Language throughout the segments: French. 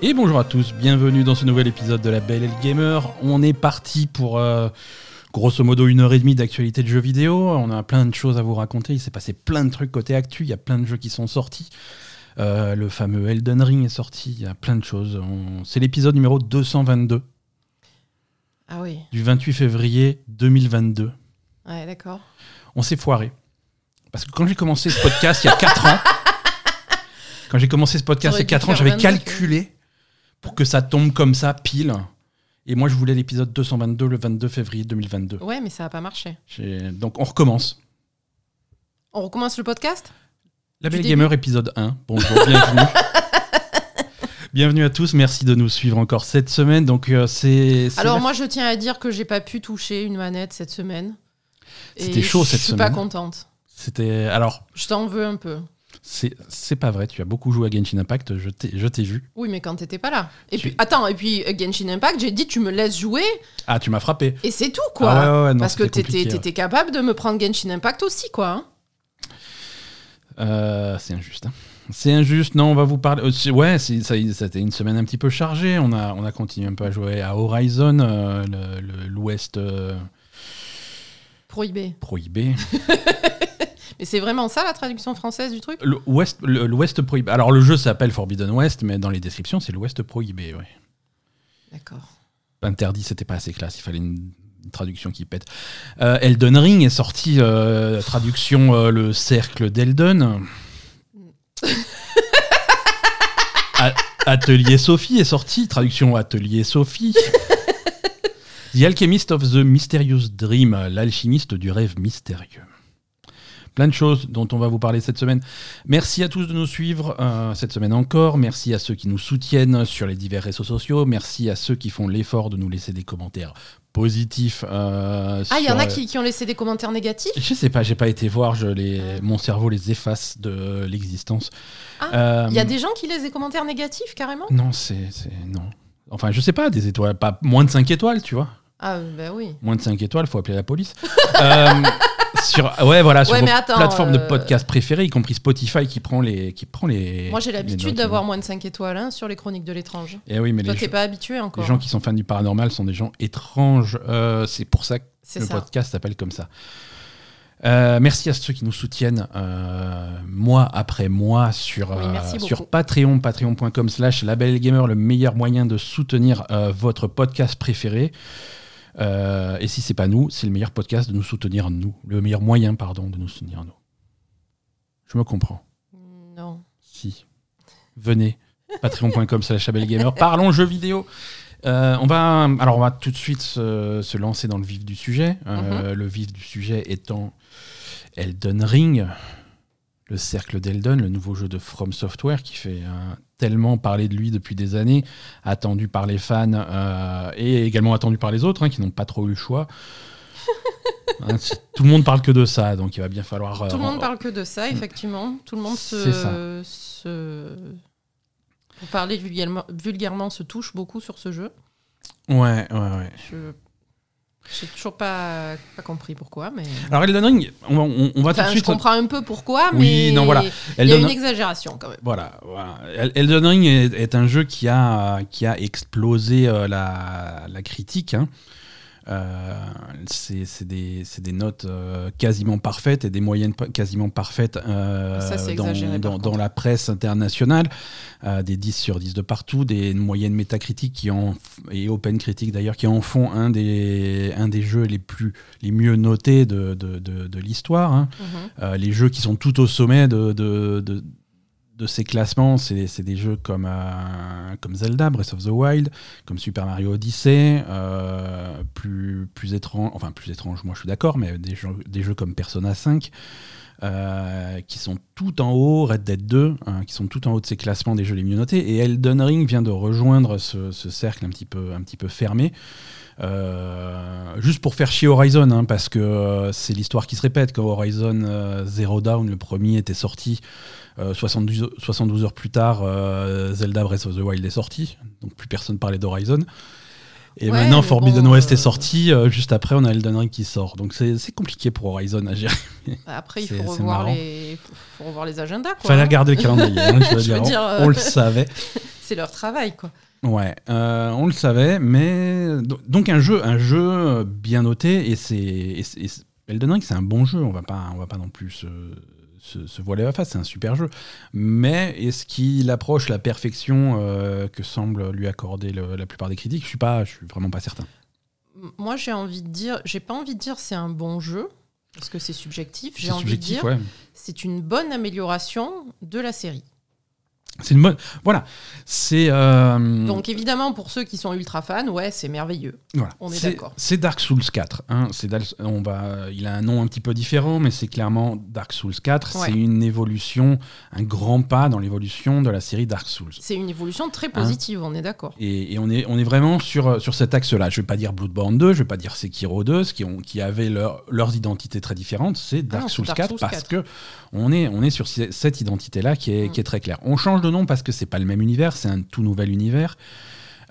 Et bonjour à tous, bienvenue dans ce nouvel épisode de la Belle et le Gamer. On est parti pour euh, grosso modo une heure et demie d'actualité de jeux vidéo. On a plein de choses à vous raconter. Il s'est passé plein de trucs côté actu. Il y a plein de jeux qui sont sortis. Euh, le fameux Elden Ring est sorti. Il y a plein de choses. On- C'est l'épisode numéro 222 Ah oui, du 28 février 2022. ouais, d'accord. On s'est foiré. Parce que quand j'ai commencé ce podcast il y a 4 ans, quand j'ai commencé ce podcast il y a 4 dû ans, j'avais 22, calculé pour que ça tombe comme ça, pile. Et moi, je voulais l'épisode 222 le 22 février 2022. Ouais, mais ça n'a pas marché. Donc, on recommence. On recommence le podcast? La Belle. Gamer, épisode 1. Bonjour, bienvenue. bienvenue à tous, merci de nous suivre encore cette semaine. Donc, euh, c'est. Alors la- moi, je tiens à dire que j'ai pas pu toucher une manette cette semaine. C'était chaud cette Je suis pas semaine. contente. C'était. Alors, Je t'en veux un peu. C'est pas vrai, tu as beaucoup joué à Genshin Impact, je t'ai vu. Oui, mais quand t'étais pas là. Et Tu- puis, attends, et puis euh, Genshin Impact, j'ai dit tu me laisses jouer Ah, tu m'as frappé. et c'est tout, quoi. Ah ouais, ouais, ouais, non, Parce que t'étais capable de me prendre Genshin Impact aussi, quoi. hein. Euh, c'est injuste. hein. C'est injuste. Non, on va vous parler. euh, ouais, c'était une semaine un petit peu chargée. On a, on a continué un peu à jouer à Horizon, euh, le- le- l'Ouest Prohibé. prohibé. Mais c'est vraiment ça la traduction française du truc? L'Ouest le- l'Ouest prohibé. Alors, le jeu s'appelle Forbidden West, mais dans les descriptions, c'est l'Ouest prohibé. Ouais. D'accord. Interdit, c'était pas assez classe. Il fallait une, une traduction qui pète. Euh, Elden Ring est sorti, euh, traduction euh, le cercle d'Elden. Atelier Sophie est sorti, traduction Atelier Sophie. The Alchemist of the Mysterious Dream, l'alchimiste du rêve mystérieux. Plein de choses dont on va vous parler cette semaine. Merci à tous de nous suivre euh, cette semaine encore. Merci à ceux qui nous soutiennent sur les divers réseaux sociaux. Merci à ceux qui font l'effort de nous laisser des commentaires positifs. euh, Ah, il y en a euh, qui, qui ont laissé des commentaires négatifs? Je sais pas, j'ai pas été voir. Je les, Ah. mon cerveau les efface de l'existence. Ah, Euh, Il y a des gens qui laissent des commentaires négatifs, carrément? Non, c'est c'est- non. Enfin, je sais pas, des étoiles, pas moins de 5 étoiles, tu vois. Ah, bah oui. Moins de 5 étoiles, faut appeler la police. Euh, sur, ouais, voilà, sur Ouais, vos attends, plateformes de euh, podcast préférées, y compris Spotify, qui prend les, qui prend les. Moi, j'ai l'habitude d'avoir moins de 5 étoiles hein, sur les chroniques de l'étrange. Eh oui, mais Toi, les, t'es gens- pas habitué encore. les gens qui sont fans du paranormal sont des gens étranges. Euh, c'est pour ça que le ça. podcast s'appelle comme ça. Euh, merci à ceux qui nous soutiennent euh, mois après mois sur, Oui, euh, sur. Patreon, patreon.com slash labelgamer, le meilleur moyen de soutenir votre podcast préféré. Euh, et si c'est pas nous, c'est le meilleur podcast de nous soutenir nous. Le meilleur moyen, pardon, de nous soutenir nous. Je me comprends. Non. Si. Venez. Patreon.com slash labelgamer. Parlons jeux vidéo. Euh, on va, alors on va tout de suite se, se lancer dans le vif du sujet. Euh, Le vif du sujet étant Elden Ring, le cercle d'Elden, le nouveau jeu de From Software qui fait euh, tellement parler de lui depuis des années, attendu par les fans euh, et également attendu par les autres hein, qui n'ont pas trop eu le choix. Hein, tout le monde parle que de ça, donc il va bien falloir. euh, Tout le monde parle que de ça, effectivement. Tout le monde se. Se... Pour parler vulgairement, vulgairement, se touche beaucoup sur ce jeu. Ouais, ouais, ouais. Je. J'ai toujours pas, pas compris pourquoi, mais. Alors Elden Ring, on, va- on- on va tout de je suite. comprends un peu pourquoi, Oui, mais. non, voilà. Il y a une exagération quand même. Voilà, voilà. El- Elden Ring est, est un jeu qui a, qui a explosé euh, la, la critique. hein. Euh, c'est des, des notes euh, quasiment parfaites et des moyennes quasiment parfaites euh, Ça, dans, exagéré, dans- la presse internationale. Des 10 sur 10 de partout, des moyennes métacritiques qui en, et Open Critique d'ailleurs qui en font un des, un des jeux les, plus, les mieux notés de, de, de- de l'histoire. hein. Mhm. Euh, les jeux qui sont tout au sommet de, de, de, de ces classements, c'est des jeux comme, euh, comme Zelda, Breath of the Wild, comme Super Mario Odyssey, euh, plus, plus étrange, enfin plus étrange, moi je suis d'accord, mais des jeux, comme Persona 5, euh, qui sont tout en haut, Red Dead 2, hein, qui sont tout en haut de ces classements des jeux les mieux notés, et Elden Ring vient de rejoindre ce, ce cercle un petit peu, un petit peu fermé. Juste pour faire chier Horizon, hein, parce que c'est l'histoire qui se répète. Quand Horizon Zero Dawn, le premier, était sorti, euh, 72, 72 heures plus tard, euh, Zelda Breath of the Wild est sorti. Donc plus personne parlait d'Horizon. Et Ouais, maintenant, Forbidden bon, West euh, est sorti. euh, juste après, on a Elden Ring qui sort. Donc c'est compliqué pour Horizon à gérer. Après, il faut revoir les, faut- faut revoir les agendas. Quoi, Fallait hein. regarder le calendrier. hein, je veux Je veux dire, dire, on, euh, on le savait. c'est leur travail, quoi. Ouais, euh, on le savait, mais donc un jeu, un jeu bien noté et c'est Elden Ring, c'est un bon jeu. On va pas, on va pas non plus se, se, voiler la face. C'est un super jeu, mais est-ce qu'il approche la perfection euh, que semble lui accorder la plupart des critiques? Je suis pas, je suis vraiment pas certain. Moi, j'ai envie de dire, j'ai pas envie de dire c'est un bon jeu parce que c'est subjectif. J'ai envie de dire c'est une bonne amélioration de la série. C'est une bonne. Voilà. C'est. Euh, Donc évidemment, pour ceux qui sont ultra fans, ouais, c'est merveilleux. Voilà. On est, d'accord. C'est Dark Souls 4. Hein. On va. Il a un nom un petit peu différent, mais c'est clairement Dark Souls 4. C'est une évolution, un grand pas dans l'évolution de la série Dark Souls. C'est une évolution très positive. on est d'accord. Et, on est on est vraiment sur sur cet axe-là. Je vais pas dire Bloodborne 2, je vais pas dire Sekiro 2, qui ont qui avaient leur, leurs identités très différentes. C'est ah Dark, Souls, 4 parce que on est on est sur cette identité-là qui est mm. qui est très claire. On change de nom parce que c'est pas le même univers, c'est un tout nouvel univers.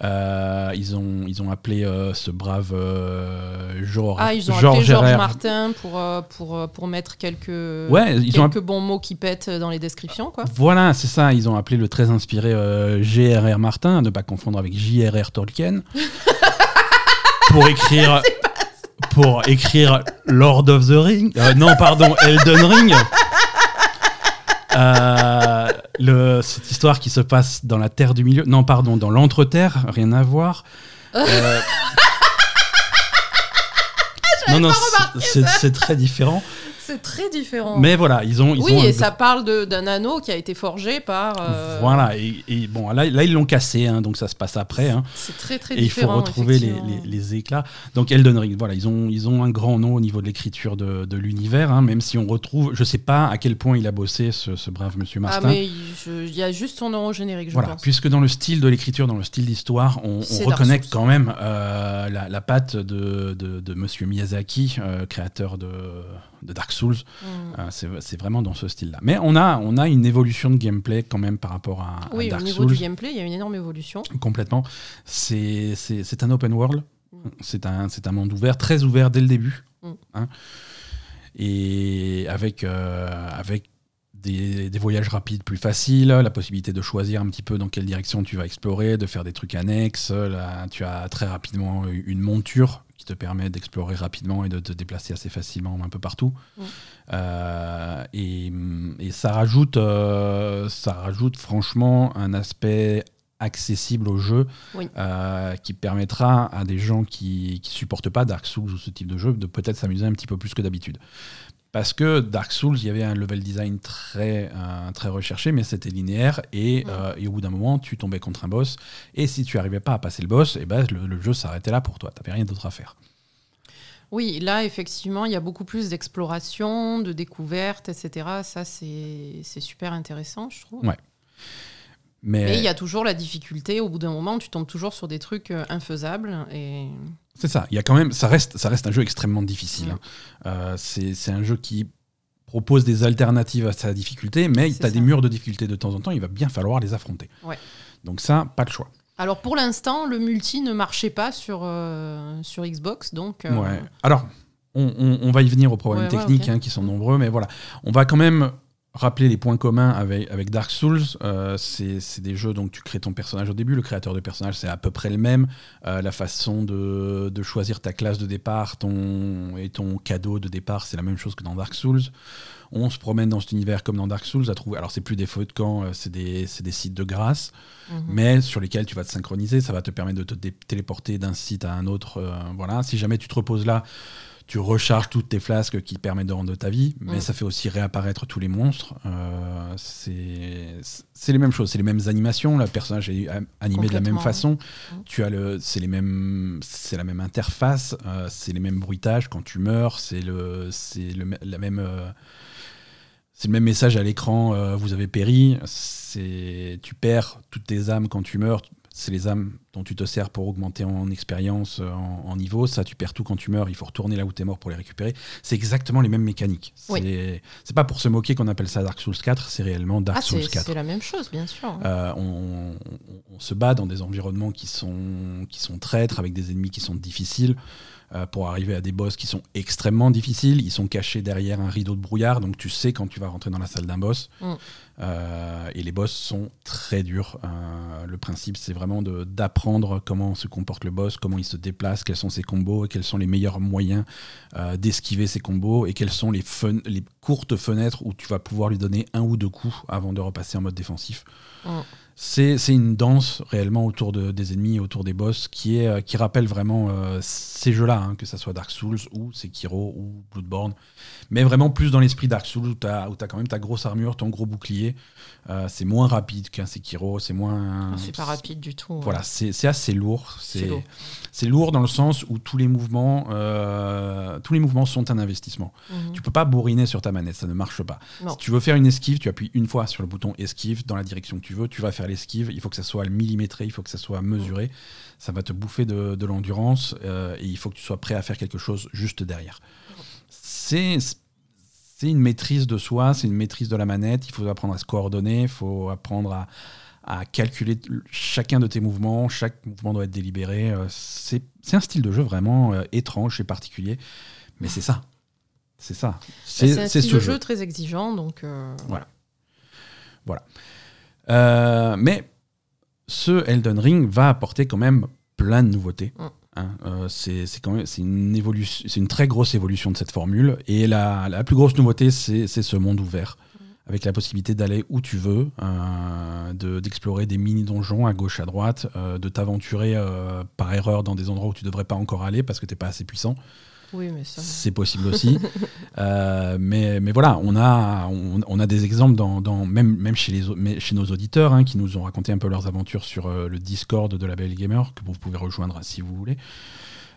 Euh, ils, ont, ils ont appelé euh, ce brave euh, Georges. Ah, ils ont appelé Georges Martin pour, pour, pour mettre quelques, ouais, ils quelques bons mots qui pètent dans les descriptions. Quoi. Voilà, c'est ça. Ils ont appelé le très inspiré G.R.R. Martin, à ne pas confondre avec J.R.R. Tolkien, pour écrire. Pour écrire Lord of the Ring. non, pardon, Elden Ring. Euh, le, cette histoire qui se passe dans la Terre du Milieu, non pardon, dans l'Entre-Terre, rien à voir. Euh, non, non, c'est très différent. C'est très différent. Mais voilà, ils ont. Ils oui, et ça parle d'un anneau qui a été forgé par. Euh, voilà, et, bon, là, là ils l'ont cassé, hein, donc ça se passe après. Hein. C'est très, très et différent. Et il faut retrouver les, les, éclats. Donc Elden Ring, voilà, ils ont, ils ont un grand nom au niveau de l'écriture de, de l'univers, hein, même si on retrouve. Je sais pas à quel point il a bossé, ce, ce brave monsieur ah, Martin. Ah, mais il y a juste son nom au générique, je voilà, puisque dans le style de l'écriture, dans le style d'histoire, on, on reconnaît quand même euh, la, la, patte de, de, de monsieur Miyazaki, euh, créateur de de Dark Souls. Mm. Euh, c'est vraiment dans ce style-là. Mais on a, on a une évolution de gameplay quand même par rapport à, oui, Dark Souls. Oui, au niveau du gameplay, il y a une énorme évolution. Complètement. C'est un open world. Mm. C'est un, un monde ouvert, très ouvert dès le début. Mm. Hein. et avec, euh, avec des, des, voyages rapides plus faciles, la possibilité de choisir un petit peu dans quelle direction tu vas explorer, de faire des trucs annexes. Là, tu as très rapidement une monture te permet d'explorer rapidement et de te déplacer assez facilement un peu partout. Euh, et, ça rajoute, euh, ça rajoute franchement un aspect accessible au jeu euh, qui permettra à des gens qui ne supportent pas Dark Souls ou ce type de jeu de peut-être s'amuser un petit peu plus que d'habitude. Parce que Dark Souls, il y avait un level design très, euh, très recherché, mais c'était linéaire. Et, euh, et, au bout d'un moment, tu tombais contre un boss. Et si tu n'arrivais pas à passer le boss, et eh ben, le, jeu s'arrêtait là pour toi. Tu n'avais rien d'autre à faire. Oui, là, effectivement, il y a beaucoup plus d'exploration, de découverte, etc. Ça, c'est super intéressant, je trouve. Ouais. Mais il y a toujours la difficulté. Au bout d'un moment, tu tombes toujours sur des trucs euh, infaisables. Et... C'est ça. Il y a quand même, ça reste, ça reste un jeu extrêmement difficile. Hein. Euh, c'est un jeu qui propose des alternatives à sa difficulté, mais tu as des murs de difficulté de temps en temps. Il va bien falloir les affronter. Ouais. Donc ça, pas de choix. Alors pour l'instant, le multi ne marchait pas sur, euh, sur Xbox, donc. Ouais. Alors, on, on, va y venir aux problèmes techniques hein, qui sont nombreux, mais voilà, on va quand même rappeler les points communs avec, avec Dark Souls. Euh, c'est des jeux, donc tu crées ton personnage au début, le créateur de personnage c'est à peu près le même. Euh, la façon de, de, choisir ta classe de départ ton, et ton cadeau de départ, c'est la même chose que dans Dark Souls. On se promène dans cet univers comme dans Dark Souls à trouver. Alors, c'est plus des feux de camp, euh, c'est des, des, sites de grâce, mhm. mais sur lesquels tu vas te synchroniser. Ça va te permettre de te téléporter d'un site à un autre. voilà. Si jamais tu te reposes là, tu recharges toutes tes flasques qui permettent de rendre ta vie, mais mm. ça fait aussi réapparaître tous les monstres. Euh, c'est les mêmes choses, c'est les mêmes animations. Le personnage est animé de la même façon. Tu as le, c'est les mêmes, c'est la même interface, euh, c'est les mêmes bruitages quand tu meurs, c'est le, c'est le, la même. Euh, c'est le même message à l'écran, vous avez péri, c'est tu perds toutes tes âmes quand tu meurs, c'est les âmes dont tu te sers pour augmenter en expérience, en, niveau. Ça, tu perds tout quand tu meurs. Il faut retourner là où tu es mort pour les récupérer. C'est exactement les mêmes mécaniques. C'est pas pour se moquer qu'on appelle ça Dark Souls 4, c'est réellement Dark ah, Souls 4. C'est la même chose, bien sûr. on, on, se bat dans des environnements qui sont, qui sont traîtres, avec des ennemis qui sont difficiles. Euh, pour arriver à des boss qui sont extrêmement difficiles. Ils sont cachés derrière un rideau de brouillard, donc tu sais quand tu vas rentrer dans la salle d'un boss. Mm. Euh, et les boss sont très durs. Euh, le principe, c'est vraiment d'apprendre comment se comporte le boss, comment il se déplace, quels sont ses combos, et quels sont les meilleurs moyens d'esquiver ses combos, et quelles sont les, les courtes fenêtres où tu vas pouvoir lui donner un ou deux coups avant de repasser en mode défensif. Mm c'est une danse réellement autour de, des ennemis, autour des boss, qui, est, euh, qui rappelle vraiment euh, ces jeux-là, hein, que ce soit Dark Souls ou Sekiro ou Bloodborne, mais vraiment plus dans l'esprit Dark Souls où tu as, as, quand même ta grosse armure, ton gros bouclier. Euh, c'est moins rapide qu'un Sekiro, c'est moins. C'est pas rapide du tout. Voilà, c'est assez lourd. C'est lourd. lourd dans le sens où tous les mouvements, tous les mouvements sont un investissement. Mhm. Tu peux pas bourriner sur ta manette, ça ne marche pas. Si tu veux faire une esquive, tu appuies une fois sur le bouton esquive dans la direction que tu veux, tu vas faire l'esquive, il faut que ça soit millimétré, il faut que ça soit mesuré. Ça va te bouffer de, l'endurance euh, et il faut que tu sois prêt à faire quelque chose juste derrière. C'est une maîtrise de soi, c'est une maîtrise de la manette. Il faut apprendre à se coordonner, il faut apprendre à, calculer chacun de tes mouvements. Chaque mouvement doit être délibéré. Euh, c'est un style de jeu vraiment euh, étrange et particulier, mais c'est ça. C'est ça. Bah, c'est de jeu, très exigeant, donc. Voilà. Voilà. Euh, mais ce Elden Ring va apporter quand même plein de nouveautés. Mm. Hein. Euh, c'est quand même c'est une évolution, c'est une très grosse évolution de cette formule. Et la, la plus grosse nouveauté, c'est ce monde ouvert, mm. avec la possibilité d'aller où tu veux, euh, d'explorer des mini donjons à gauche à droite, euh, de t'aventurer par erreur dans des endroits où tu devrais pas encore aller parce que t'es pas assez puissant. Oui, mais ça... C'est possible aussi. euh, mais, mais voilà, on a, on, on a des exemples, dans, dans, même, même chez, les, chez nos auditeurs, hein, qui nous ont raconté un peu leurs aventures sur euh, le Discord de la Belle Gamer, que vous pouvez rejoindre si vous voulez.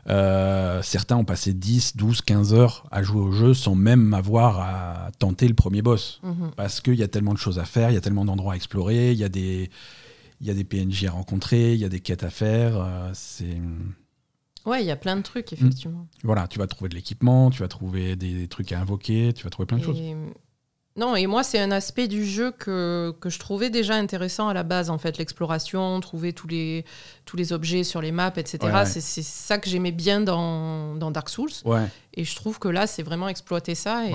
Euh, certains ont passé 10, 12, 15 heures à jouer au jeu sans même avoir à tenter le premier boss. Mhm. Parce qu'il y a tellement de choses à faire, il y a tellement d'endroits à explorer, il y, a des, il y a des PNJ à rencontrer, il y a des quêtes à faire. C'est Ouais, il y a plein de trucs, effectivement. Voilà, tu vas trouver de l'équipement, tu vas trouver des, trucs à invoquer, tu vas trouver plein de choses. Non, et moi, c'est un aspect du jeu que, que, je trouvais déjà intéressant à la base, en fait, l'exploration, trouver tous les, tous les objets sur les maps, etc. C'est ça que j'aimais bien dans, dans, Dark Souls. Ouais. Et je trouve que là, c'est vraiment exploiter ça, et,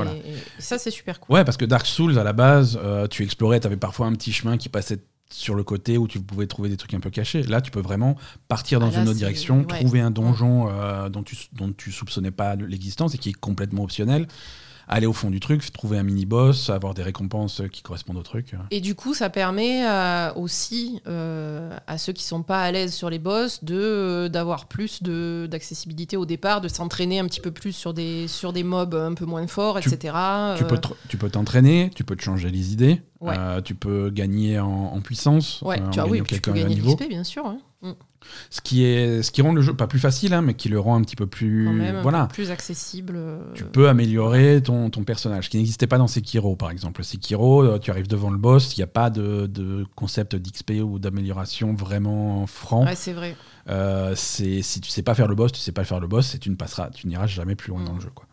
ça, c'est super cool. Ouais, parce que Dark Souls, à la base, euh, tu explorais, tu avais parfois un petit chemin qui passait sur le côté où tu pouvais trouver des trucs un peu cachés. Là, tu peux vraiment partir dans ah, une autre direction, trouver un donjon euh, dont, tu, dont tu soupçonnais pas l'existence et qui est complètement optionnel aller au fond du truc, trouver un mini-boss, avoir des récompenses qui correspondent au truc. Et du coup, ça permet euh, aussi euh, à ceux qui sont pas à l'aise sur les boss de euh, d'avoir plus d'accessibilité au départ, de s'entraîner un petit peu plus sur des, sur des mobs un peu moins forts, etc. Tu peux tu peux t'entraîner, tu peux te changer les idées, tu peux gagner en, puissance, ouais, tu, as, oui, tu peux gagner niveau. bien sûr. Hein. Mm. Ce qui, est, ce qui rend le jeu pas plus facile, hein, mais qui le rend un petit peu plus, voilà. plus accessible. Tu peux améliorer ton, ton personnage, qui n'existait pas dans Sekiro, par exemple. Sekiro, euh, tu arrives devant le boss, il n'y a pas de, de concept d'XP ou d'amélioration vraiment franc. Ouais, c'est vrai. Euh, si tu sais pas faire le boss, tu sais pas faire le boss, et tu ne passeras, tu n'iras jamais plus loin dans le jeu. Quoi.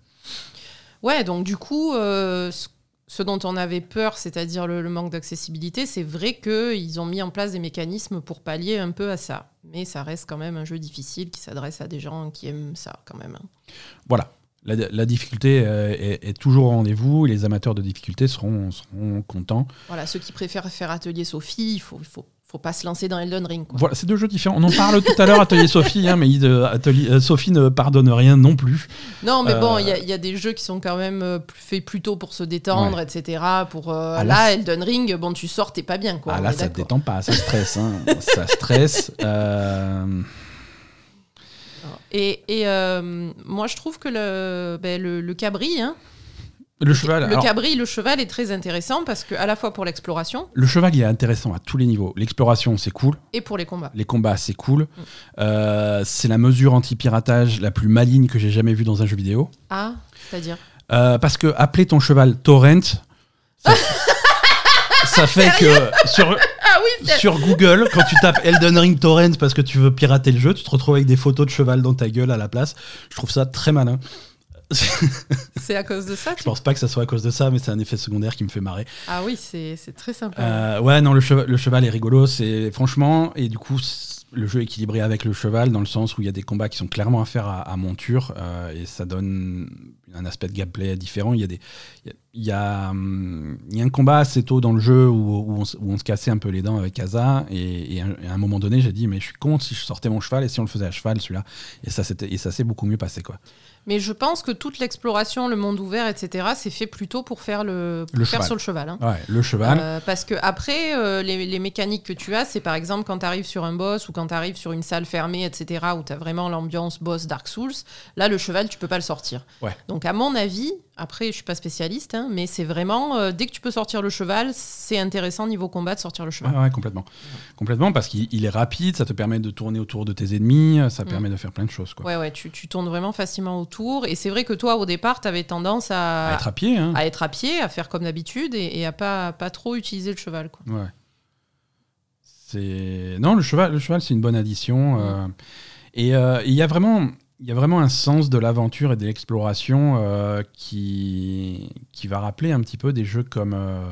Ouais, donc du coup, euh, ce dont on avait peur, c'est-à-dire le, manque d'accessibilité, c'est vrai qu'ils ont mis en place des mécanismes pour pallier un peu à ça. Mais ça reste quand même un jeu difficile qui s'adresse à des gens qui aiment ça quand même. Hein. Voilà. La, difficulté euh, est, toujours au rendez-vous et les amateurs de difficulté seront, seront contents. Voilà, ceux qui préfèrent faire atelier Sophie, il faut, il faut faut pas se lancer dans Elden Ring. Voilà, c'est deux jeux différents. On en parle tout à l'heure, Atelier Sophie, hein, mais atelier, euh, Sophie ne pardonne rien non plus. Non, mais bon, il y, a des jeux qui sont quand même euh, faits plutôt pour se détendre, etc. Pour euh, ah, là, Elden Ring, bon, tu sors, t'es pas bien, quoi. Ah là, ça te détend pas, ça stresse, hein. ça stresse. Et, et moi, je trouve que le, ben, le, le cabri, hein, le cheval. Le cabri, le cheval est très intéressant parce que à la fois pour l'exploration. Le cheval, il est intéressant à tous les niveaux. L'exploration, c'est cool. Et pour les combats. Les combats, c'est cool. Mm. Euh, c'est la mesure anti-piratage la plus maligne que j'ai jamais vue dans un jeu vidéo. Ah, c'est-à-dire euh, Parce que appeler ton cheval Torrent, ça fait que sur, Ah oui, sur Google, quand tu tapes Elden Ring Torrents parce que tu veux pirater le jeu, tu te retrouves avec des photos de cheval dans ta gueule à la place. Je trouve ça très malin. C'est à cause de ça. Je pense pas que ça soit à cause de ça, mais c'est un effet secondaire qui me fait marrer. Ah oui, c'est très sympa. Euh, ouais, non, le cheval, le cheval est rigolo, c'est franchement, et du coup, le jeu est équilibré avec le cheval dans le sens où il y a des combats qui sont clairement à faire à, à monture euh, et ça donne un aspect de gameplay différent. Il y a des, il y a, il y a, hum, il y a un combat assez tôt dans le jeu où, où on, se- où on se cassait un peu les dents avec Asa et, et à un- et à un moment donné, j'ai dit mais je suis con si je sortais mon cheval et si on le faisait à cheval celui-là et ça et ça s'est beaucoup mieux passé quoi. Mais je pense que toute l'exploration, le monde ouvert, etc., c'est fait plutôt pour faire, le, pour Le faire cheval. sur le cheval. hein. Ouais, le cheval. Euh, parce que après, euh, les, les mécaniques que tu as, c'est par exemple quand tu arrives sur un boss ou quand tu arrives sur une salle fermée, etc., où tu as vraiment l'ambiance boss Dark Souls, là, le cheval, tu peux pas le sortir. Ouais. Donc, à mon avis, après, je suis pas spécialiste, hein, mais c'est vraiment, euh, dès que tu peux sortir le cheval, c'est intéressant niveau combat de sortir le cheval. Ouais, ouais, complètement. Complètement, parce qu'il il est rapide, ça te permet de tourner autour de tes ennemis, ça Mm. permet de faire plein de choses. Quoi. Ouais, ouais, tu, tu tournes vraiment facilement autour. Et c'est vrai que toi, au départ, tu avais tendance à, À être à pied, hein. à être à pied, à faire comme d'habitude et, et à pas, pas trop utiliser le cheval. Quoi. Ouais. C'est non le cheval, le cheval c'est une bonne addition euh, et euh, il y a vraiment il y a vraiment un sens de l'aventure et de l'exploration euh, qui qui va rappeler un petit peu des jeux comme euh,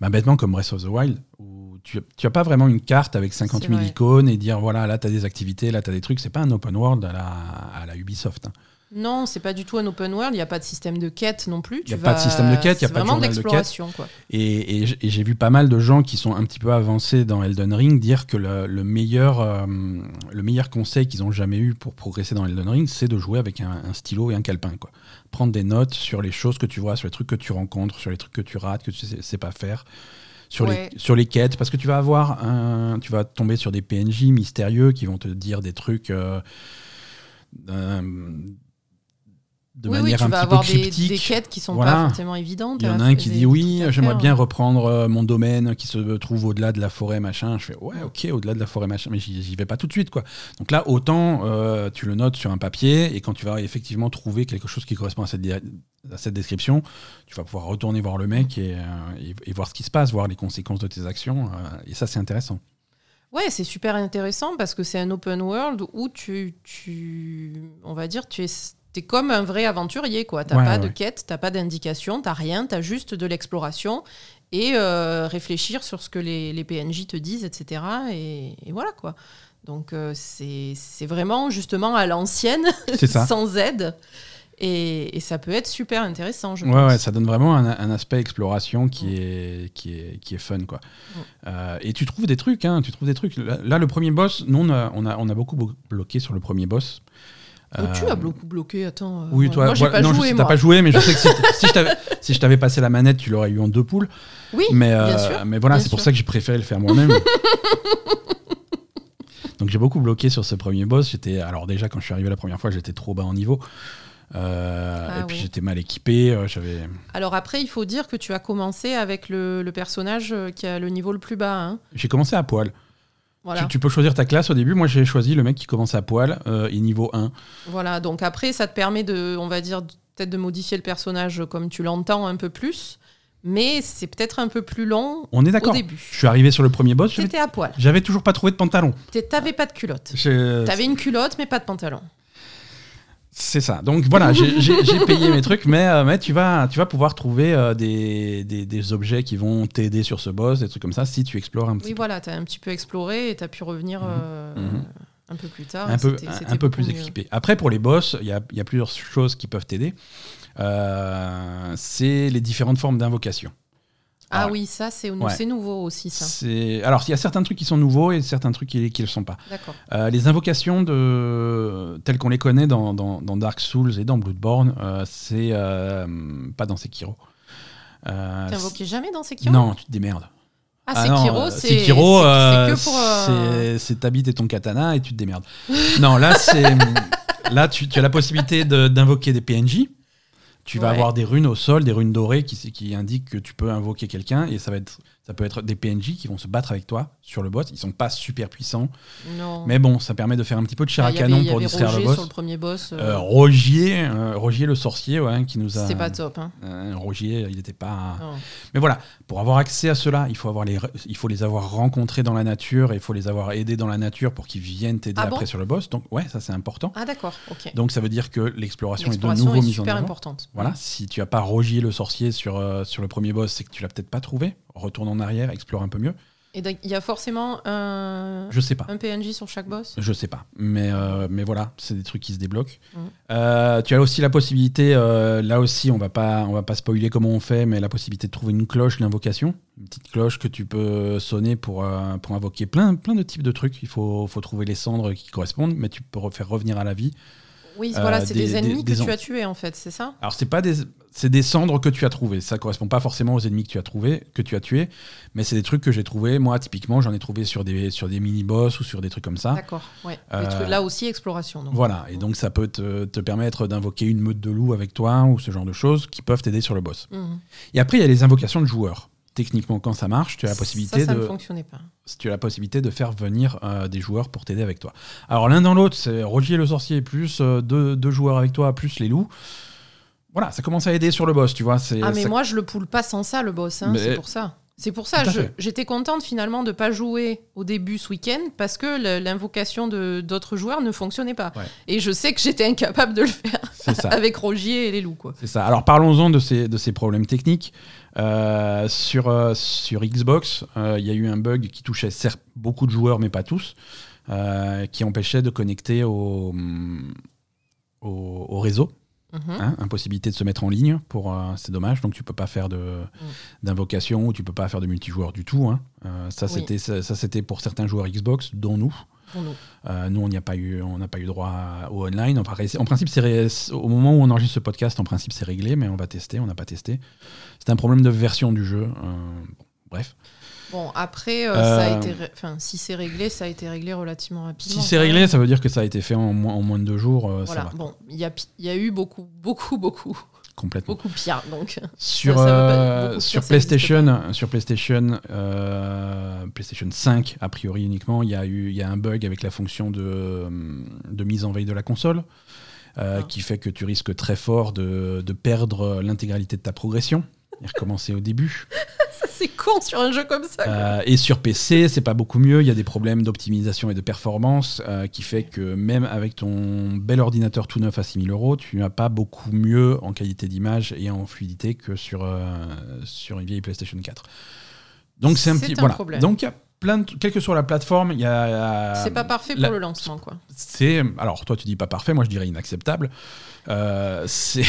bah, bêtement comme Breath of the Wild où tu tu as pas vraiment une carte avec 50 C'est 000 vrai. icônes et dire voilà là tu as des activités là tu as des trucs c'est pas un open world à la, à la Ubisoft hein. Non, c'est pas du tout un open world. Il n'y a pas de système de quête non plus. Il y a pas de système de quête, il y a pas de vraiment journal de quête. quoi. Et, et j- et j'ai vu pas mal de gens qui sont un petit peu avancés dans Elden Ring dire que le, le meilleur, euh, le meilleur conseil qu'ils ont jamais eu pour progresser dans Elden Ring, c'est de jouer avec un, un stylo et un calepin. Quoi. Prendre des notes sur les choses que tu vois, sur les trucs que tu rencontres, sur les trucs que tu rates, que tu sais, sais pas faire. Sur, Ouais. les, sur les quêtes, parce que tu vas avoir un, tu vas tomber sur des PNJ mystérieux qui vont te dire des trucs euh, de oui, oui, manière tu un vas petit avoir peu des, cryptique. des quêtes qui sont Voilà. pas forcément évidentes. Il y en a à- un qui dit oui, j'aimerais faire. bien reprendre euh, mon domaine qui se trouve au-delà de la forêt machin. Je fais ouais ok au-delà de la forêt machin, mais j'y vais pas tout de suite quoi. Donc là autant euh, tu le notes sur un papier et quand tu vas effectivement trouver quelque chose qui correspond à cette, à cette description, tu vas pouvoir retourner voir le mec et, euh, et- et voir ce qui se passe, voir les conséquences de tes actions euh, et ça c'est intéressant. Ouais, c'est super intéressant parce que c'est un open world où tu, tu on va dire, tu es, es comme un vrai aventurier, quoi. T'as Ouais, pas ouais, de ouais. quête, t'as pas d'indication, t'as rien, t'as juste de l'exploration et euh, réfléchir sur ce que les, les PNJ te disent, etc. Et, et voilà, quoi. Donc euh, c'est vraiment justement à l'ancienne, sans aide. Et, et ça peut être super intéressant, je Ouais, pense. ouais, ça donne vraiment un, un aspect exploration qui, est, qui, est, qui est fun. Quoi. Euh, et tu trouves des trucs, hein, tu trouves des trucs. Là, le premier boss, nous, on a, on a, on a beaucoup blo- bloqué sur le premier boss. Oh, tu Euh, as beaucoup bloqué, attends. euh, Oui, toi, moi j'ai pas non, je joué, sais, moi. t'as pas joué, mais je sais que si, si je t'avais- si je t'avais passé la manette, tu l'aurais eu en deux poules. Oui, Mais, bien euh, sûr. mais voilà, bien c'est pour ça que j'ai préféré le faire moi-même. Donc j'ai beaucoup bloqué sur ce premier boss. J'étais alors déjà quand je suis arrivé la première fois, j'étais trop bas en niveau. Euh, Ah et puis oui. j'étais mal équipé. euh, J'avais. Alors après, il faut dire que tu as commencé avec le, le personnage euh, qui a le niveau le plus bas. hein. J'ai commencé à poil. Voilà. Tu, tu peux choisir ta classe au début. Moi, j'ai choisi le mec qui commence à poil euh, et niveau 1. voilà. Donc après, ça te permet de, on va dire, peut-être de modifier le personnage comme tu l'entends un peu plus. Mais c'est peut-être un peu plus long On est au d'accord. début. Je suis arrivé sur le premier boss. T'étais à poil. J'avais toujours pas trouvé de pantalon. T'avais pas de culotte. T'avais une culotte, mais pas de pantalon. C'est ça. Donc voilà, j'ai payé mes trucs, mais, euh, mais tu, vas, tu vas pouvoir trouver euh, des, des, des objets qui vont t'aider sur ce boss, des trucs comme ça, si tu explores un petit Oui, voilà, t'as un petit peu exploré et t'as pu revenir euh, Mhm. un peu plus tard. un peu, un peu plus mieux. équipé. Après, pour les boss, il y a, y a plusieurs choses qui peuvent t'aider. C'est les différentes formes d'invocation. Ah Alors, oui, ça, c'est Ouais. nouveau aussi, ça. Alors, il y a certains trucs qui sont nouveaux et certains trucs qui ne le sont pas. Euh, les invocations de... telles qu'on les connaît dans, dans- dans Dark Souls et dans Bloodborne, euh, c'est euh, pas dans Sekiro. Euh, T'es invoqué jamais dans Sekiro? Non, tu te démerdes. Ah, Sekiro, euh, c'est Sekiro, c'est- c'est que pour. c'est- c'est ta bite et ton katana et tu te démerdes. non, là, c'est là tu, tu as la possibilité de- d'invoquer des PNJ. Tu vas Ouais. avoir des runes au sol, des runes dorées qui, qui indiquent que tu peux invoquer quelqu'un et ça va être Ça peut être des PNJ qui vont se battre avec toi sur le boss. Ils sont pas super puissants. Non. Mais bon, ça permet de faire un petit peu de chair à avait- canon pour distraire Roger le boss. sur le premier boss. euh, Euh, Rogier, euh, Rogier le sorcier, ouais, qui nous a. C'était pas top. Hein. Rogier, il n'était pas. Mais voilà, pour avoir accès à cela, il faut, avoir les, il faut les avoir rencontrés dans la nature et il faut les avoir aidés dans la nature pour qu'ils viennent t'aider Ah après bon sur le boss. Donc, ouais, ça c'est important. Ah d'accord, ok. Donc, ça veut dire que l'exploration est de nouveau est mise en super avant. importante. Voilà, si tu as pas Rogier le sorcier sur, sur le premier boss, c'est que tu l'as peut-être pas trouvé. Retourne en arrière, explore un peu mieux. Et donc, il y a forcément un, Je sais pas. un PNJ sur chaque boss? Je sais pas, mais, euh, mais voilà, c'est des trucs qui se débloquent. Mhm. Euh, tu as aussi la possibilité, euh, là aussi, on va pas, on va pas spoiler comment on fait, mais la possibilité de trouver une cloche d'invocation, une petite cloche que tu peux sonner pour, pour invoquer plein, plein de types de trucs. Il faut, faut trouver les cendres qui correspondent, mais tu peux faire revenir à la vie. Oui, Euh, voilà, c'est des- des, ennemis des- des que tu as tués en fait, c'est ça? Alors c'est pas des, c'est des cendres que tu as trouvées. Ça correspond pas forcément aux ennemis que tu as trouvés, que tu as tués, mais c'est des trucs que j'ai trouvés. Moi, typiquement, j'en ai trouvé sur des, sur des mini boss ou sur des trucs comme ça. D'accord, ouais. Euh, trucs- là aussi, exploration. Donc. Voilà, et donc ça peut te, te permettre d'invoquer une meute de loups avec toi ou ce genre de choses qui peuvent t'aider sur le boss. Mhm. Et après, il y a les invocations de joueurs. Techniquement, quand ça marche, tu as la possibilité, ça, ça de, ne fonctionnait pas. tu as la possibilité de faire venir euh, des joueurs pour t'aider avec toi. Alors l'un dans l'autre, c'est Rogier le sorcier plus euh, deux, deux joueurs avec toi plus les loups. Voilà, ça commence à aider sur le boss, tu vois. Ah mais ça- moi je le poule pas sans ça le boss, hein, Mais- c'est pour ça. C'est pour ça, j'étais contente finalement de pas jouer au début ce week-end parce que l'invocation de d'autres joueurs ne fonctionnait pas. Ouais. Et je sais que j'étais incapable de le faire c'est ça. avec Rogier et les loups quoi. C'est ça. Alors parlons-en de ces, de ces problèmes techniques. Euh, sur, euh, sur Xbox, euh, il y a eu un bug qui touchait certes beaucoup de joueurs, mais pas tous, qui empêchait de connecter au, au, au réseau. Mhm. hein, impossibilité de se mettre en ligne, pour c'est dommage. Donc tu peux pas faire de d'invocation ou tu peux pas faire de multijoueur du tout. hein. Ça Oui. c'était ça, ça, c'était pour certains joueurs Xbox, dont nous. Pour nous. Euh, nous, on n'y a pas eu, on n'a pas eu droit au online. En, principe, c'est au moment où on enregistre ce podcast, en principe, c'est réglé, mais on va tester. On n'a pas testé. C'est un problème de version du jeu. euh, bon, bref, Bon après euh, ça a été, ré- enfin si c'est réglé, ça a été réglé relativement rapidement. si c'est réglé, ça veut dire que ça a été fait en moins, en moins de deux jours. euh, Voilà. Ça va Bon, il y a, pi- il y a eu beaucoup, beaucoup, beaucoup, complètement. beaucoup pire. Donc Sur, Ça- ça euh, sur pire, PlayStation, sur PlayStation, euh, PlayStation 5 a priori uniquement, il y a eu, il y a un bug avec la fonction de, de mise en veille de la console. euh, Ah. qui fait que tu risques très fort de, de perdre l'intégralité de ta progression et recommencer au début. c'est con sur un jeu comme ça. Euh, et sur PC, c'est pas beaucoup mieux. Il y a des problèmes d'optimisation et de performance euh, qui fait que même avec ton bel ordinateur tout neuf à 6000 euros, tu n'as pas beaucoup mieux en qualité d'image et en fluidité que sur, euh, sur une vieille PlayStation 4. Donc c'est un petit un voilà. problème. Donc il y a plein de, quelle que soit la plateforme, il y a c'est pas parfait pour le lancement quoi. c'est alors toi tu dis pas parfait, moi je dirais inacceptable. C'est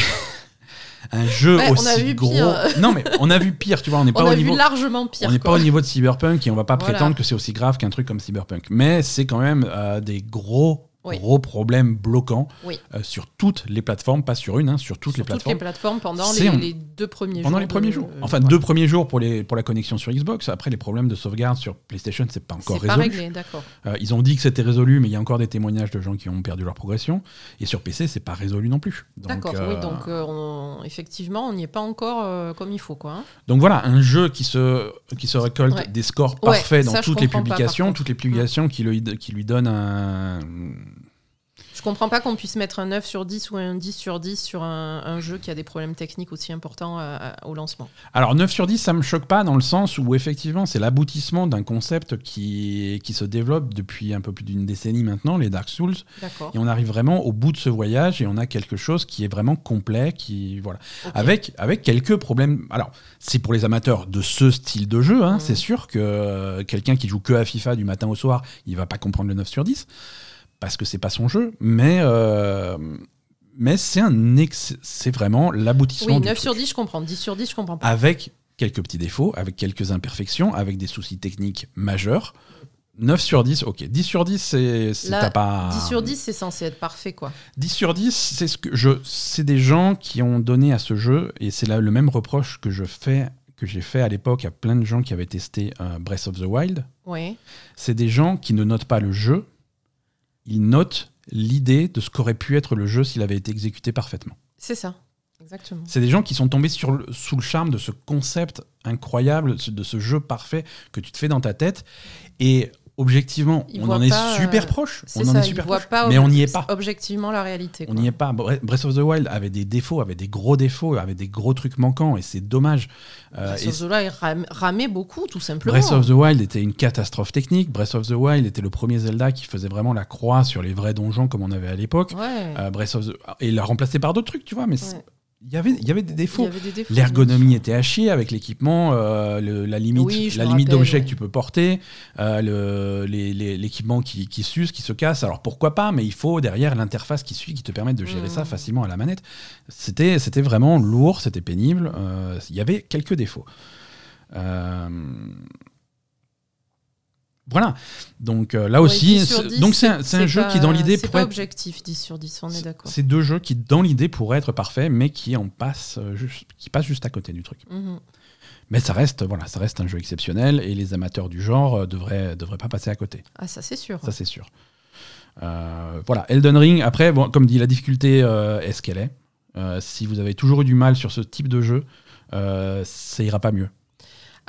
un jeu Ouais, on a aussi vu gros. pire. Non mais on a vu pire, tu vois, on n'est pas On au a niveau vu largement pire. on n'est pas au niveau de Cyberpunk et on va pas Voilà. prétendre que c'est aussi grave qu'un truc comme Cyberpunk. Mais c'est quand même euh, des gros, Oui. gros problèmes bloquants Oui. euh, sur toutes les plateformes, pas sur une, hein, sur toutes Sur les plateformes. plateformes pendant les, en- les deux premiers Pendant jours. les premiers de- jours. euh, Enfin, ouais. deux premiers jours pour, les, pour la connexion sur Xbox. Après, les problèmes de sauvegarde sur PlayStation, c'est pas encore C'est pas résolu. réglé, d'accord. Euh, ils ont dit que c'était résolu, mais il y a encore des témoignages de gens qui ont perdu leur progression. Et sur PC, c'est pas résolu non plus. D'accord, euh, oui, donc on- effectivement, on n'y est pas encore comme il faut, quoi. hein. Donc voilà, un jeu qui se, qui se récolte Ouais. des scores Ouais, parfaits dans toutes les pas, publications, toutes les publications qui, qui lui donnent un, Je comprends pas qu'on puisse mettre un 9 sur 10 ou un 10 sur 10 sur un, un jeu qui a des problèmes techniques aussi importants à- à- au lancement. Alors 9 sur 10, ça me choque pas dans le sens où effectivement c'est l'aboutissement d'un concept qui, qui se développe depuis un peu plus d'une décennie maintenant, les Dark Souls, et on arrive vraiment au bout de ce voyage et on a quelque chose qui est vraiment complet, qui voilà, avec avec quelques problèmes. Alors c'est pour les amateurs de ce style de jeu, hein, Mhm. c'est sûr que euh, quelqu'un qui joue que à FIFA du matin au soir, il va pas comprendre le 9 sur 10 parce que c'est pas son jeu, mais euh, mais c'est un ex- c'est vraiment l'aboutissement Oui, du 9 truc sur 10, je comprends. 10 sur 10, je comprends pas. avec quelques petits défauts, avec quelques imperfections, avec des soucis techniques majeurs. 9 sur 10, ok. 10 sur 10, c'est pas. 10 sur 10, c'est censé être parfait, quoi. 10 sur 10, c'est ce que je. C'est des gens qui ont donné à ce jeu, et c'est le même reproche que je fais, que j'ai fait à l'époque à plein de gens qui avaient testé euh, Breath of the Wild. Oui. C'est des gens qui ne notent pas le jeu, ils notent l'idée de ce qu'aurait pu être le jeu s'il avait été exécuté parfaitement. C'est ça. Exactement. C'est des gens qui sont tombés sur le- sous le charme de ce concept incroyable, de ce jeu parfait que tu te fais dans ta tête. Et objectivement, Ils on en est pas, super euh, proche. On en est super proche. pas mais on n'y est pas. objectivement la réalité. On n'y est pas. Bre- Breath of the Wild avait des défauts, avait des gros défauts, avait des gros trucs manquants, et c'est dommage. Euh, Breath et of the Wild ram- ramait beaucoup, tout simplement. Breath of the Wild était une catastrophe technique. Breath of the Wild était le premier Zelda qui faisait vraiment la croix sur les vrais donjons comme on avait à l'époque. Ouais. Euh, the... Et il l'a remplacé par d'autres trucs, tu vois, mais Ouais. Il y avait, il y avait des défauts. L'ergonomie était à chier avec l'équipement, euh, la limite, Oui, la limite ouais. que tu peux porter, euh, le- l'équipement qui, qui s'use, qui se casse. Alors pourquoi pas, mais il faut derrière l'interface qui suit, qui te permette de gérer ça facilement à la manette. C'était c'était vraiment lourd, c'était pénible. euh, Il y avait quelques défauts. Euh, Voilà. Donc euh, là Ouais, aussi, 10 sur c'est- 10, donc c'est un, jeu pas- qui dans l'idée C'est pourrait pas objectif 10 sur 10, on est d'accord. c'est deux jeux qui, dans l'idée, pourraient être parfaits, mais qui en passent euh, juste, qui passent juste à côté du truc. Mhm. Mais ça reste, voilà, ça reste un jeu exceptionnel et les amateurs du genre euh, devraient, devraient pas passer à côté. Ah, ça c'est sûr. Ça, c'est sûr. Euh, voilà, Elden Ring. Après, bon, comme dit, la difficulté euh, est ce qu'elle est. Si vous avez toujours eu du mal sur ce type de jeu, ça ira pas mieux.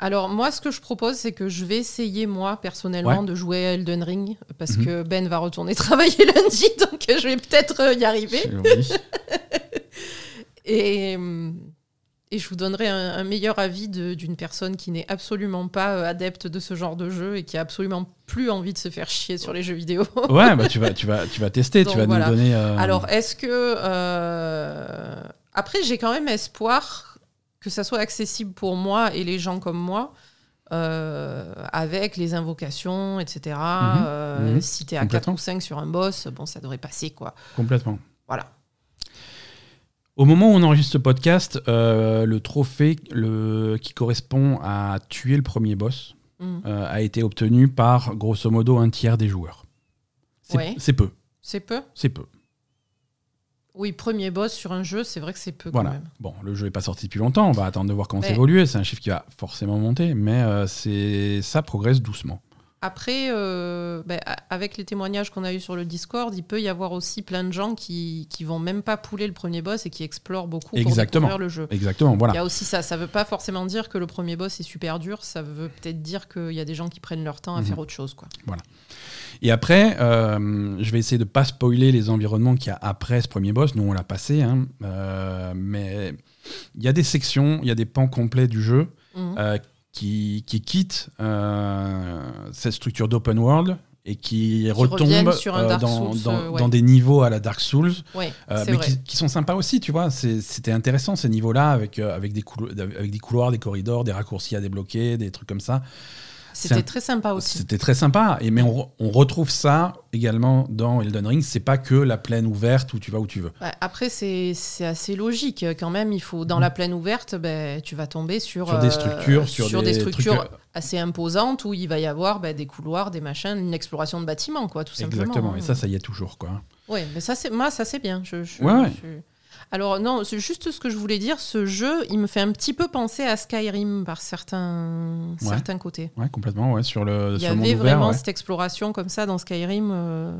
Alors moi, ce que je propose, c'est que je vais essayer moi personnellement Ouais. de jouer à Elden Ring parce Mhm. que Ben va retourner travailler lundi, donc je vais peut-être euh, y arriver. Et, hum, et je vous donnerai un, un meilleur avis d'une personne qui n'est absolument pas euh, adepte de ce genre de jeu et qui a absolument plus envie de se faire chier sur les jeux vidéo. ouais, bah, tu, vas, tu, vas, tu vas tester, Donc, tu vas voilà. nous donner. euh, Alors, est-ce que... euh, Après, j'ai quand même espoir que ça soit accessible pour moi et les gens comme moi. euh, avec les invocations, etc. Euh, mhm, si t'es à 4 complètement. ou 5 sur un boss, bon, ça devrait passer, quoi. Complètement. Voilà. Au moment où on enregistre ce podcast, euh, le trophée le, qui correspond à tuer le premier boss Mhm. euh, a été obtenu par grosso modo un tiers des joueurs. C'est Ouais. c'est peu, C'est peu? C'est peu. Oui, premier boss sur un jeu, c'est vrai que c'est peu Voilà. quand même. Bon, le jeu est pas sorti depuis longtemps, on va attendre de voir comment Ouais. ça évolue. C'est un chiffre qui va forcément monter, mais euh, c'est ça progresse doucement. Après, euh, ben, avec les témoignages qu'on a eu sur le Discord, il peut y avoir aussi plein de gens qui, qui vont même pas pouler le premier boss et qui explorent beaucoup Exactement. pour découvrir le jeu. Exactement, Il y voilà. a aussi ça. Ça veut pas forcément dire que le premier boss est super dur. Ça veut peut-être dire qu'il y a des gens qui prennent leur temps à Mhm. faire autre chose. Quoi. Et après, euh, je vais essayer de pas spoiler les environnements qu'il y a après ce premier boss. Nous, on l'a passé, hein, euh, mais il y a des sections, il y a des pans complets du jeu Mhm. euh, qui, qui quittent euh, cette structure d'open world et qui, retombent sur un euh, dans, Souls, dans- euh, ouais. dans des niveaux à la Dark Souls, Ouais, mais qui, qui sont sympas aussi, tu vois. C'était intéressant ces niveaux-là avec, avec, des coulo- avec des couloirs, des corridors, des raccourcis à débloquer, des trucs comme ça. C'était un- très sympa aussi. C'était très sympa, et, mais on, on retrouve ça également dans Elden Ring. C'est pas que la plaine ouverte où tu vas où tu veux. Ouais, après, c'est c'est assez logique quand même. Il faut dans la plaine ouverte, ben, tu vas tomber sur. Sur des euh, structures, sur, des, structures trucs, euh, assez imposantes où il va y avoir ben, des couloirs, des machins, une exploration de bâtiments, quoi, tout simplement. Exactement, hein. et ça, ça y est toujours, quoi. Ouais, mais ça c'est moi ça c'est bien. Je, je- Ouais, ouais. je- Alors non, c'est juste ce que je voulais dire. Ce jeu, il me fait un petit peu penser à Skyrim par certains Ouais. certains côtés. Ouais, complètement, ouais, sur le, Il y sur le monde avait ouvert. vraiment ouais. cette exploration comme ça dans Skyrim, euh,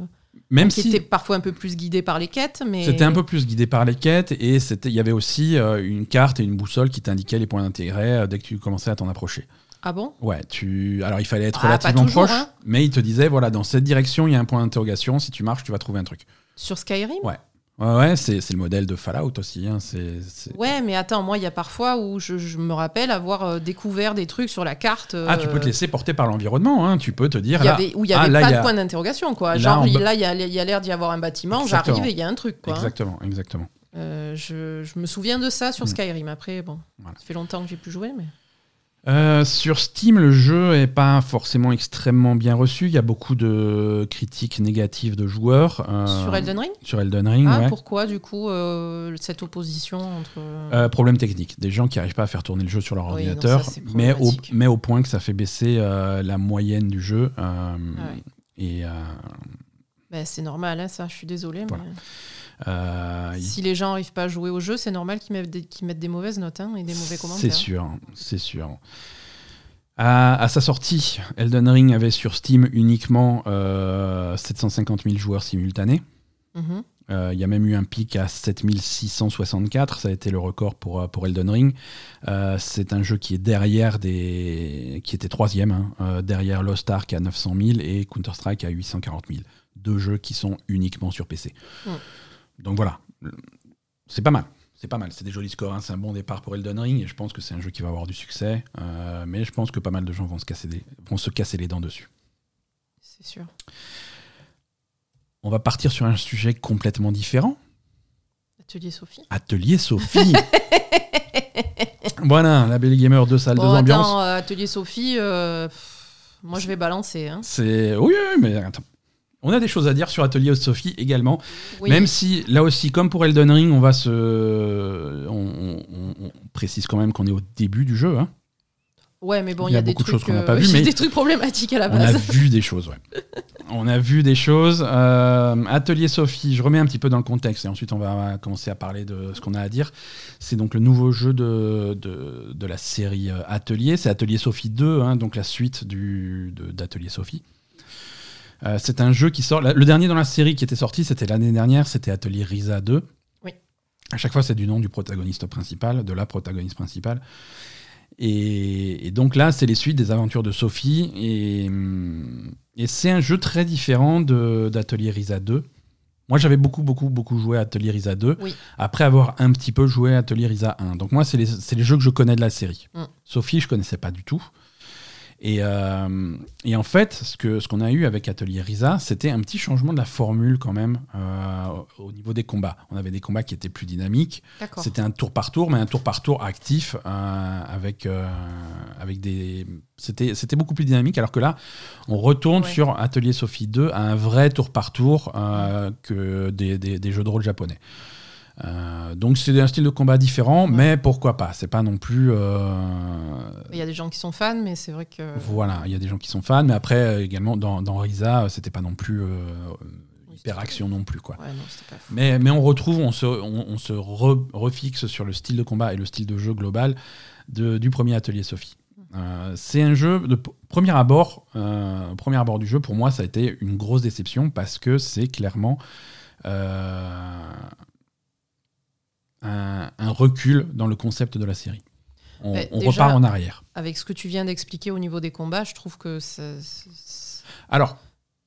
Même qui si était parfois un peu plus guidée par les quêtes, mais c'était un peu plus guidé par les quêtes, et c'était- il y avait aussi euh, une carte et une boussole qui t'indiquaient les points d'intérêt euh, dès que tu commençais à t'en approcher. ah bon? Ouais, tu... alors il fallait être Ah, relativement toujours, proche, hein. mais il te disait, voilà, dans cette direction, il y a un point d'interrogation, si tu marches, tu vas trouver un truc. sur Skyrim? Ouais. Ouais, ouais, c'est le modèle de Fallout aussi. hein, Ouais, mais attends, moi, il y a parfois où je, je me rappelle avoir euh, découvert des trucs sur la carte. Ah, tu peux te euh, laisser porter par l'environnement, hein, tu peux te dire, il y là, avait, où il n'y ah, avait pas de a- point d'interrogation, quoi. Là, Genre, là, il y a, l'air d'y avoir un bâtiment, j'arrive et il y a un truc, quoi. Exactement, exactement. Euh, je, je me souviens de ça sur Mm. Skyrim. Après, bon, Voilà. ça fait longtemps que j'ai plus joué, mais. Euh, sur Steam, le jeu est pas forcément extrêmement bien reçu. Il y a beaucoup de critiques négatives de joueurs. euh, Sur Elden Ring? Sur Elden Ring, Ah, ouais. pourquoi, du coup, euh, cette opposition entre. Problème technique. Des gens qui n'arrivent pas à faire tourner le jeu sur leur Oui, non, ordinateur, ça, mais, au, problématique. mais au point que ça fait baisser la moyenne du jeu. Ah ouais. Et Ben, c'est normal, hein, ça, je suis. Voilà. mais euh, il- Si les gens n'arrivent pas à jouer au jeu, c'est normal qu'ils mettent, des- qu'ils mettent des mauvaises notes hein, et des mauvais c'est commentaires. sûr, c'est sûr. À, à sa sortie, Elden Ring avait sur Steam uniquement euh, 750 000 joueurs simultanés. Mhm. Euh, Il y a même eu un pic à 7664, ça a été le record pour, euh, pour Elden Ring. Euh, c'est un jeu qui est derrière des. qui était troisième, hein, euh, derrière Lost Ark à 900 000 et Counter-Strike à 840 000. Deux jeux qui sont uniquement sur PC. Mm. Donc voilà, c'est pas mal. C'est pas mal, c'est des jolis scores, hein. c'est un bon départ pour Elden Ring et je pense que c'est un jeu qui va avoir du succès. Euh, mais je pense que pas mal de gens vont se casser, des- vont se casser les dents dessus. C'est sûr. On va partir sur un sujet complètement différent. Atelier Sophie. Atelier Sophie. voilà, la Belle Gamer, deux salles, Bon, deux ambiances. attends, euh, Atelier Sophie, euh, moi je vais balancer. Hein. C'est oui, oui, mais attends. On a des choses à dire sur Atelier Sophie également, Oui. même si là aussi, comme pour Elden Ring, on va se, on, on- on précise quand même qu'on est au début du jeu. hein. Ouais, mais bon, il y y a des beaucoup de trucs, choses qu'on n'a euh, pas vues, a mais- des trucs problématiques à la On a base. vu des choses, ouais. On a vu des choses. Euh, Atelier Sophie, je remets un petit peu dans le contexte et ensuite on va commencer à parler de ce qu'on a à dire. C'est donc le nouveau jeu de, de, de la série euh, Atelier. C'est Atelier Sophie 2, hein, donc la suite d'Atelier Sophie. Euh, c'est un jeu qui sort. la- Le dernier dans la série qui était sorti, c'était l'année dernière, c'était Atelier Risa 2. Oui. À chaque fois, c'est du nom du protagoniste principal, de la protagoniste principale. Et, et donc là, c'est les suites des aventures de Sophie. Et, et c'est un jeu très différent de- d'Atelier Risa 2. Moi, j'avais beaucoup, beaucoup, beaucoup joué à Atelier Risa 2, Oui. après avoir un petit peu joué à Atelier Risa 1. Donc moi, c'est les, jeux que je connais de la série. Mm. Sophie, je connaissais pas du tout. Et, euh, et en fait, ce qu'on ce qu'on a eu avec Atelier Risa, c'était un petit changement de la formule quand même euh, au au niveau des combats. On avait des combats qui étaient plus dynamiques. C'était un tour par tour, mais un tour par tour actif euh, avec, avec des. C'était beaucoup plus dynamique, alors que là, on retourne Ouais. sur Atelier Sophie 2 à un vrai tour par tour que des, des- des jeux de rôle japonais. Euh, donc c'est un style de combat différent, Ouais. mais pourquoi pas? C'est pas non plus. euh, Il y a des gens qui sont fans, mais c'est vrai que. Voilà, il y a des gens qui sont fans, mais après euh, également dans, dans Risa, c'était pas non plus euh, Oui, hyper action non plus quoi. Ouais, non, c'était pas fou. Mais, mais on retrouve, on se, on, on se re- refixe sur le style de combat et le style de jeu global de- du premier atelier Sophie. Euh, c'est un jeu de premier abord, euh, premier abord du jeu pour moi ça a été une grosse déception parce que c'est clairement euh, un, un recul dans le concept de la série. On, Mais on déjà- repart en arrière. Avec ce que tu viens d'expliquer au niveau des combats, je trouve que ça- Alors,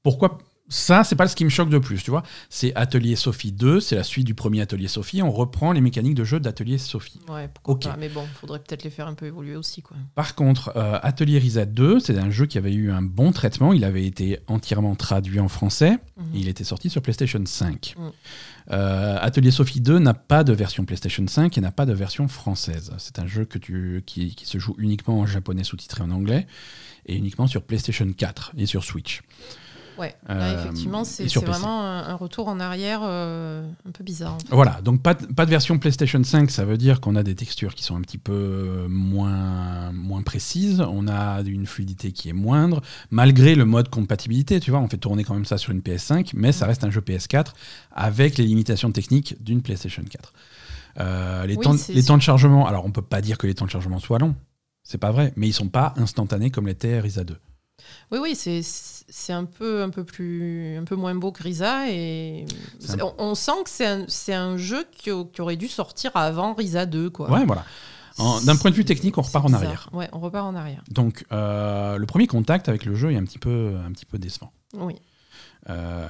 pourquoi ça, c'est pas ce qui me choque de plus, tu vois. C'est Atelier Sophie 2, c'est la suite du premier Atelier Sophie. On reprend les mécaniques de jeu d'Atelier Sophie. Ouais, pourquoi Ok. pas. Mais bon, faudrait peut-être les faire un peu évoluer aussi, quoi. Par contre, euh, Atelier Risa 2, c'est un jeu qui avait eu un bon traitement. Il avait été entièrement traduit en français. Mhm. Et il était sorti sur PlayStation 5. Mm. Euh, Atelier Sophie 2 n'a pas de version PlayStation 5 et n'a pas de version française. C'est un jeu que tu, qui, qui se joue uniquement en japonais sous-titré en anglais et uniquement sur PlayStation 4 et sur Switch. Ouais, là, Euh, effectivement, et c'est vraiment un, un retour en arrière euh, un peu bizarre. en fait. Voilà, donc pas de, pas de version PlayStation 5, ça veut dire qu'on a des textures qui sont un petit peu euh, moins, moins précises, on a une fluidité qui est moindre, malgré le mode compatibilité, tu vois, on fait tourner quand même ça sur une PS5, mais ça reste un jeu PS4 avec les limitations techniques d'une PlayStation 4. Euh, les, Oui, temps, c'est les sûr. temps de chargement, alors on peut pas dire que les temps de chargement soient longs, c'est pas vrai, mais ils sont pas instantanés comme l'était Risa 2. Oui, oui, c'est un peu, un peu plus, un peu moins beau que Risa et on, on sent que c'est un, un jeu qui, au- qui aurait dû sortir avant Risa 2, quoi. Ouais, voilà. D'un point de vue technique, on repart en arrière. Ouais, on repart en arrière. Donc, euh, le premier contact avec le jeu est un petit peu, un petit peu décevant. Oui. Euh,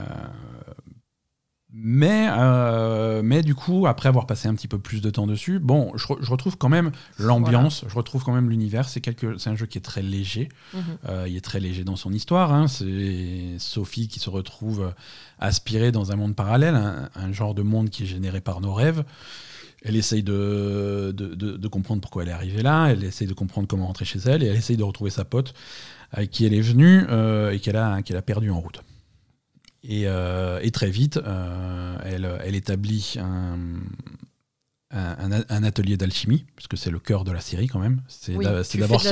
mais, euh, mais du coup, après avoir passé un petit peu plus de temps dessus, bon, je, re- je retrouve quand même l'ambiance, je retrouve quand même l'univers. C'est quelque- un jeu qui est très léger. Mhm. Euh, il est très léger dans son histoire. hein. C'est Sophie qui se retrouve aspirée dans un monde parallèle, un, un genre de monde qui est généré par nos rêves. Elle essaye de, de, de- de comprendre pourquoi elle est arrivée là, elle essaye de comprendre comment rentrer chez elle, et elle essaye de retrouver sa pote avec qui elle est venue euh, et qu'elle a, qu'elle a perdu en route. Et, euh, et très vite, euh, elle, elle établit un, un, un- un atelier d'alchimie, puisque c'est le cœur de la série quand même. C'est Oui, d'abord son,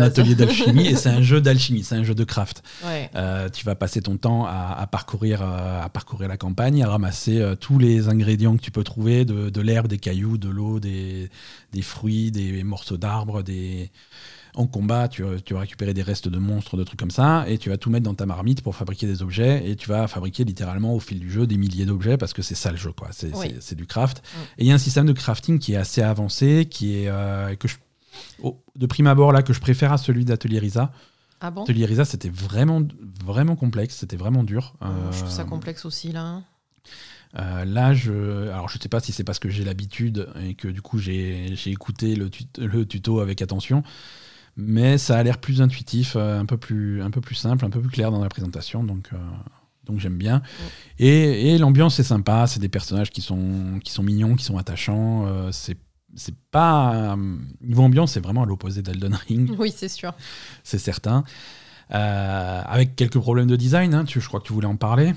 atelier d'alchimie, et c'est un jeu d'alchimie, c'est un jeu de craft. Ouais. Euh, tu vas passer ton temps à, à parcourir, à parcourir la campagne, à ramasser tous les ingrédients que tu peux trouver, de, de l'herbe, des cailloux, de l'eau, des, des fruits, des morceaux d'arbres, des... en combat, tu, tu vas récupérer des restes de monstres, de trucs comme ça, et tu vas tout mettre dans ta marmite pour fabriquer des objets, et tu vas fabriquer littéralement au fil du jeu des milliers d'objets, parce que c'est ça le jeu, quoi. C'est Oui. du craft. Mm. Et il y a un système de crafting qui est assez avancé, qui est euh, que je, de prime abord là que je préfère à celui d'Atelier Risa. Ah bon? Atelier Risa, c'était vraiment vraiment complexe, c'était vraiment dur. Je trouve ça Euh, complexe aussi là. hein. euh, là, je, alors je sais pas si c'est parce que j'ai l'habitude et que du coup j'ai j'ai écouté le, tut- le tuto avec attention, mais ça a l'air plus intuitif, euh, un peu plus, un peu plus simple, un peu plus clair dans la présentation, donc, euh, donc j'aime bien. Et, et l'ambiance est sympa, c'est des personnages qui sont, qui sont mignons, qui sont attachants. euh, c'est c'est pas niveau ambiance, c'est vraiment à l'opposé d'Elden Ring, Oui, c'est sûr. c'est certain. Euh, avec quelques problèmes de design, hein, tu, je crois que tu voulais en parler.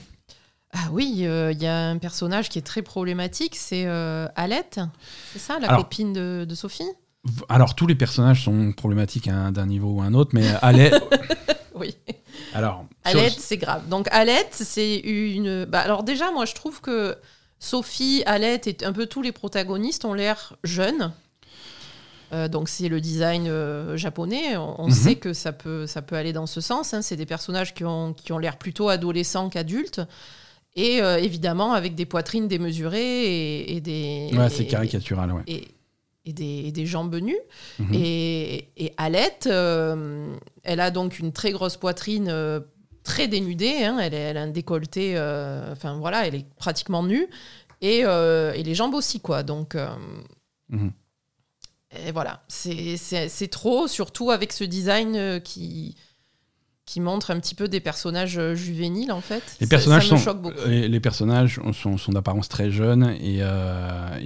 Ah oui, euh, il y a un personnage qui est très problématique, c'est euh, Alette. C'est ça, la Alors- copine de, de Sophie? Alors tous les personnages sont problématiques hein, d'un niveau ou un autre, mais Alette, Oui. alors sur- Alette, c'est grave. Donc Alette, c'est une. Bah, alors déjà, moi, je trouve que Sophie, Alette et un peu tous les protagonistes ont l'air jeunes. Euh, donc c'est le design euh, japonais. On, on Mhm. sait que ça peut, ça peut aller dans ce sens. hein. C'est des personnages qui ont, qui ont l'air plutôt adolescents qu'adultes. Et euh, évidemment avec des poitrines démesurées et, et des... ouais, c'est et- caricatural, ouais. et, et des, et des jambes nues. Mhm. Et, et Alette, euh, elle a donc une très grosse poitrine euh, très dénudée. hein. Elle, est- elle a un décolleté, euh, enfin voilà, elle est pratiquement nue. Et, et les jambes aussi, quoi. Donc, Mhm. et voilà, c'est trop, surtout avec ce design qui, qui montre un petit peu des personnages euh, juvéniles, en fait. Les personnages ça me sont, choque beaucoup. les, les personnages sont, sont d'apparence très jeunes et, euh, et-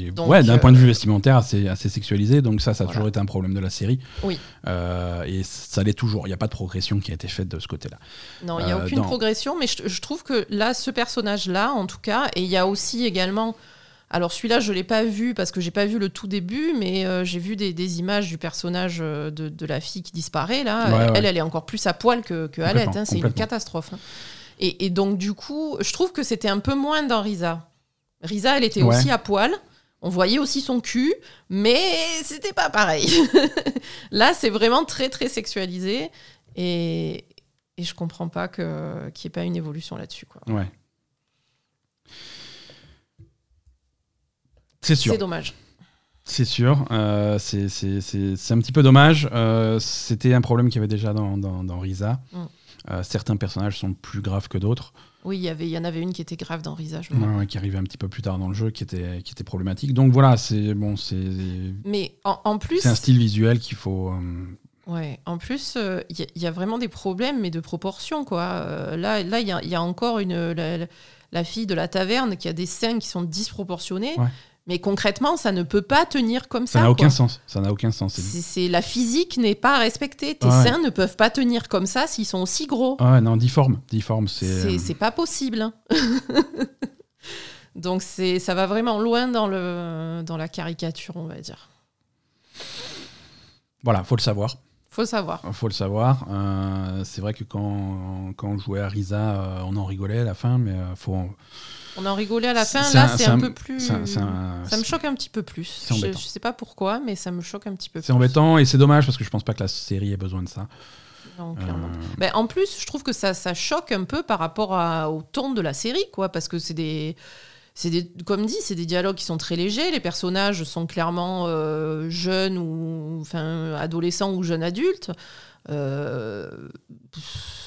et- et- Donc, ouais, d'un euh, point de vue vestimentaire assez, assez sexualisé. Donc ça, ça a Voilà. toujours été un problème de la série. Oui. Euh, et ça l'est toujours. Il n'y a pas de progression qui a été faite de ce côté-là. Non, il n'y a Euh, aucune dans- progression, mais je, je trouve que là, ce personnage-là, en tout cas, et il y a aussi également. Alors celui-là, je ne l'ai pas vu parce que j'ai pas vu le tout début, mais euh, j'ai vu des, des images du personnage euh, de, de la fille qui disparaît. Là, Ouais, elle, ouais. elle est encore plus à poil que, que Alette. Hein, c'est une catastrophe. hein. Et, et donc du coup, je trouve que c'était un peu moins dans Risa. Risa, elle était Ouais. aussi à poil. On voyait aussi son cul, mais c'était pas pareil. Là, c'est vraiment très très sexualisé et, et je comprends pas qu'il n'y ait pas une évolution là-dessus. quoi. Ouais. C'est sûr. C'est dommage. C'est sûr. Euh, c'est- un petit peu dommage. Euh, C'était un problème qu'il y avait déjà dans, dans, dans Risa. Mm. Euh, certains personnages sont plus graves que d'autres. Oui, il y avait- il y en avait une qui était grave dans Risa. je Ouais, qui arrivait un petit peu plus tard dans le jeu, qui était, qui était problématique. Donc voilà, c'est bon, c'est Mais en, en plus, c'est un style visuel qu'il faut. ouais, en plus, euh, il y, a- il y a vraiment des problèmes, mais de proportion, quoi. Euh, là, là, il y a, y a encore une la, la- fille de la taverne qui a des seins qui sont disproportionnés. Ouais. Mais concrètement, ça ne peut pas tenir comme ça. ça n'a aucun sens. Ça n'a aucun sens. C'est- la physique n'est pas respectée. Tes Ouais. seins ne peuvent pas tenir comme ça s'ils sont aussi gros. Ah ouais, non, difforme, difforme, c'est. C'est euh, pas possible. hein. Donc c'est ça va vraiment loin dans le dans la caricature, on va dire. Voilà, faut le savoir. Faut savoir. Faut le savoir. Euh, c'est vrai que quand, quand on jouait à Risa, euh, on en rigolait à la fin, mais faut. en- On en rigolait à la fin. Là, c'est un, un- peu plus. un- Ça me choque un petit peu plus. Je, je sais pas pourquoi, mais ça me choque un petit peu plus. C'est embêtant et c'est dommage parce que je pense pas que la série ait besoin de ça. Non, clairement. Euh, Ben, en plus, je trouve que ça, ça choque un peu par rapport à- au ton de la série, quoi, parce que c'est des, c'est des, comme dit, c'est des dialogues qui sont très légers. Les personnages sont clairement euh, jeunes ou, enfin, adolescents ou jeunes adultes. Euh,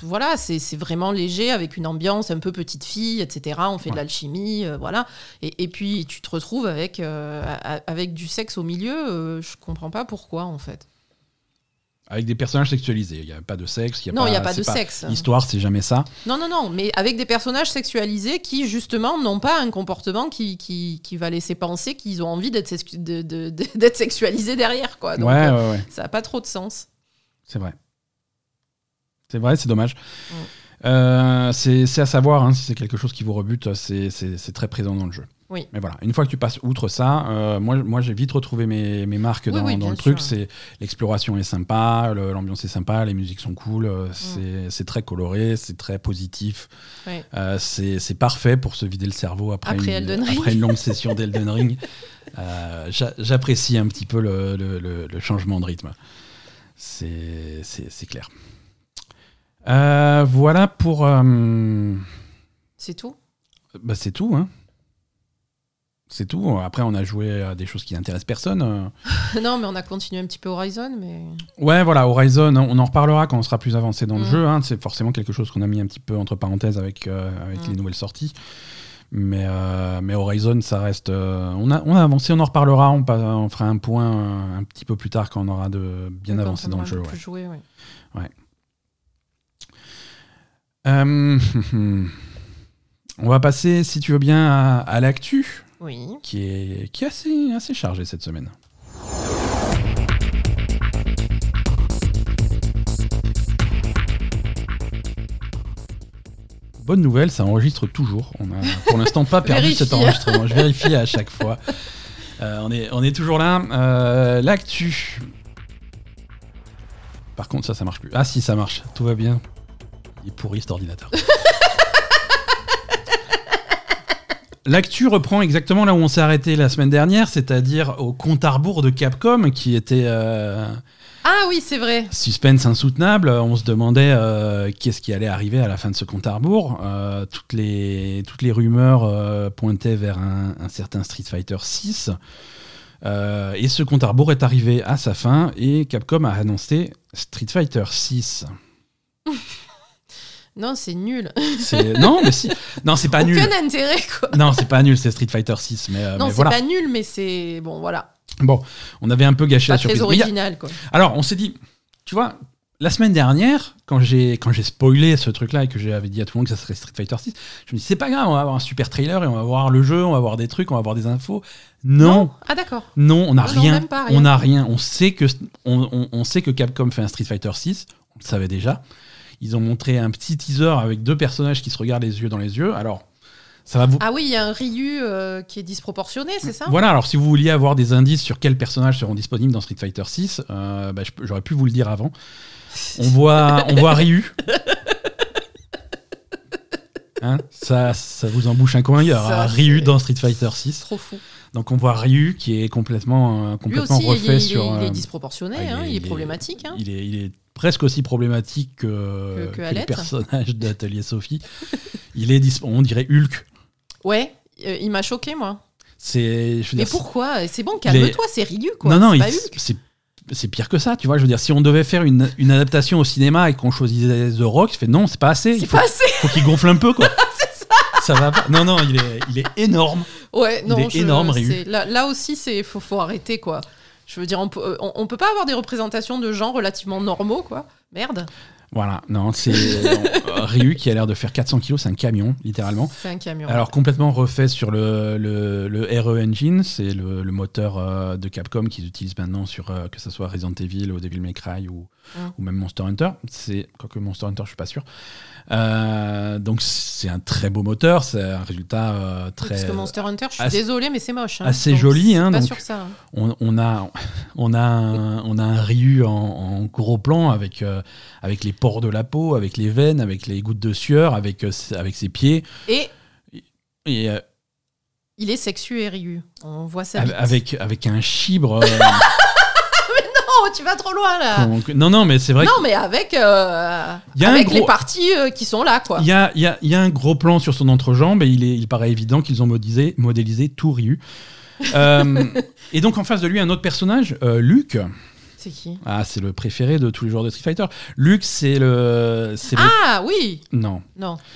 voilà, c'est vraiment léger avec une ambiance un peu petite fille, etc. On fait de l'alchimie, euh, voilà. Et, et puis tu te retrouves avec euh, avec du sexe au milieu. je comprends pas pourquoi en fait. avec des personnages sexualisés. Il n'y a pas de sexe. il Y a non, il n'y a pas de sexe. L'histoire, c'est jamais ça. Non, non, non, mais avec des personnages sexualisés qui, justement, n'ont pas un comportement qui, qui, qui va laisser penser qu'ils ont envie d'être de- de- sexualisés derrière, quoi. Donc, ouais, ouais, ouais. ça n'a pas trop de sens. C'est vrai. C'est vrai, c'est dommage. Mm. Euh, c'est à savoir, hein, si c'est quelque chose qui vous rebute, c'est- très présent dans le jeu. Oui. Mais voilà, une fois que tu passes outre ça, euh, moi, moi j'ai vite retrouvé mes, mes marques Oui, dans, oui, dans bien le truc. C'est l'exploration est sympa, l'ambiance est sympa, les musiques sont cool, Mm. euh, c'est c'est très coloré, c'est très positif. Euh, c'est parfait pour se vider le cerveau après, Après une, après longue session d'Elden Ring. J'a- J'apprécie un petit peu le, le- le- le changement de rythme. C'est clair. Euh, voilà pour. euh, C'est tout? bah, c'est tout, hein. C'est tout. Après, on a joué à des choses qui n'intéressent personne. euh. Non, mais on a continué un petit peu Horizon, mais. Ouais, voilà, Horizon, on en reparlera quand on sera plus avancé dans le Mhm. jeu. hein. C'est forcément quelque chose qu'on a mis un petit peu entre parenthèses avec, euh, avec Mhm. les nouvelles sorties. Mais, euh, mais Horizon, ça reste. euh, on, a, on a avancé, on en reparlera. On, pa- on fera un point euh, un petit peu plus tard quand on aura de, bien quand avancé on dans le jeu. ouais. plus joué, ouais. Euh, on va passer, si tu veux bien, à, à l'actu, Oui. qui est, qui est assez, assez chargé cette semaine. Bonne nouvelle, ça enregistre toujours. On a pour l'instant pas perdu cet enregistrement. Je vérifie à chaque fois. Euh, on, est, on est toujours là. Euh, L'actu. Par contre, ça, ça marche plus. Ah si, ça marche. Tout va bien. Il est pourri cet ordinateur. L'actu reprend exactement là où on s'est arrêté la semaine dernière, c'est-à-dire au compte à rebours de Capcom qui était euh, Ah oui, c'est vrai. suspense insoutenable. On se demandait euh, qu'est-ce qui allait arriver à la fin de ce compte à rebours. Euh, toutes, les, toutes les rumeurs euh, pointaient vers un, un certain Street Fighter 6. et ce compte à rebours est arrivé à sa fin et Capcom a annoncé Street Fighter 6. Non, c'est nul. Non, mais si. Non, c'est pas nul. Aucun intérêt, quoi. Non, c'est pas nul, c'est Street Fighter 6. Mais, euh, non, mais c'est voilà. pas nul, mais c'est. Bon, voilà. Bon, on avait un peu gâché la très surprise. A- original, quoi. Alors, on s'est dit, tu vois, la semaine dernière, quand j'ai quand j'ai spoilé ce truc-là et que j'avais dit à tout le monde que ça serait Street Fighter 6, je me dis c'est pas grave, on va avoir un super trailer et on va voir le jeu, on va voir des trucs, on va voir des infos. Non, Ah, d'accord. non, on n'a rien, on n'a rien. On sait que on, on- on sait que Capcom fait un Street Fighter 6, on le savait déjà. Ils ont montré un petit teaser avec deux personnages qui se regardent les yeux dans les yeux. Alors, ça va vous Ah oui, il y a un Ryu euh, qui est disproportionné, c'est ça? Voilà, alors si vous vouliez avoir des indices sur quels personnages seront disponibles dans Street Fighter 6, euh, bah, j'aurais pu vous le dire avant. On voit, on voit Ryu. Hein, ça, ça vous embouche un coin. Il y aura Ryu dans Street Fighter 6. Trop fou. Donc on voit Ryu qui est complètement, euh, complètement aussi, refait il est- sur. il est euh, disproportionné, ah, il hein, est- il est il est- problématique. hein. il est, il est presque aussi problématique que, Que- que que le personnage d'Atelier Sophie. il est, on dirait Hulk. Ouais, euh, il m'a choqué, moi. C'est, je Mais dire, pourquoi? C'est bon, calme-toi, c'est Ryu, quoi. non, non, c'est c'est pire que ça, tu vois. Je veux dire, si on devait faire une, une adaptation au cinéma et qu'on choisissait The Rock, il fait non, c'est pas assez. Il faut, pas assez. faut qu'il gonfle un peu, quoi. ça. va pas. Non, non, il est, il est énorme. Ouais, Il non, est je- énorme, Ryu. c'est- Là, là aussi, c'est faut, faut arrêter, quoi. Je veux dire, on peut, euh, on, on peut pas avoir des représentations de gens relativement normaux, quoi. Merde. Voilà, non, c'est euh, Ryu qui a l'air de faire 400 kilos, c'est un camion, littéralement. C'est un camion. Alors complètement refait sur le, le, le RE Engine, c'est le, le moteur euh, de Capcom qu'ils utilisent maintenant sur euh, que ce soit Resident Evil ou Devil May Cry ou, Mm. ou même Monster Hunter. C'est quoique Monster Hunter, je suis pas sûr. Euh, donc c'est un très beau moteur, c'est un résultat euh, très Parce que Monster Hunter, je suis assez- désolée, mais c'est moche. hein. assez Donc, joli, hein, Pas donc- sur ça. hein. on, on a, on, a un, on a un Ryu en, en gros plan avec, euh, avec les pores de la peau, avec les veines, avec les gouttes de sueur, avec, euh, avec ses pieds. Et Et euh, il est sexué, Ryu. On voit ça. vite. avec, avec un chibre. euh, Oh, tu vas trop loin, là. non, non, mais c'est vrai Non, mais avec, euh, Il y a un avec gros- les parties euh, qui sont là, quoi. qu'il y a, il y, a, il y a un gros plan sur son entrejambe et il, est, il paraît évident qu'ils ont modélisé, modélisé tout Ryu. Euh, et donc en face de lui, un autre personnage, euh, Luke. C'est qui? Ah, c'est le préféré de tous les joueurs de Street Fighter. Luke, c'est le. c'est le- Ah, oui Non. Non.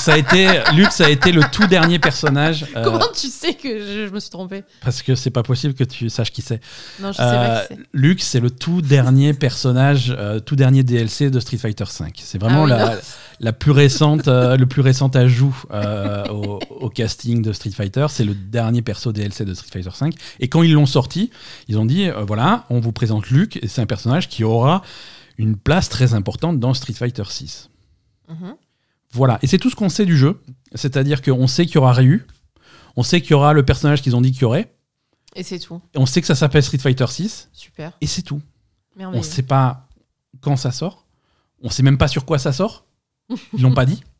Ça a été, Luke, ça a été le tout dernier personnage. euh, Comment tu sais que je, je me suis trompée parce que c'est pas possible que tu saches qui c'est. Non, je sais Euh, pas qui c'est. Luke, c'est le tout dernier personnage, euh, tout dernier DLC de Street Fighter V. C'est vraiment Ah oui, la, plus récente, euh, le plus récent ajout euh, au, au casting de Street Fighter. C'est le dernier perso DLC de Street Fighter V. Et quand ils l'ont sorti, ils ont dit euh, voilà, on vous présente Luke, et c'est un personnage qui aura une place très importante dans Street Fighter 6. Mhm. Voilà, et c'est tout ce qu'on sait du jeu. C'est-à-dire qu'on sait qu'il y aura Ryu, on sait qu'il y aura le personnage qu'ils ont dit qu'il y aurait, Et c'est tout. et on sait que ça s'appelle Street Fighter 6, Super. et c'est tout. On Merveilleux. ne sait pas quand ça sort, on sait même pas sur quoi ça sort, ils l'ont pas dit.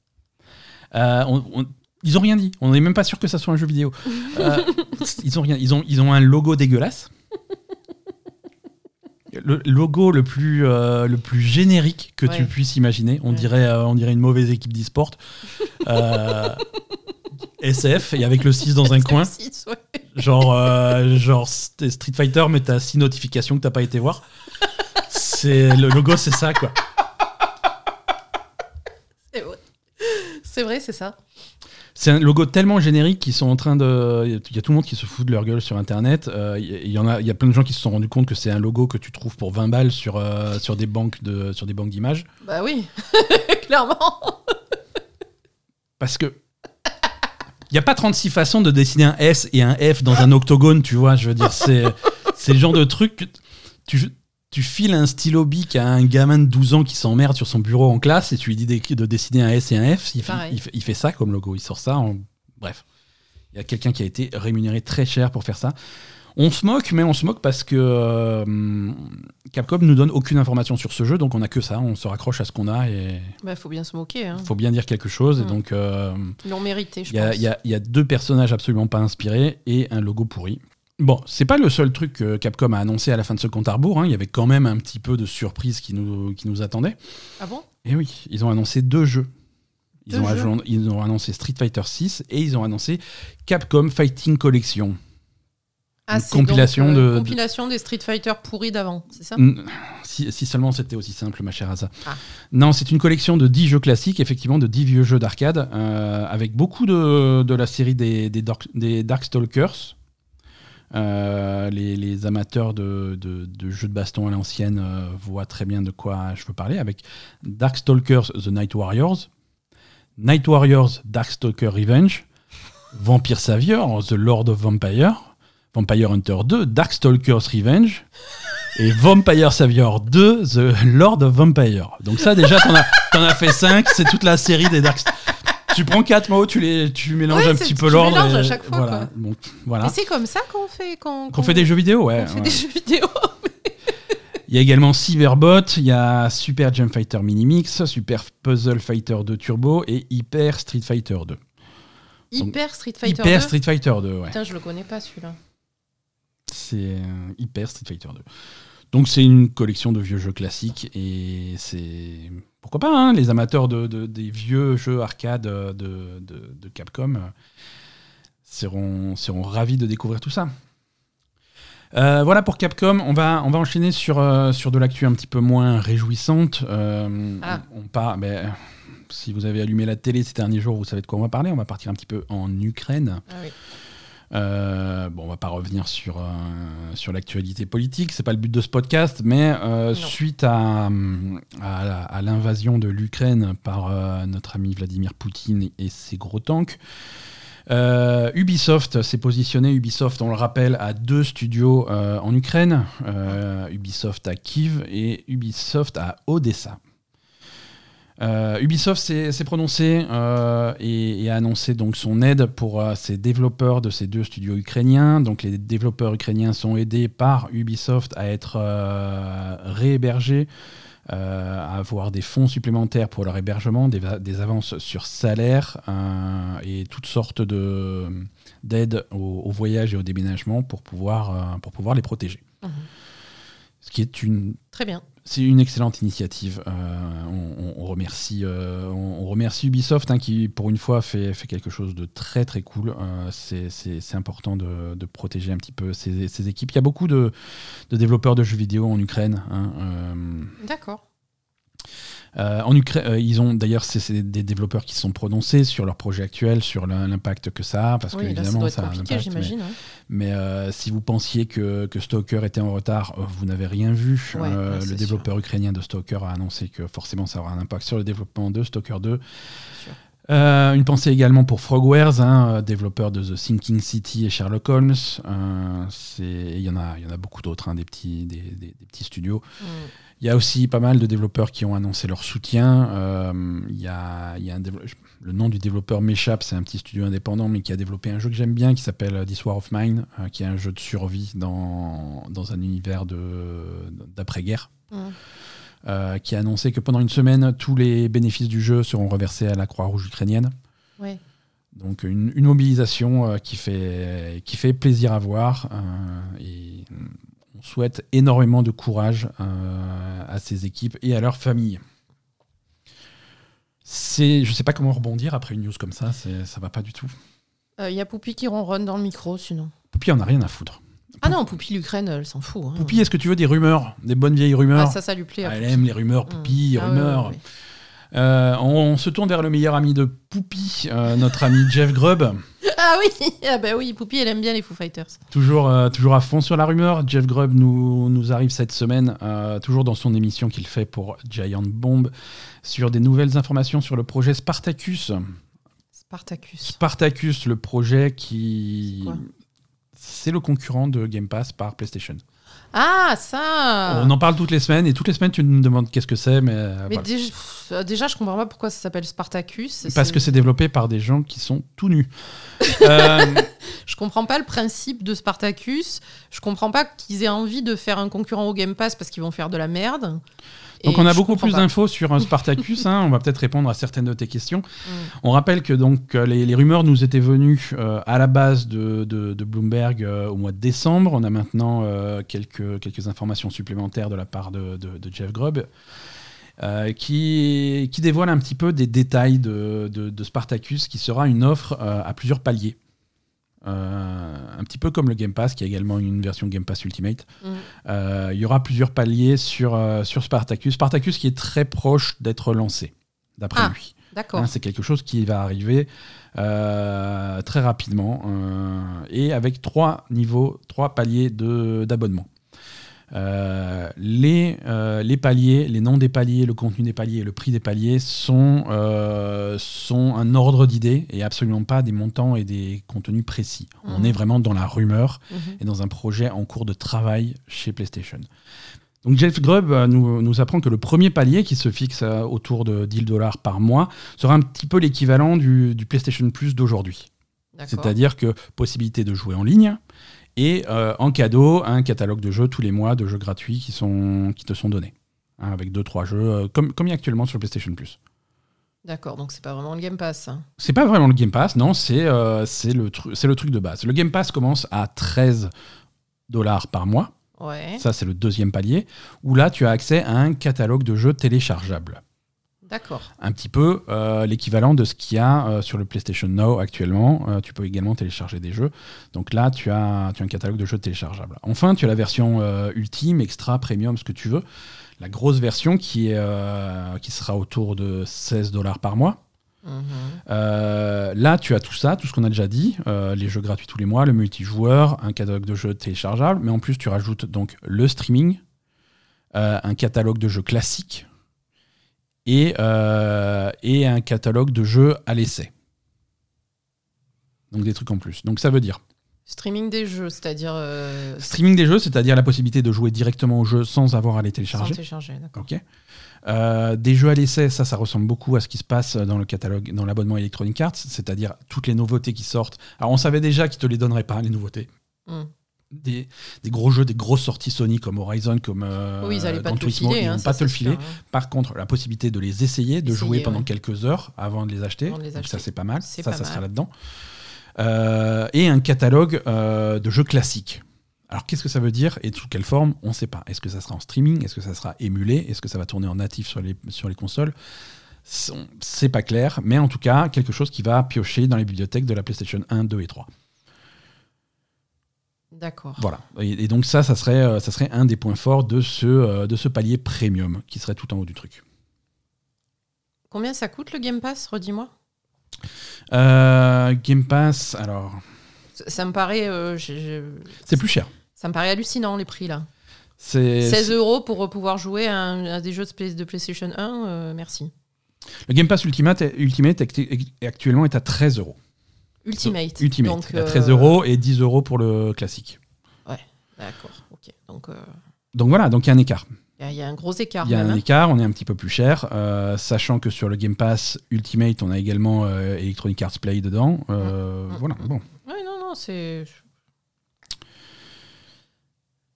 Euh, on- on- ils ont rien dit, on n'est même pas sûr que ça soit un jeu vidéo. Euh, ils ont rien, ils ont, ils ont un logo dégueulasse. Le logo le plus, euh, le plus générique que tu puisses imaginer. On, Ouais. dirait, euh, on dirait une mauvaise équipe d'e-sport. Euh, SF, et avec le 6 dans un coin. Ouais. Genre, euh, genre Street Fighter, mais t'as 6 notifications que t'as pas été voir. C'est Le logo, c'est ça, quoi. C'est vrai. C'est vrai, c'est ça. C'est un logo tellement générique qu'ils sont en train de. Il y a tout le monde qui se fout de leur gueule sur Internet. Euh, Il y- il y, en a, il y a plein de gens qui se sont rendus compte que c'est un logo que tu trouves pour 20 balles sur, euh, sur des banques de, sur des banques d'images. Bah oui, clairement. Parce que. Il n'y a pas 36 façons de dessiner un S et un F dans un octogone, tu vois. Je veux dire, c'est c'est le genre de truc que tu, tu files un stylo bic à un gamin de 12 ans qui s'emmerde sur son bureau en classe et tu lui dis de dessiner un S et un F. Il, fait- Pareil. il fait, il fait ça comme logo. Il sort ça. En... Bref. Il y a quelqu'un qui a été rémunéré très cher pour faire ça. On se moque, mais on se moque parce que euh, Capcom nous donne aucune information sur ce jeu, donc on a que ça. On se raccroche à ce qu'on a et Bah faut bien se moquer. Hein. il faut bien dire quelque chose. Et Mm. donc. euh, Ils l'ont mérité, je il y, a, pense. il y a- il y a deux personnages absolument pas inspirés et un logo pourri. Bon, c'est pas le seul truc que Capcom a annoncé à la fin de ce compte à rebours. hein. Il y avait quand même un petit peu de surprise qui nous, qui nous attendait. Ah bon? Et oui, ils ont annoncé deux jeux. Ils, Deux ont, jeux? ils ont annoncé Street Fighter 6 et ils ont annoncé Capcom Fighting Collection. Ah, Une c'est compilation donc, euh, de- compilation des Street Fighter pourris d'avant, c'est ça? Si, si seulement c'était aussi simple, ma chère Asa. Ah. Non, c'est une collection de 10 jeux classiques, effectivement, de 10 vieux jeux d'arcade, euh, avec beaucoup de, de la série des, des, Dark, des Darkstalkers. Euh, les, amateurs de, jeux de baston à l'ancienne euh, voient très bien de quoi je veux parler, avec Darkstalkers The Night Warriors, Night Warriors Darkstalker Revenge, Vampire Savior The Lord of Vampire, Vampire Hunter 2 Darkstalkers Revenge, et Vampire Savior 2, The Lord of Vampire. Donc ça déjà, t'en as, as fait 5, c'est toute la série des Dark... Tu prends quatre mots, tu, les, tu mélanges Ouais, un petit peu tu l'ordre. mélanges à chaque fois, Voilà. quoi. C'est comme ça qu'on fait qu'on Qu'on fait des jeux vidéo, ouais. qu'on fait ouais. des jeux vidéo. Il y a également Cyberbot, il y a Super Jump Fighter Mini Mix, Super Puzzle Fighter 2 Turbo et Hyper Street Fighter 2. Hyper Street Fighter Hyper 2. Street Fighter 2, ouais. Putain, je le connais pas celui-là. C'est euh, Hyper Street Fighter 2. Donc c'est une collection de vieux jeux classiques et c'est pourquoi pas hein, les amateurs de, de- des vieux jeux arcade euh, de, Capcom euh, seront, seront ravis de découvrir tout ça. Euh, voilà pour Capcom. On va, on va enchaîner sur, euh, sur de l'actu un petit peu moins réjouissante. Euh, Ah. on, on part, ben, si vous avez allumé la télé ces derniers jours, vous savez de quoi on va parler. On va partir un petit peu en Ukraine. Ah oui. Euh, bon, on va pas revenir sur, euh, sur l'actualité politique, c'est pas le but de ce podcast, mais euh, suite à, à, à l'invasion de l'Ukraine par notre ami Vladimir Poutine et ses gros tanks, euh, Ubisoft s'est positionné. Ubisoft, on le rappelle, a deux studios euh, en Ukraine, euh, Ubisoft à Kiev et Ubisoft à Odessa. Euh, Ubisoft s'est prononcé euh, et, et a annoncé donc son aide pour euh, ses développeurs de ces deux studios ukrainiens. Donc les développeurs ukrainiens sont aidés par Ubisoft à être euh, réhébergés, euh, à avoir des fonds supplémentaires pour leur hébergement, des, va- des avances sur salaire euh, et toutes sortes de d'aides au, au voyage et au déménagement pour pouvoir, euh, pour pouvoir les protéger. Mhm. Ce qui est une Très bien. C'est une excellente initiative. Euh, on, remercie, euh, on, remercie Ubisoft hein, qui, pour une fois, fait, quelque chose de très très cool. Euh, c'est- important de, protéger un petit peu ces, équipes. Il y a beaucoup de, développeurs de jeux vidéo en Ukraine. hein, D'accord. Euh, en Ukraine, euh, ils ont d'ailleurs c'est des développeurs qui se sont prononcés sur leur projet actuel, sur l'im- l'impact que ça a, parce que là, évidemment ça a un impact, mais- hein. mais euh, si vous pensiez que, que Stalker était en retard, vous n'avez rien vu. Ouais, ouais, le développeur ukrainien de Stalker a annoncé que forcément ça aura un impact sur le développement de Stalker 2. Euh, une pensée également pour Frogwares, hein, euh, développeur de The Sinking City et Sherlock Holmes. Euh, Il y, en a- il y en a beaucoup d'autres, hein, des, petits, des, des- des petits studios. Mm. Il y a aussi pas mal de développeurs qui ont annoncé leur soutien. Euh, y a, il y a un dévelop- le nom du développeur m'échappe, c'est un petit studio indépendant, mais qui a développé un jeu que j'aime bien qui s'appelle This War of Mine, qui est un jeu de survie dans, dans un univers d'après-guerre. Euh, qui a annoncé que pendant une semaine, tous les bénéfices du jeu seront reversés à la Croix-Rouge ukrainienne. Ouais. Donc une, une mobilisation euh, qui, fait, qui fait plaisir à voir. euh, et on souhaite énormément de courage à ces équipes et à leurs familles. C'est, je sais pas comment rebondir après une news comme ça, ça va pas du tout. Il y a Poupie qui ronronne dans le micro, sinon. Poupie en a rien à foutre. Ah non, Poupie l'Ukraine, elle s'en fout. hein. Poupie, est-ce que tu veux des rumeurs, des bonnes vieilles rumeurs Ah, ça, ça lui plaît. Ah, Elle aime les rumeurs, Poupie, Ah ouais, rumeurs. Euh, on, se tourne vers le meilleur ami de Poupie, euh, notre ami Jeff Grubb. Ah oui, ah bah oui, Poupie, elle aime bien les Foo Fighters. Toujours, euh, toujours à fond sur la rumeur. Jeff Grubb nous, nous arrive cette semaine, toujours dans son émission qu'il fait pour Giant Bomb, sur des nouvelles informations sur le projet Spartacus. Spartacus. Spartacus, le projet qui. C'est le concurrent de Game Pass par PlayStation. Ah, ça On en parle toutes les semaines et toutes les semaines tu me demandes qu'est-ce que c'est, mais. euh, Mais voilà. déjà, pff, déjà, je comprends pas pourquoi ça s'appelle Spartacus. Parce que c'est développé par des gens qui sont tout nus. Euh, Je comprends pas le principe de Spartacus. Je comprends pas qu'ils aient envie de faire un concurrent au Game Pass parce qu'ils vont faire de la merde. Donc Et on a beaucoup plus d'infos sur Spartacus. hein. On va peut-être répondre à certaines de tes questions. Mm. On rappelle que donc euh, les, les rumeurs nous étaient venues euh, à la base de, de- de Bloomberg euh, au mois de décembre. On a maintenant euh, quelques, quelques informations supplémentaires de la part de, de- de Jeff Grubb. euh, qui, qui dévoile un petit peu des détails de, de- de Spartacus, qui sera une offre euh, à plusieurs paliers. Euh, un petit peu comme le Game Pass, qui a également une version Game Pass Ultimate. Mm. Euh, il y aura plusieurs paliers sur, euh, sur Spartacus. Spartacus qui est très proche d'être lancé, d'après Ah. lui. D'accord. Hein, c'est quelque chose qui va arriver euh, très rapidement euh, et avec trois niveaux, trois paliers de- d'abonnement. Euh, les, euh, les paliers, les noms des paliers, le contenu des paliers et le prix des paliers sont, euh, sont un ordre d'idées et absolument pas des montants et des contenus précis. On Mhm. est vraiment dans la rumeur Mhm. et dans un projet en cours de travail chez PlayStation. Donc Jeff Grubb nous, nous apprend que le premier palier, qui se fixe autour de 10 dollars par mois, sera un petit peu l'équivalent du, du PlayStation Plus d'aujourd'hui. C'est-à-dire que possibilité de jouer en ligne et euh, en cadeau un catalogue de jeux tous les mois, de jeux gratuits qui, sont, qui te sont donnés. Hein, avec 2-3 jeux, euh, comme, comme il y a actuellement sur le PlayStation Plus. D'accord, donc c'est pas vraiment le Game Pass. hein. C'est pas vraiment le Game Pass, non, c'est euh, le, tru- le truc de base. Le Game Pass commence à 13 dollars par mois. Ouais. Ça, c'est le deuxième palier, où là, tu as accès à un catalogue de jeux téléchargeables. D'accord. Un petit peu euh, l'équivalent de ce qu'il y a euh, sur le PlayStation Now actuellement. Euh, tu peux également télécharger des jeux. Donc là, tu as, tu as un catalogue de jeux téléchargeables. Enfin, tu as la version ultime, extra, premium, ce que tu veux. La grosse version qui, est, qui sera autour de 16 dollars par mois. Mhm. Euh, là, tu as tout ça, tout ce qu'on a déjà dit, euh, les jeux gratuits tous les mois, le multijoueur, un catalogue de jeux téléchargeables, mais en plus tu rajoutes donc le streaming, euh, un catalogue de jeux classiques et, euh, et un catalogue de jeux à l'essai. Donc des trucs en plus. Donc ça veut dire Streaming des jeux, c'est-à-dire euh, streaming des jeux, c'est-à-dire la possibilité de jouer directement au jeu sans avoir à les sans télécharger. télécharger. D'accord. Ok. Euh, des jeux à l'essai, ça, ça ressemble beaucoup à ce qui se passe dans le catalogue, dans l'abonnement Electronic Arts, c'est-à-dire toutes les nouveautés qui sortent. Alors, on savait déjà qu'ils te les donneraient pas, les nouveautés. Mm. Des, des gros jeux, des grosses sorties Sony comme Horizon, comme euh, oui, ils pas te le Turismo, filer. ils hein, vont ça, pas te le filer. sûr, hein. Par contre, la possibilité de les essayer, de Essayer, jouer pendant ouais. quelques heures avant de les acheter, Avant de les donc ça c'est pas mal. Ça, pas ça sera là-dedans. Euh, et un catalogue euh, de jeux classiques. Alors qu'est-ce que ça veut dire et sous quelle forme? On ne sait pas. Est-ce que ça sera en streaming? Est-ce que ça sera émulé? Est-ce que ça va tourner en natif sur les, sur les consoles? C'est- C'est pas clair, mais en tout cas, quelque chose qui va piocher dans les bibliothèques de la PlayStation 1, 2 et 3. D'accord. Voilà. Et, et donc ça, ça serait, euh, ça serait un des points forts de ce, euh, de ce palier premium qui serait tout en haut du truc. Combien ça coûte le Game Pass Redis-moi? Euh, Game Pass, alors, Ça, ça me paraît, euh, c'est plus cher. ça me paraît hallucinant les prix là. C'est 16 euros pour pouvoir jouer à, un- à des jeux de, Play- de PlayStation 1, euh, merci. Le Game Pass Ultimate, Ultimate actuellement est à 13 euros. Ultimate. Ultimate, Donc, à euh, 13 euros et 10 euros pour le classique. D'accord, ok. Donc euh, Donc voilà, donc il y a un écart. il y, a- un gros écart. Il y a même, un hein. écart, on est un petit peu plus cher, euh, sachant que sur le Game Pass Ultimate, on a également euh, Electronic Arts Play dedans. Euh, Mm, mm, voilà, mm. bon. Ouais, non, non, c'est.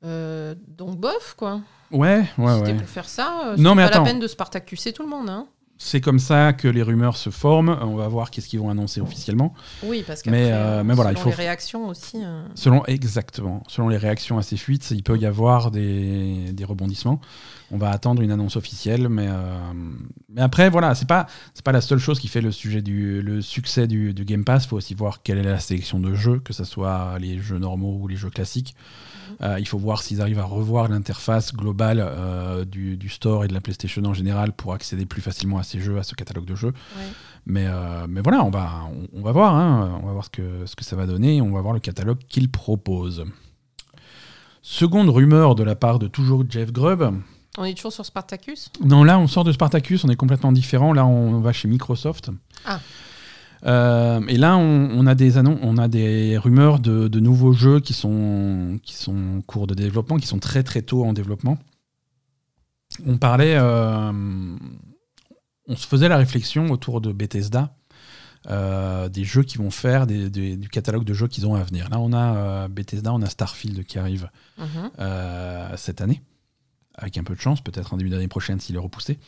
Euh, donc bof quoi. Ouais, ouais, C'était ouais. pour faire ça. euh, Non, mais pas attends. la peine de Spartacuser tout le monde. Hein. C'est comme ça que les rumeurs se forment. On va voir qu'est-ce qu'ils vont annoncer officiellement. Oui, parce que Mais, euh, mais voilà, il selon faut- les réactions aussi. euh, Selon exactement, selon les réactions à ces fuites, il peut y avoir des, des rebondissements. On va attendre une annonce officielle, mais, euh, mais après voilà, c'est pas c'est pas la seule chose qui fait le sujet du le succès du, du Game Pass. Il faut aussi voir quelle est la sélection de jeux, que ce soit les jeux normaux ou les jeux classiques. Euh, il faut voir s'ils arrivent à revoir l'interface globale euh, du, du store et de la PlayStation en général pour accéder plus facilement à ces jeux, à ce catalogue de jeux. ouais. Mais, mais voilà, on va, on, on va voir, hein, on va voir ce que, ce que ça va donner, on va voir le catalogue qu'il propose. Seconde rumeur de la part de toujours Jeff Grubb. On est toujours sur Spartacus Non, là, on sort de Spartacus, on est complètement différent. Là, on va chez Microsoft. Ah. Euh, et là, on, on a des on a des rumeurs de, de nouveaux jeux qui sont, qui sont en cours de développement, qui sont très très tôt en développement. On parlait, euh, on se faisait la réflexion autour de Bethesda, euh, des jeux qui vont faire, des- des- du catalogue de jeux qu'ils ont à venir. Là, on a Bethesda, on a Starfield qui arrive Mhm. cette année, avec un peu de chance, peut-être en début d'année prochaine s'il est repoussé.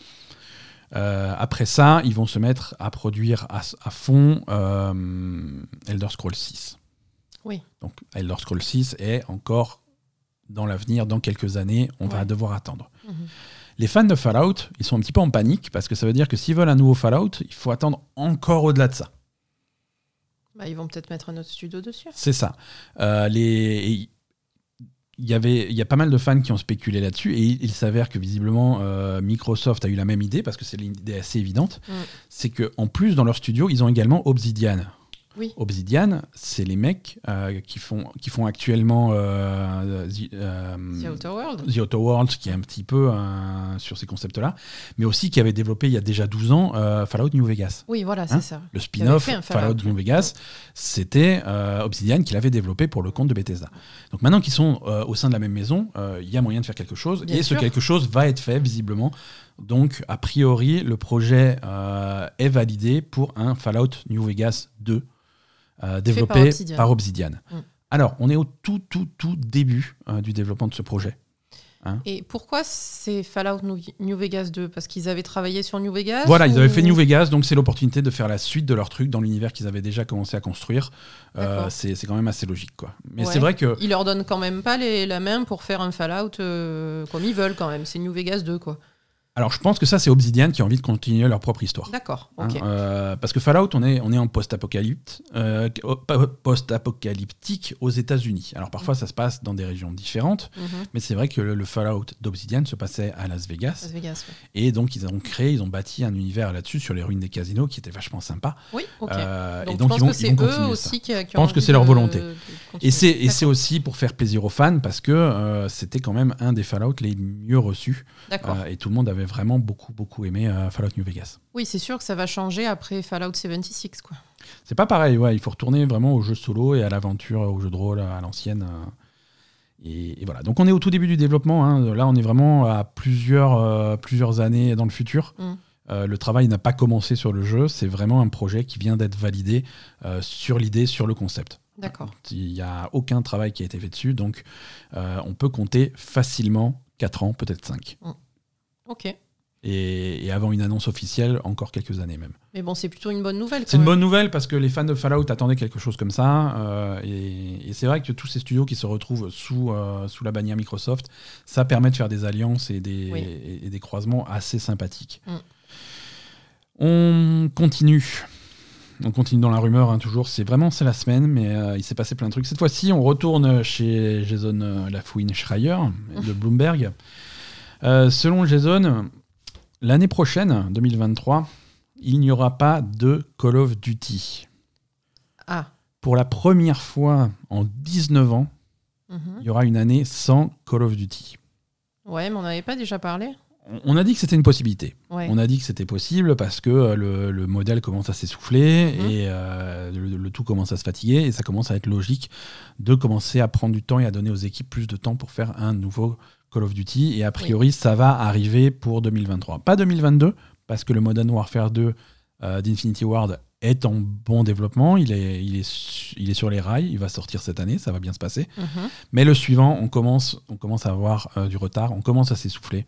Euh, après ça, ils vont se mettre à produire à, à fond euh, Elder Scrolls 6. Oui. Donc Elder Scrolls 6 est encore dans l'avenir, dans quelques années, on va devoir attendre. Mhm. Les fans de Fallout, ils sont un petit peu en panique parce que ça veut dire que s'ils veulent un nouveau Fallout, il faut attendre encore au-delà de ça. Bah, ils vont peut-être mettre un autre studio dessus. C'est ça. Euh, les... Il y, avait, il y a pas mal de fans qui ont spéculé là-dessus et il, il s'avère que visiblement euh, Microsoft a eu la même idée parce que c'est une idée assez évidente. Mm. C'est qu'en plus dans leur studio, ils ont également Obsidian. Oui. Obsidian, c'est les mecs euh, qui, font, qui font actuellement euh, The, euh, The Outer World. The Outer Worlds, qui est un petit peu euh, sur ces concepts-là, mais aussi qui avait développé il y a déjà 12 ans Fallout New Vegas. Oui, voilà, Hein c'est ça. Le spin-off Fallout, Fallout, New. Vegas, c'était Obsidian qui l'avait développé pour le compte de Bethesda. Donc maintenant qu'ils sont au sein de la même maison, il y a moyen de faire quelque chose, Bien et sûr. ce quelque chose va être fait visiblement. Donc a priori, le projet euh, est validé pour un Fallout New Vegas 2 euh, développé par Obsidian. par Obsidian. Mm. Alors, on est au tout, tout, tout début euh, du développement de ce projet. Et pourquoi c'est Fallout New- Vegas 2 Parce qu'ils avaient travaillé sur New Vegas Voilà, ils avaient fait New Vegas, donc c'est l'opportunité de faire la suite de leur truc dans l'univers qu'ils avaient déjà commencé à construire. Euh, c'est c'est quand même assez logique, quoi. Mais Ouais. c'est vrai que Ils leur donnent quand même pas les, la main pour faire un Fallout euh, comme ils veulent quand même. C'est New Vegas 2 quoi. Alors, je pense que ça, c'est Obsidian qui a envie de continuer leur propre histoire. D'accord, Hein, euh, parce que Fallout, on est, on est en post-apocalypse, euh, post-apocalyptique aux États-Unis. Alors parfois, ça se passe dans des régions différentes, Mhm. mais c'est vrai que le, le Fallout d'Obsidian se passait à Las Vegas, Las Vegas. ouais. et donc ils ont créé, ils ont bâti un univers là-dessus sur les ruines des casinos qui était vachement sympa. Oui, ok. Euh, donc, et je donc pense ils vont, que ils c'est eux aussi qui, qui Je pense que c'est leur volonté. Et c'est, et c'est D'accord. aussi pour faire plaisir aux fans parce que c'était quand même un des Fallout les mieux reçus D'accord. et tout le monde avait vraiment beaucoup beaucoup aimé euh, Fallout New Vegas. Oui, c'est sûr que ça va changer après Fallout 76 quoi. C'est pas pareil, ouais, il faut retourner vraiment au jeu solo et à l'aventure, au jeu de rôle à l'ancienne. euh, et, et voilà. Donc on est au tout début du développement. hein. Là, on est vraiment à plusieurs, euh, plusieurs années dans le futur. Mm. Euh, le travail n'a pas commencé sur le jeu. C'est vraiment un projet qui vient d'être validé euh, sur l'idée, sur le concept. D'accord. Il n'y a aucun travail qui a été fait dessus. Donc on peut compter facilement 4 ans, peut-être 5. Ok. Et, et avant une annonce officielle, encore quelques années même. Mais bon, c'est plutôt une bonne nouvelle. C'est une bonne nouvelle parce que les fans de Fallout attendaient quelque chose comme ça. euh, et et c'est vrai que tous ces studios qui se retrouvent sous, euh, sous la bannière Microsoft, ça permet de faire des alliances et des, Oui. et, et des croisements assez sympathiques. Mm. On continue. On continue dans la rumeur, hein, toujours. C'est vraiment c'est la semaine, mais euh, il s'est passé plein de trucs. Cette fois-ci, on retourne chez Jason Lafouine Schreier de Bloomberg. Euh, selon Jason, l'année prochaine, 2023, il n'y aura pas de Call of Duty. Ah. Pour la première fois en 19 ans, mhm. il y aura une année sans Call of Duty. Ouais, mais on n'avait pas déjà parlé. On- a dit que c'était une possibilité. Ouais. On a dit que c'était possible parce que euh, le, le modèle commence à s'essouffler Mhm. et euh, le, le tout commence à se fatiguer et ça commence à être logique de commencer à prendre du temps et à donner aux équipes plus de temps pour faire un nouveau Call of Duty. Et a priori, ça va arriver pour 2023. Pas 2022 parce que le Modern Warfare 2 euh, d'Infinity Ward est en bon développement. Il est, il, est, su- il est sur les rails. Il va sortir cette année. Ça va bien se passer. Mhm. Mais le suivant, on commence, on commence à avoir euh, du retard, on commence à s'essouffler.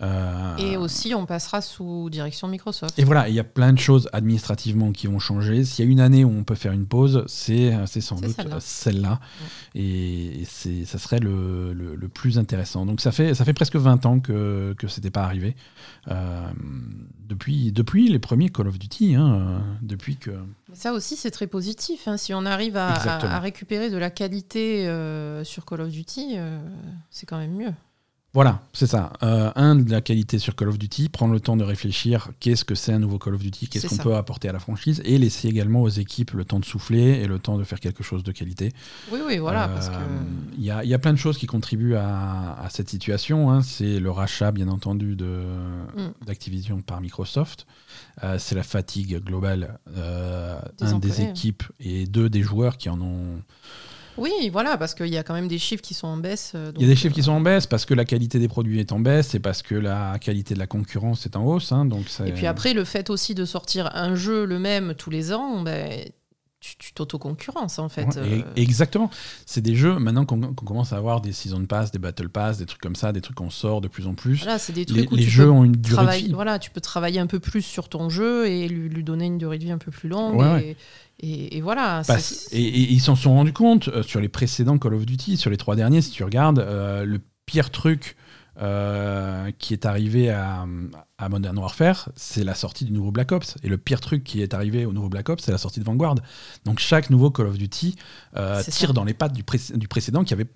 Euh, Et aussi, on passera sous direction Microsoft. Et voilà, il y a plein de choses administrativement qui vont changer. S'il y a une année où on peut faire une pause, c'est c'est sans doute celle-là. celle-là. Et, et c'est ça serait le, le- le plus intéressant. Donc ça fait, ça fait presque 20 ans que que c'était pas arrivé. Euh, depuis, depuis les premiers Call of Duty, hein, euh, depuis que... Mais ça aussi, c'est très positif. hein. Si on arrive à, à- Exactement. à récupérer de la qualité euh, sur Call of Duty, euh, c'est quand même mieux. Voilà, c'est ça. Euh, un, de la qualité sur Call of Duty, prendre le temps de réfléchir qu'est-ce que c'est un nouveau Call of Duty, qu'est-ce qu'on peut apporter à la franchise, et laisser également aux équipes le temps de souffler et le temps de faire quelque chose de qualité. Oui, oui, voilà. Euh, que... Il y, y a plein de choses qui contribuent à, à cette situation. hein. C'est le rachat, bien entendu, de- Mm. d'Activision par Microsoft. Euh, c'est la fatigue globale, Des un des équipes et deux des joueurs qui en ont. Oui, voilà, parce qu'il y a quand même des chiffres qui sont en baisse. euh, Il y a des chiffres qui sont en baisse parce que la qualité des produits est en baisse et parce que la qualité de la concurrence est en hausse. hein. donc Et puis après, le fait aussi de sortir un jeu le même tous les ans, ben, tu tu t'auto-concurrences en fait. Ouais, et- euh. exactement. C'est des jeux maintenant qu'on commence à avoir des season pass, des battle pass, des trucs comme ça, des trucs qu'on sort de plus en plus. Voilà, c'est des les trucs où les tu jeux peux ont une durée de vie. voilà, tu peux travailler un peu plus sur ton jeu et lui, lui donner une durée de vie un peu plus longue. Ouais, et, ouais. Et- et voilà. Et, et ils s'en sont rendus compte euh, sur les précédents Call of Duty, sur les trois derniers, si tu regardes, euh, le pire truc euh, qui est arrivé à, à Modern Warfare, c'est la sortie du nouveau Black Ops. Et le pire truc qui est arrivé au nouveau Black Ops, c'est la sortie de Vanguard. Donc chaque nouveau Call of Duty tire ça. dans les pattes du, pré- du précédent qui avait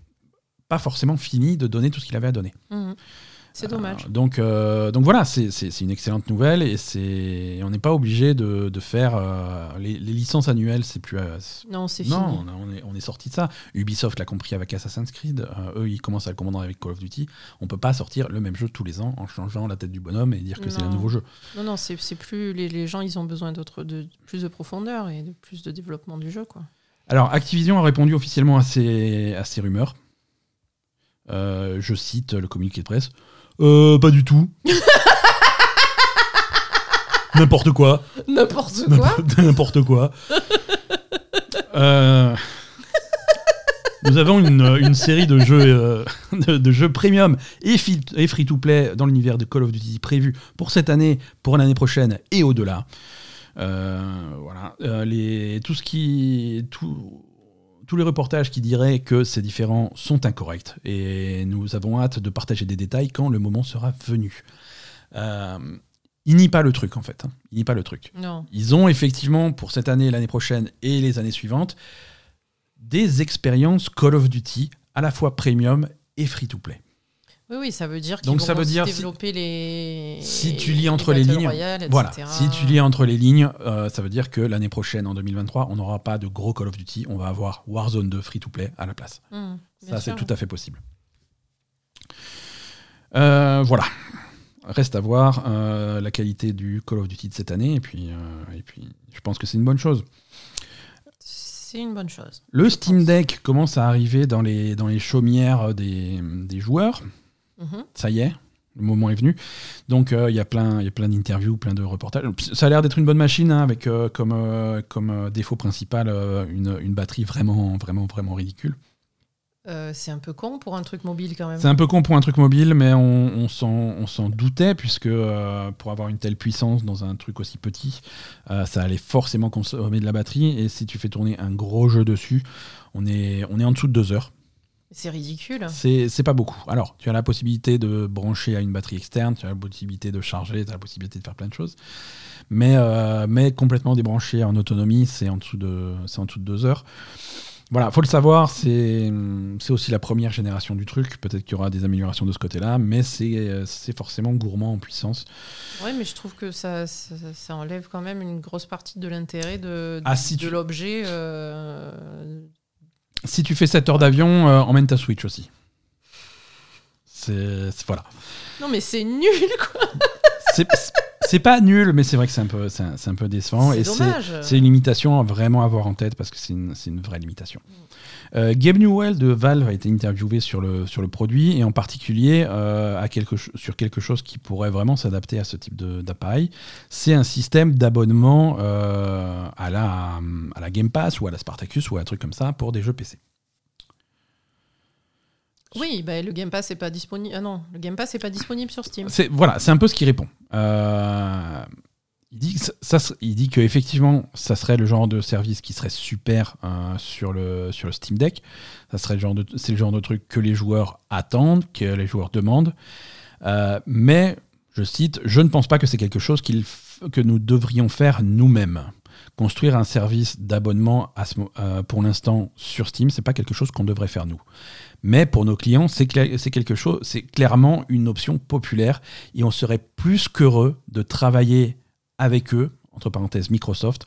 pas forcément fini de donner tout ce qu'il avait à donner. Mhm. C'est dommage. Euh, donc, euh, donc voilà, c'est une excellente nouvelle et c'est on n'est pas obligé de, de faire euh, les, les licences annuelles, c'est plus. Non, c'est non, fini. on, a- on est, on est sorti de ça. Ubisoft l'a compris avec Assassin's Creed. Eux, ils commencent à le commander avec Call of Duty. On peut pas sortir le même jeu tous les ans en changeant la tête du bonhomme et dire que c'est un Non. nouveau jeu. Non, non, c'est c'est plus les, les gens, ils ont besoin d'autres, de plus de profondeur et de plus de développement du jeu, quoi. Alors, Activision a répondu officiellement à ces, à ces rumeurs. Euh, je cite le communiqué de presse. Euh, pas du tout. N'importe quoi. N'importe quoi. N'importe quoi. Euh, Nous avons une, une série de jeux, euh, de, de jeux premium et, free-to-play dans l'univers de Call of Duty prévus pour cette année, pour l'année prochaine et au-delà. Euh, voilà. Les, tout ce qui, tout- tous les reportages qui diraient que c'est différent sont incorrects et nous avons hâte de partager des détails quand le moment sera venu. Euh, il nie pas le truc en fait. hein. Il nie pas le truc. Non. Ils ont effectivement, pour cette année, l'année prochaine et les années suivantes, des expériences Call of Duty à la fois premium et free-to-play. Oui, oui, ça veut dire qu'ils vont ça veut dire si- développer les. Si tu lis entre les lignes, voilà, si tu lis entre les lignes, euh, ça veut dire que l'année prochaine, en 2023, on n'aura pas de gros Call of Duty, on va avoir Warzone 2 free-to-play à la place. Bien Ça, c'est tout à fait possible. Euh, voilà. Reste à voir euh, la qualité du Call of Duty de cette année, et puis, et puis je pense que c'est une bonne chose. C'est une bonne chose. Le Steam. Deck commence à arriver dans les, dans les chaumières des, des joueurs. Mhm. Ça y est, le moment est venu. Donc euh, il y a plein, il y a plein d'interviews, plein de reportages. Ça a l'air d'être une bonne machine hein, avec euh, comme, euh, comme défaut principal une, une batterie vraiment, vraiment, vraiment ridicule. C'est un peu con pour un truc mobile quand même. C'est un peu con pour un truc mobile, mais on, on s'en on s'en doutait, puisque pour avoir une telle puissance dans un truc aussi petit, ça allait forcément consommer de la batterie. Et si tu fais tourner un gros jeu dessus, on est, on est en dessous de deux heures. C'est ridicule. C'est pas beaucoup. Alors, tu as la possibilité de brancher à une batterie externe, tu as la possibilité de charger, tu as la possibilité de faire plein de choses. Mais, euh, mais complètement débranché en autonomie, c'est en, dessous de- en dessous de deux heures. Voilà, faut le savoir, c'est aussi la première génération du truc. Peut-être qu'il y aura des améliorations de ce côté-là, mais c'est forcément gourmand en puissance. Ouais, mais je trouve que ça, ça, ça enlève quand même une grosse partie de l'intérêt de, Ah, si de tu- l'objet. euh, Si tu fais 7 heures d'avion, euh, emmène ta Switch aussi. C'est c'est- voilà. Non, mais c'est nul, quoi. C'est c'est pas nul, mais c'est vrai que c'est un peu c'est un, peu décevant C'est et c'est une limitation à vraiment avoir en tête parce que c'est une, c'est une vraie limitation. Euh, Gabe Newell de Valve a été interviewé sur le, sur le produit et en particulier euh, à quelque, cho- sur quelque chose qui pourrait vraiment s'adapter à ce type de- d'appareil. C'est un système d'abonnement euh, à, la, à la Game Pass ou à la Spartacus ou à un truc comme ça pour des jeux PC. Oui, bah, le Game Pass n'est pas disponible. Ah non, le Game Pass pas disponible sur Steam. C'est voilà, c'est un peu ce qu'il répond. Euh, il dit que ça, ça- serait le genre de service qui serait super euh, sur le Steam Deck. C'est le genre de truc que les joueurs attendent, que les joueurs demandent. Euh, mais je cite, je ne pense pas que c'est quelque chose que nous devrions faire nous-mêmes. Construire un service d'abonnement euh, pour l'instant sur Steam, c'est pas quelque chose qu'on devrait faire nous. Mais pour nos clients, c'est quelque chose, c'est clairement une option populaire et on serait plus qu'heureux de travailler avec eux, entre parenthèses Microsoft,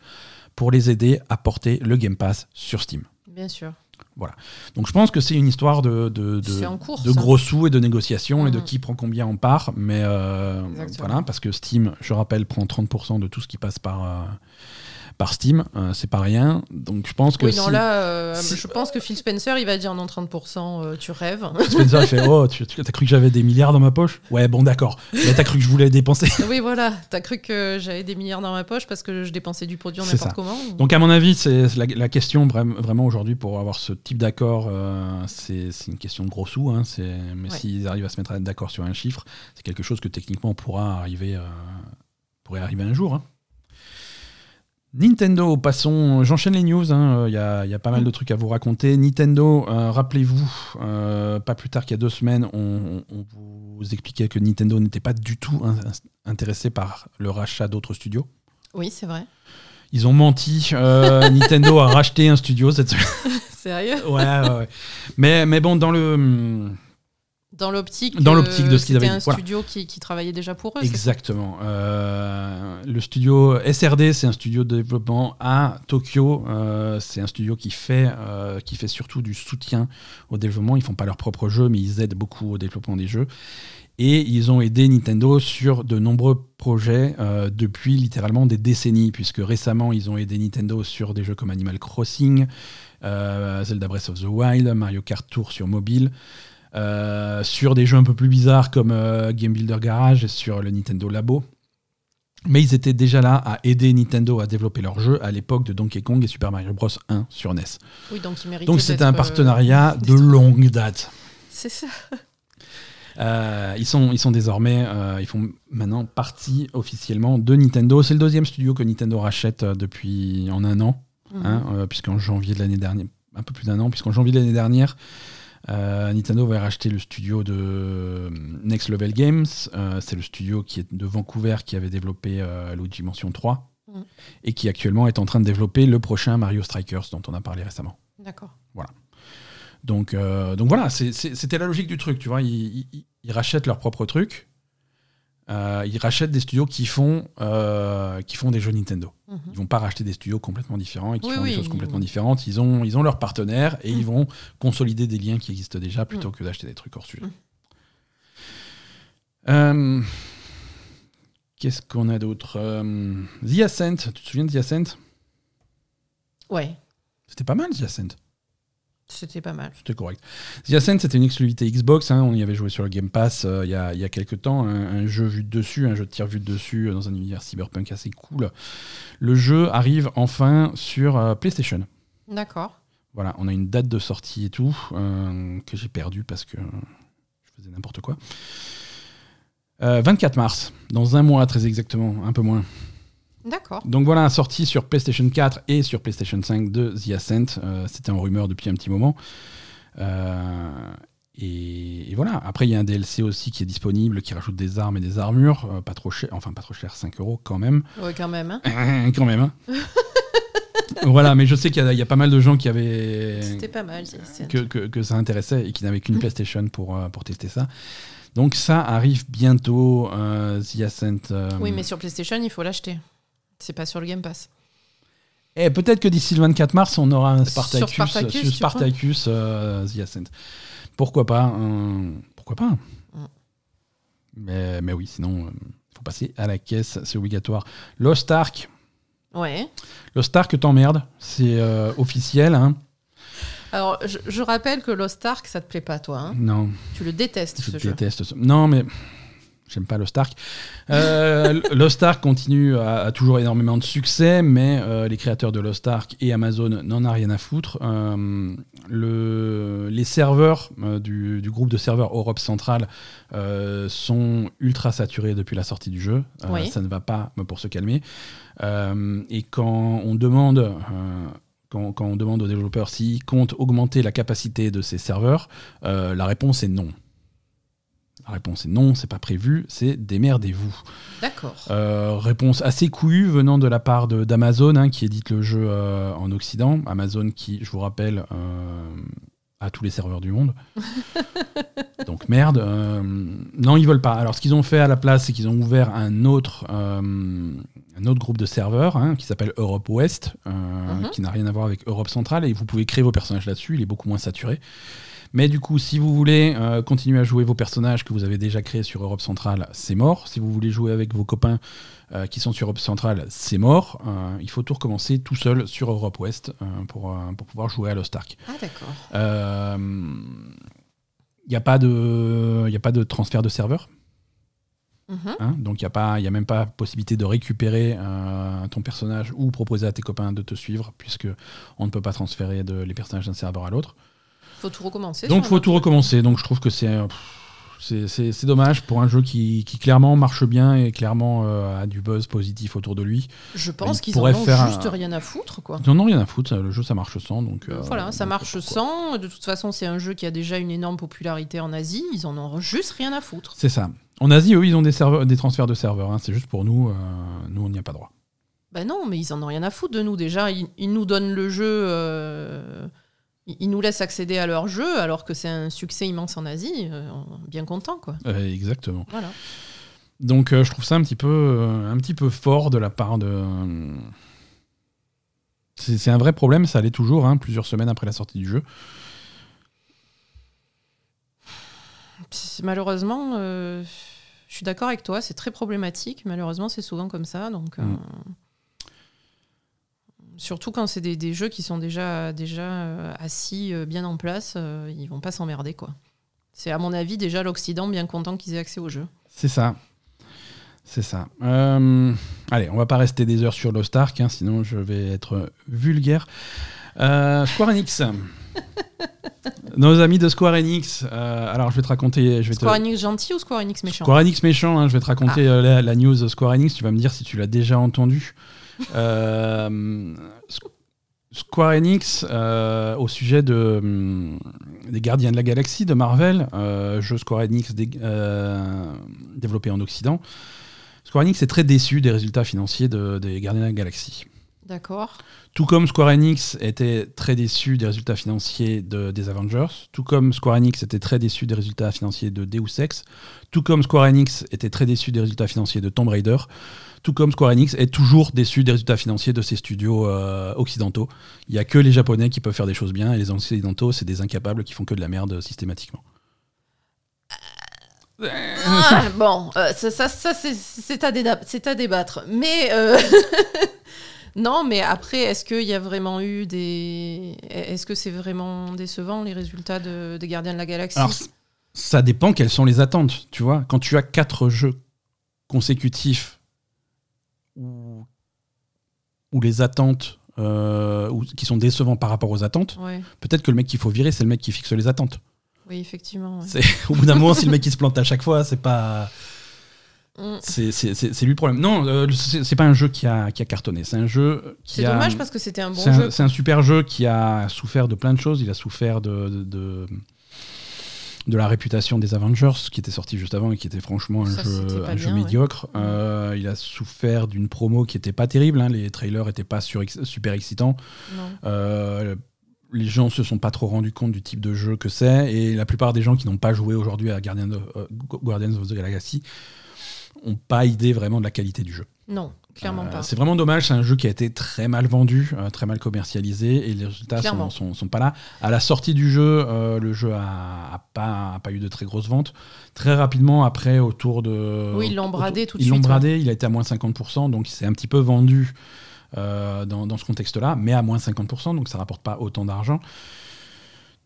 pour les aider à porter le Game Pass sur Steam. Bien sûr. Donc je pense que c'est une histoire de, de, de- C'est en cours, de ça. gros sous et de négociations et de Mhm. qui prend combien en part. Mais euh, voilà, parce que Steam, je rappelle, prend 30% de tout ce qui passe par, euh, par Steam. Euh, c'est pas rien. Donc je pense que Oui, non, si- là, euh, si- je pense que Phil Spencer, il va dire non, 30%, euh, tu rêves. Spencer il fait Oh, tu, tu- t'as cru que j'avais des milliards dans ma poche? Ouais, bon, d'accord. Mais t'as cru que je voulais dépenser. oui, voilà, t'as cru que j'avais des milliards dans ma poche parce que je dépensais du produit en n'importe comment Donc, à mon avis, c'est la, la question vra- vraiment aujourd'hui pour avoir ce type d'accord, c'est une question de gros sous. hein, mais Ouais. s'ils arrivent à se mettre d'accord sur un chiffre, c'est quelque chose que techniquement pourra arriver, pourrait arriver un jour. hein. Nintendo, passons, j'enchaîne les news, hein, il y, a, il y a pas mal de trucs à vous raconter. Nintendo, euh, rappelez-vous, euh, pas plus tard qu'il y a deux semaines, on, on vous expliquait que Nintendo n'était pas du tout in- intéressé par le rachat d'autres studios. Oui, c'est vrai. Ils ont menti. euh, Nintendo a racheté un studio cette semaine. Sérieux? Ouais, ouais, ouais. Mais, mais bon, dans le. Dans l'optique. Dans l'optique de ce qu'ils avaient un dit, voilà. studio qui, qui travaillait déjà pour eux. Exactement. Euh, le studio SRD, c'est un studio de développement à Tokyo. Euh, c'est un studio qui fait, euh, qui fait surtout du soutien au développement. Ils font pas leurs propres jeux, mais ils aident beaucoup au développement des jeux. Et ils ont aidé Nintendo sur de nombreux projets euh, depuis littéralement des décennies, puisque récemment, ils ont aidé Nintendo sur des jeux comme Animal Crossing, euh, Zelda Breath of the Wild, Mario Kart Tour sur mobile. Euh, sur des jeux un peu plus bizarres comme euh, Game Builder Garage et sur le Nintendo Labo. Mais ils étaient déjà là à aider Nintendo à développer leurs jeux à l'époque de Donkey Kong et Super Mario Bros 1 sur NES. Oui, donc c'était un euh, partenariat de longue date. C'est ça. Euh, ils, sont, ils sont désormais, euh, ils font maintenant partie officiellement de Nintendo. C'est le deuxième studio que Nintendo rachète depuis en un an, Mhm. hein, euh, puisqu'en janvier de l'année dernière, un peu plus d'un an, puisqu'en janvier de l'année dernière, euh, Nintendo va racheter le studio de euh, Next Level Games. Euh, c'est le studio qui est de Vancouver qui avait développé euh, Luigi Mansion 3 Mhm. et qui actuellement est en train de développer le prochain Mario Strikers dont on a parlé récemment. D'accord. Donc, euh, donc voilà, c'était la logique du truc, tu vois. Ils, ils- ils rachètent leur propre truc. Euh, ils rachètent des studios qui font, euh, qui font des jeux Nintendo. Mhm. Ils vont pas racheter des studios complètement différents et qui Oui, font des choses complètement différentes. Ils ont, ils ont leurs partenaires et ils vont consolider des liens qui existent déjà plutôt que d'acheter des trucs hors sujet. Mm. Euh, Qu'est-ce qu'on a d'autre? The Ascent, tu te souviens de The Ascent? Ouais, C'était pas mal The Ascent. C'était pas mal. C'était correct. The Ascent, c'était une exclusivité Xbox. hein, on y avait joué sur le Game Pass euh, il y, a, y a quelques temps. Un, un jeu vu de dessus, un jeu de tir vu de dessus euh, dans un univers cyberpunk assez cool. Le jeu arrive enfin sur euh, PlayStation. D'accord. Voilà, on a une date de sortie et tout que j'ai perdu parce que je faisais n'importe quoi. Euh, 24 mars, dans un mois très exactement, un peu moins. D'accord. Donc voilà, sortie sur PlayStation 4 et sur PlayStation 5 de The Ascent. Euh, C'était en rumeur depuis un petit moment. Euh, et, et voilà, après il y a un DLC aussi qui est disponible, qui rajoute des armes et des armures, euh, pas trop cher, enfin pas trop cher, 5 euros quand même. Ouais, quand même. hein. quand même. hein. voilà, mais je sais qu'il y, a- il y a pas mal de gens qui avaient C'était pas mal. que, que- que ça intéressait et qui n'avaient qu'une PlayStation pour, pour tester ça. Donc ça arrive bientôt, euh, The Ascent. euh, Oui, mais sur PlayStation, il faut l'acheter. C'est pas sur le Game Pass. Et peut-être que d'ici le 24 mars, on aura un Spartacus, Sur Spartacus, sur Spartacus, euh, The Ascent. Pourquoi pas euh, Pourquoi pas Mm. mais, mais oui, sinon, il faut passer à la caisse, c'est obligatoire. Lost Ark, Ouais. Lost Ark t'emmerde, c'est euh, officiel. Hein Alors, je, je rappelle que Lost Ark, ça te plaît pas, toi. hein non, tu le détestes, je ce jeu. déteste ça. Non, mais J'aime pas Lost Ark. Euh, Lost Ark continue à, toujours énormément de succès, mais euh, les créateurs de Lost Ark et Amazon n'en ont rien à foutre. Euh, le, les serveurs du, groupe de serveurs Europe centrale sont ultra saturés depuis la sortie du jeu. Ça ne va pas pour se calmer. et quand on demande quand, quand, on demande aux développeurs s'ils comptent augmenter la capacité de ces serveurs, la réponse est non. La réponse est non, c'est pas prévu, c'est démerdez-vous. D'accord. Euh, réponse assez couillue venant de la part d'Amazon, hein, qui édite le jeu euh, en Occident. Amazon qui, je vous rappelle, euh, a tous les serveurs du monde. Donc merde. non, ils veulent pas. Alors ce qu'ils ont fait à la place, c'est qu'ils ont ouvert un autre, un autre groupe de serveurs hein, qui s'appelle Europe Ouest, mhm. qui n'a rien à voir avec Europe Centrale, et vous pouvez créer vos personnages là-dessus, il est beaucoup moins saturé. Mais du coup, si vous voulez euh, continuer à jouer vos personnages que vous avez déjà créés sur Europe Centrale, c'est mort. Si vous voulez jouer avec vos copains euh, qui sont sur Europe Centrale, c'est mort. Euh, il faut tout recommencer tout seul sur Europe Ouest pour, pour pouvoir jouer à Lost Ark. Ah d'accord. Il n'y a, pas de, a pas de transfert de serveur. Mhm. Hein, donc il n'y a, a même pas possibilité de récupérer ton personnage ou proposer à tes copains de te suivre, puisque on ne peut pas transférer de, les personnages d'un serveur à l'autre faut tout recommencer. Donc faut tout recommencer. Donc je trouve que c'est c'est dommage pour un jeu qui, qui, clairement marche bien et clairement euh, a du buzz positif autour de lui. Je pense qu'ils en ont juste rien à foutre. Quoi. Ils en rien à foutre, le jeu ça marche sans. Donc, euh, voilà, ça marche sans. De toute façon, c'est un jeu qui a déjà une énorme popularité en Asie. Ils en ont juste rien à foutre. C'est ça. En Asie, eux, ils ont des, serveurs, des transferts de serveurs. Hein. C'est juste pour nous, euh, nous on n'y a pas droit. Ben non, mais ils en ont rien à foutre de nous déjà. Ils, ils nous donnent le jeu ils nous laissent accéder à leur jeu alors que c'est un succès immense en Asie. Euh, bien content, quoi. exactement. Voilà. Donc euh, je trouve ça un petit peu, euh, un petit peu fort de la part de. C'est un vrai problème, ça allait toujours, hein, plusieurs semaines après la sortie du jeu. Malheureusement, je suis d'accord avec toi, c'est très problématique. Malheureusement, c'est souvent comme ça. Donc, mm. Surtout quand c'est des, jeux qui sont déjà, déjà euh, assis, euh, bien en place, euh, ils vont pas s'emmerder. quoi. C'est à mon avis déjà l'Occident bien content qu'ils aient accès au jeu. C'est ça. C'est ça. allez, on va pas rester des heures sur Lost Ark, hein, sinon je vais être vulgaire. Square Enix. Nos amis de Square Enix. alors je vais te raconter. Je vais Square Enix gentil ou Square Enix méchant? Square Enix méchant. Hein, je vais te raconter ah. la, la, news Square Enix. Tu vas me dire si tu l'as déjà entendu. Euh, Square Enix, euh, au sujet de, hum, des Gardiens de la Galaxie de Marvel, euh, jeu Square Enix développé en Occident. Square Enix est très déçu des résultats financiers de, des Gardiens de la Galaxie. D'accord. Tout comme Square Enix était très déçu des résultats financiers de, des Avengers, tout comme Square Enix était très déçu des résultats financiers de Deus Ex, tout comme Square Enix était très déçu des résultats financiers de Tomb Raider, tout comme Square Enix est toujours déçu des résultats financiers de ses studios euh, occidentaux. Il n'y a que les Japonais qui peuvent faire des choses bien et les Occidentaux, c'est des incapables qui font que de la merde systématiquement. Ah, bon, euh, ça, ça, ça c'est à, à, débattre. Mais euh, non, mais après, est-ce qu'il y a vraiment eu des. Est-ce que c'est vraiment décevant les résultats de, des Gardiens de la Galaxie? Alors, Ça dépend quelles sont les attentes. Tu vois, quand tu as quatre jeux consécutifs les attentes euh, ou, qui sont décevants par rapport aux attentes, peut-être que le mec qu'il faut virer, c'est le mec qui fixe les attentes. Oui, effectivement. Au bout d'un moment, si le mec qui se plante à chaque fois, c'est pas. Mm. C'est lui le problème. Non, euh, c'est pas un jeu qui a, qui a cartonné. C'est un jeu qui C'est dommage parce que c'était un bon jeu. C'est un super jeu qui a souffert de plein de choses. Il a souffert de, de de la réputation des Avengers, qui était sorti juste avant et qui était franchement un jeu, médiocre. Euh, il a souffert d'une promo qui était pas terrible. Hein. Les trailers étaient pas super excitants. Euh, les gens se sont pas trop rendus compte du type de jeu que c'est. Et la plupart des gens qui n'ont pas joué aujourd'hui à Guardians of, euh, Guardians of the Galaxy n'ont pas idée vraiment de la qualité du jeu. Non. Clairement pas. C'est vraiment dommage, c'est un jeu qui a été très mal vendu, euh, très mal commercialisé, et les résultats sont, sont, pas là. À la sortie du jeu, euh, le jeu a, pas, pas eu de très grosses ventes. Très rapidement, après, autour de. Oui, ils l'ont bradé tout de suite. Ils l'ont bradé, il a été à moins 50%, donc il s'est un petit peu vendu euh, dans, dans, ce contexte-là, mais à moins 50%, donc ça rapporte pas autant d'argent.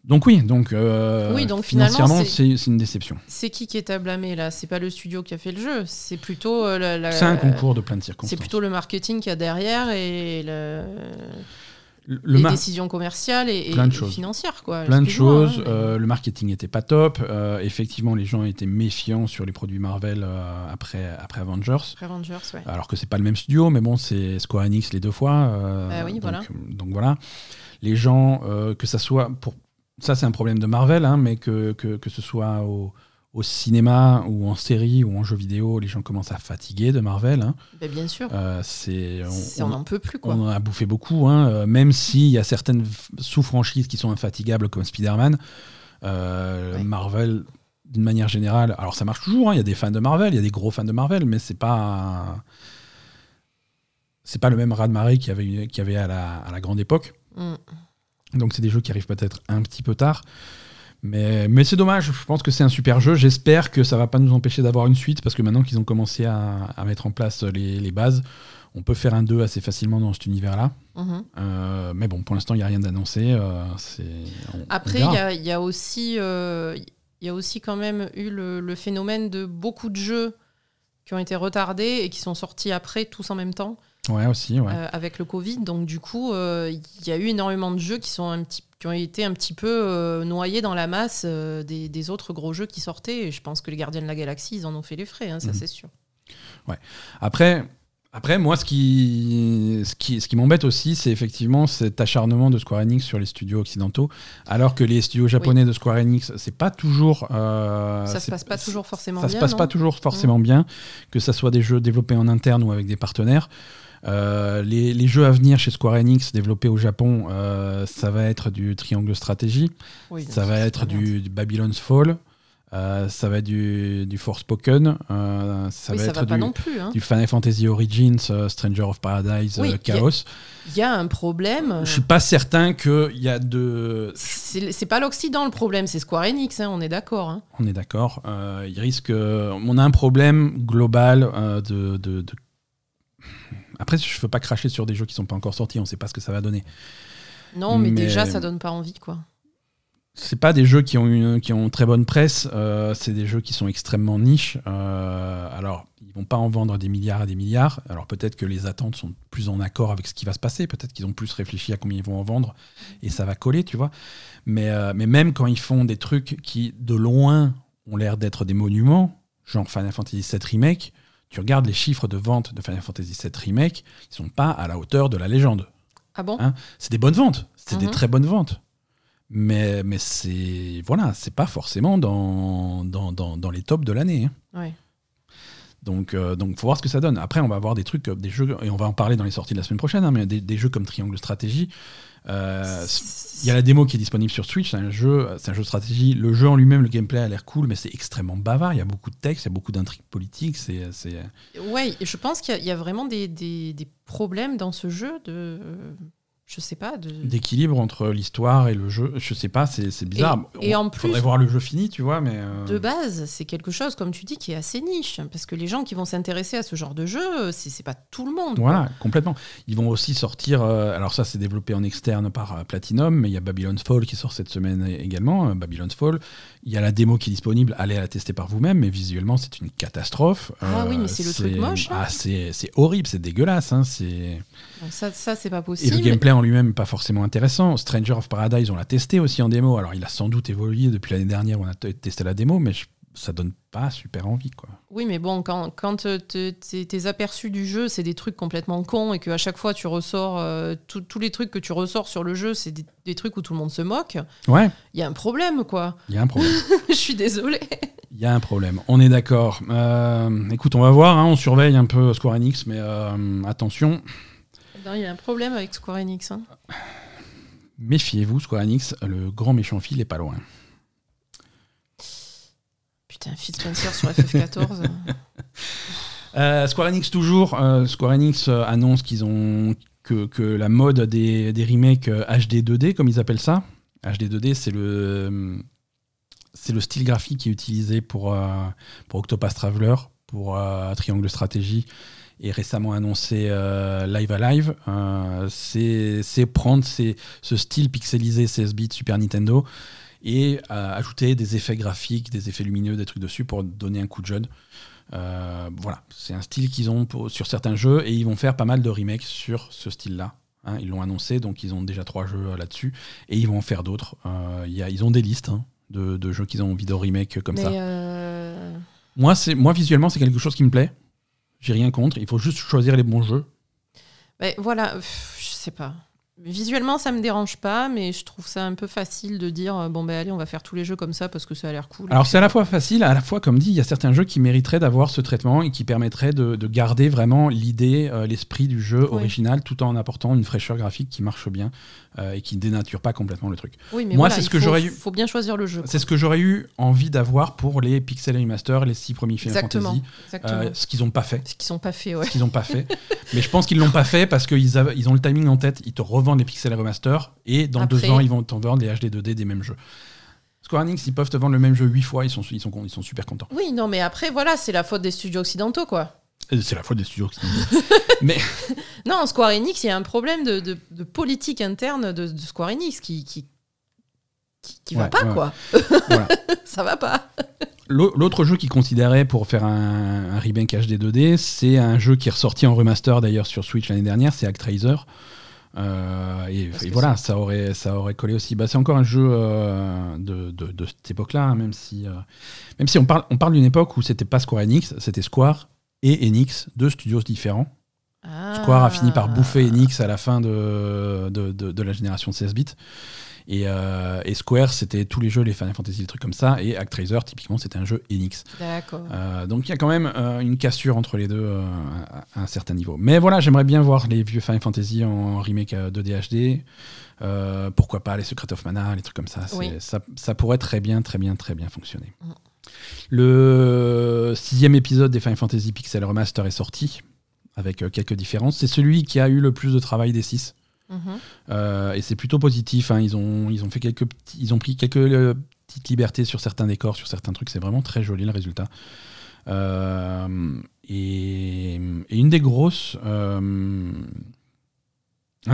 Donc oui, donc, euh, Oui, donc finalement, financièrement, c'est- une déception. C'est qui qui est à blâmer là? C'est pas le studio qui a fait le jeu, c'est plutôt euh, la- la- C'est un concours de plein de circonstances. C'est plutôt le marketing qu'il y a derrière et le- le les décisions commerciales et, et- Plein de et choses. financières. Quoi. plein de choses. hein, mais- euh, le marketing n'était pas top. effectivement, les gens étaient méfiants sur les produits Marvel après, après Avengers. Après Avengers, ouais. Alors que c'est pas le même studio, mais bon, c'est Square Enix les deux fois. Bah oui, donc, voilà. donc voilà. Les gens, que ça soit pour ça, c'est un problème de Marvel, hein, mais que, que, que ce soit au, au cinéma ou en série ou en jeu vidéo, les gens commencent à fatiguer de Marvel. hein. Bah, bien sûr. Euh, c'est on, n'en peut plus. Quoi. on en a bouffé beaucoup, hein, euh, même s'il y a certaines sous-franchises qui sont infatigables comme Spider-Man. euh, Ouais. Marvel, d'une manière générale, alors ça marche toujours, hein, il y a des fans de Marvel, il y a des gros fans de Marvel, mais c'est pas. C'est pas le même raz-de-marée qu'il y avait, eu- qu'il y avait à, la, à la grande époque. Mm. Donc c'est des jeux qui arrivent peut-être un petit peu tard. Mais, mais c'est dommage, je pense que c'est un super jeu. J'espère que ça va pas nous empêcher d'avoir une suite, parce que maintenant qu'ils ont commencé à, à mettre en place les, les bases, on peut faire un 2 assez facilement dans cet univers-là. Mhm. Euh, mais bon, pour l'instant, il n'y a rien d'annoncé. euh, Après, verra. il y a, il y a aussi, euh, il y a aussi quand même eu le, le phénomène de beaucoup de jeux qui ont été retardés et qui sont sortis après, tous en même temps, Ouais, aussi, ouais. euh, avec le Covid. Donc, du coup, euh, il y a eu énormément de jeux qui, sont un petit, qui ont été un petit peu euh, noyés dans la masse des, des autres gros jeux qui sortaient. Et je pense que les Gardiens de la Galaxie, ils en ont fait les frais, hein, ça Mhm. c'est sûr. Après, après, moi, ce qui, ce qui, ce qui m'embête aussi, c'est effectivement cet acharnement de Square Enix sur les studios occidentaux, alors que les studios japonais de Square Enix, c'est pas toujours. euh, ça se passe pas toujours forcément ça bien. se passe pas toujours forcément bien, que ça soit des jeux développés en interne ou avec des partenaires. Euh, les, les jeux à venir chez Square Enix développés au Japon, euh, ça va être du triangle stratégie, Oui, ça va être du, du Babylon's Fall, euh, ça va être du, du Forspoken, euh, ça oui, va ça être va du, plus. hein. du Final Fantasy Origins, euh, Stranger of Paradise, Oui, Chaos. Il y a un problème. Je suis pas certain qu'il y a de. C'est pas l'Occident le problème, c'est Square Enix, hein, on est d'accord. hein. On est d'accord. il risque. On a un problème global de, de- de- Après, je ne veux pas cracher sur des jeux qui sont pas encore sortis. On ne sait pas ce que ça va donner. Non, mais, Mais- déjà, ça donne pas envie, quoi. C'est pas des jeux qui ont une qui ont très bonne presse. euh, c'est des jeux qui sont extrêmement niches. euh, alors, ils vont pas en vendre des milliards et des milliards. Alors peut-être que les attentes sont plus en accord avec ce qui va se passer. Peut-être qu'ils ont plus réfléchi à combien ils vont en vendre et ça va coller, tu vois. Mais euh, mais même quand ils font des trucs qui de loin ont l'air d'être des monuments, genre Final Fantasy VII remake, tu regardes les chiffres de vente de Final Fantasy VII remake, ils sont pas à la hauteur de la légende. Ah bon? Hein? C'est des bonnes ventes, c'est des Mhm. très bonnes ventes. Mais, mais c'est voilà, c'est pas forcément dans, dans, dans, dans les tops de l'année. hein. Ouais. Donc, euh, donc, faut voir ce que ça donne. Après, on va avoir des trucs, comme des jeux, et on va en parler dans les sorties de la semaine prochaine, hein, mais des, jeux comme Triangle Stratégie. euh, Il y a la démo qui est disponible sur Switch, c'est un jeu, c'est un jeu de stratégie. Le jeu en lui-même, le gameplay a l'air cool, mais c'est extrêmement bavard. Il y a beaucoup de texte, il y a beaucoup d'intrigues politiques. C'est, c'est, Ouais, je pense qu'il y a- il y, a vraiment des, des- des problèmes dans ce jeu de. Je sais pas. De... d'équilibre entre l'histoire et le jeu. Je sais pas, c'est, bizarre. Et- et On- en plus- faudrait voir le jeu fini, tu vois, mais. euh, De base, c'est quelque chose, comme tu dis, qui est assez niche. Parce que les gens qui vont s'intéresser à ce genre de jeu, c'est pas tout le monde. quoi. Voilà, complètement. Ils vont aussi sortir. euh, alors, ça, c'est développé en externe par euh, Platinum, mais il y a Babylon's Fall qui sort cette semaine également. Babylon's Fall. Il y a la démo qui est disponible. Allez la tester par vous-même, mais visuellement, c'est une catastrophe. Euh, Ah oui, mais c'est le truc moche, là. Ah, c'est c'est horrible, c'est dégueulasse. hein, c'est. Donc ça, ça c'est pas Et possible. le gameplay en lui-même pas forcément intéressant. Stranger of Paradise, on l'a testé aussi en démo. Alors, il a sans doute évolué depuis l'année dernière on a testé la démo, mais je- ça donne pas super envie, quoi. Oui, mais bon, quand, quand euh, te- tes aperçus du jeu, c'est des trucs complètement cons et qu'à chaque fois tu ressors, euh, tout- tous les trucs que tu ressors sur le jeu, c'est des, des trucs où tout le monde se moque, Ouais, il y a un problème, quoi. il y a un problème. Je suis désolée. Il y a un problème, on est d'accord. Euh, écoute, on va voir, hein, on surveille un peu Square Enix, mais euh, attention, Il y a un problème avec Square Enix. hein. méfiez-vous, Square Enix, le grand méchant fil est pas loin. Putain, Phil Spencer sur FF14. Euh, Square Enix toujours, euh, Square Enix euh, annonce qu'ils ont que, que la mode des, des remakes HD 2D, comme ils appellent ça. HD 2D, c'est le c'est le style graphique qui est utilisé pour, pour Octopath Traveler, pour Triangle Stratégie et récemment annoncé Live Alive, euh, c'est prendre ce style pixelisé 16 bits Super Nintendo et euh, ajouter des effets graphiques, des effets lumineux, des trucs dessus pour donner un coup de jeune. Euh, voilà, c'est un style qu'ils ont pour- sur certains jeux et ils vont faire pas mal de remakes sur ce style-là. hein. ils l'ont annoncé, donc ils ont déjà trois jeux euh, là-dessus et ils vont en faire d'autres. Euh, il y a- ils ont des listes hein, de, de jeux qu'ils ont envie de remake comme Mais ça. euh, Moi, moi visuellement, c'est quelque chose qui me plaît. J'ai rien contre. Il faut juste choisir les bons jeux. ben, voilà, pff, je sais pas. Visuellement, ça me dérange pas, mais je trouve ça un peu facile de dire euh, bon ben allez, on va faire tous les jeux comme ça parce que ça a l'air cool. Alors c'est à la fois facile, à la fois comme dit, il y a certains jeux qui mériteraient d'avoir ce traitement et qui permettraient de, de garder vraiment l'idée, euh, l'esprit du jeu Oui. original, tout en apportant une fraîcheur graphique qui marche bien euh, et qui ne dénature pas complètement le truc. oui, mais moi, voilà, c'est ce il que faut- j'aurais eu- Faut bien choisir le jeu. C'est ce que j'aurais eu envie d'avoir pour les Pixel Remaster, les six premiers Final Exactement. Fantasy, Exactement. euh, ce qu'ils n'ont pas fait. Ce qui sont pas ouais. Ce qu'ils n'ont pas fait. Mais je pense qu'ils l'ont pas fait parce qu'ils ils ont le timing en tête. Ils te revendent les Pixel Remaster et dans Après- deux ans, ils vont te vendre les HD 2D des mêmes jeux. Square Enix, ils peuvent te vendre le même jeu huit fois, ils sont, ils sont, ils sont super contents. Oui, non, mais après, voilà, c'est la faute des studios occidentaux, quoi. Et C'est la faute des studios. occidentaux. Mais Non, Square Enix, il y a un problème de, de- de politique interne de, de Square Enix qui qui, qui, qui va pas, ouais. quoi. voilà. Ça va pas. L'au- L'autre jeu qu'ils considéraient pour faire un, un remake HD 2D, c'est un jeu qui est ressorti en remaster d'ailleurs sur Switch l'année dernière, c'est Actraiser. Euh, et, voilà, ça aurait, ça aurait collé aussi. Bah, c'est encore un jeu euh, de, de- de cette époque-là, hein, même si, euh, même si on parle, on parle d'une époque où c'était pas Square Enix, c'était Square et Enix, deux studios différents. Square a fini par bouffer Ah. Enix à la fin de, de, de- de la génération 16 bits. Et, euh, et Square, c'était tous les jeux, les Final Fantasy, des trucs comme ça. Et Actraiser, typiquement, c'était un jeu Enix. D'accord. Euh, donc il y a quand même euh, une cassure entre les deux à, à un certain niveau. Mais voilà, j'aimerais bien voir les vieux Final Fantasy en remake euh, 2D HD. Euh, pourquoi pas les Secret of Mana, les trucs comme ça. Oui. ça. Ça pourrait très bien, très bien, très bien fonctionner. Mm. Le sixième épisode des Final Fantasy Pixel Remaster est sorti, avec quelques différences. C'est celui qui a eu le plus de travail des six. Mhm. Euh, et c'est plutôt positif. hein. Ils, ont, ils ont fait quelques ils ont pris quelques euh, petites libertés sur certains décors, sur certains trucs. C'est vraiment très joli le résultat. Euh, et, une des grosses, un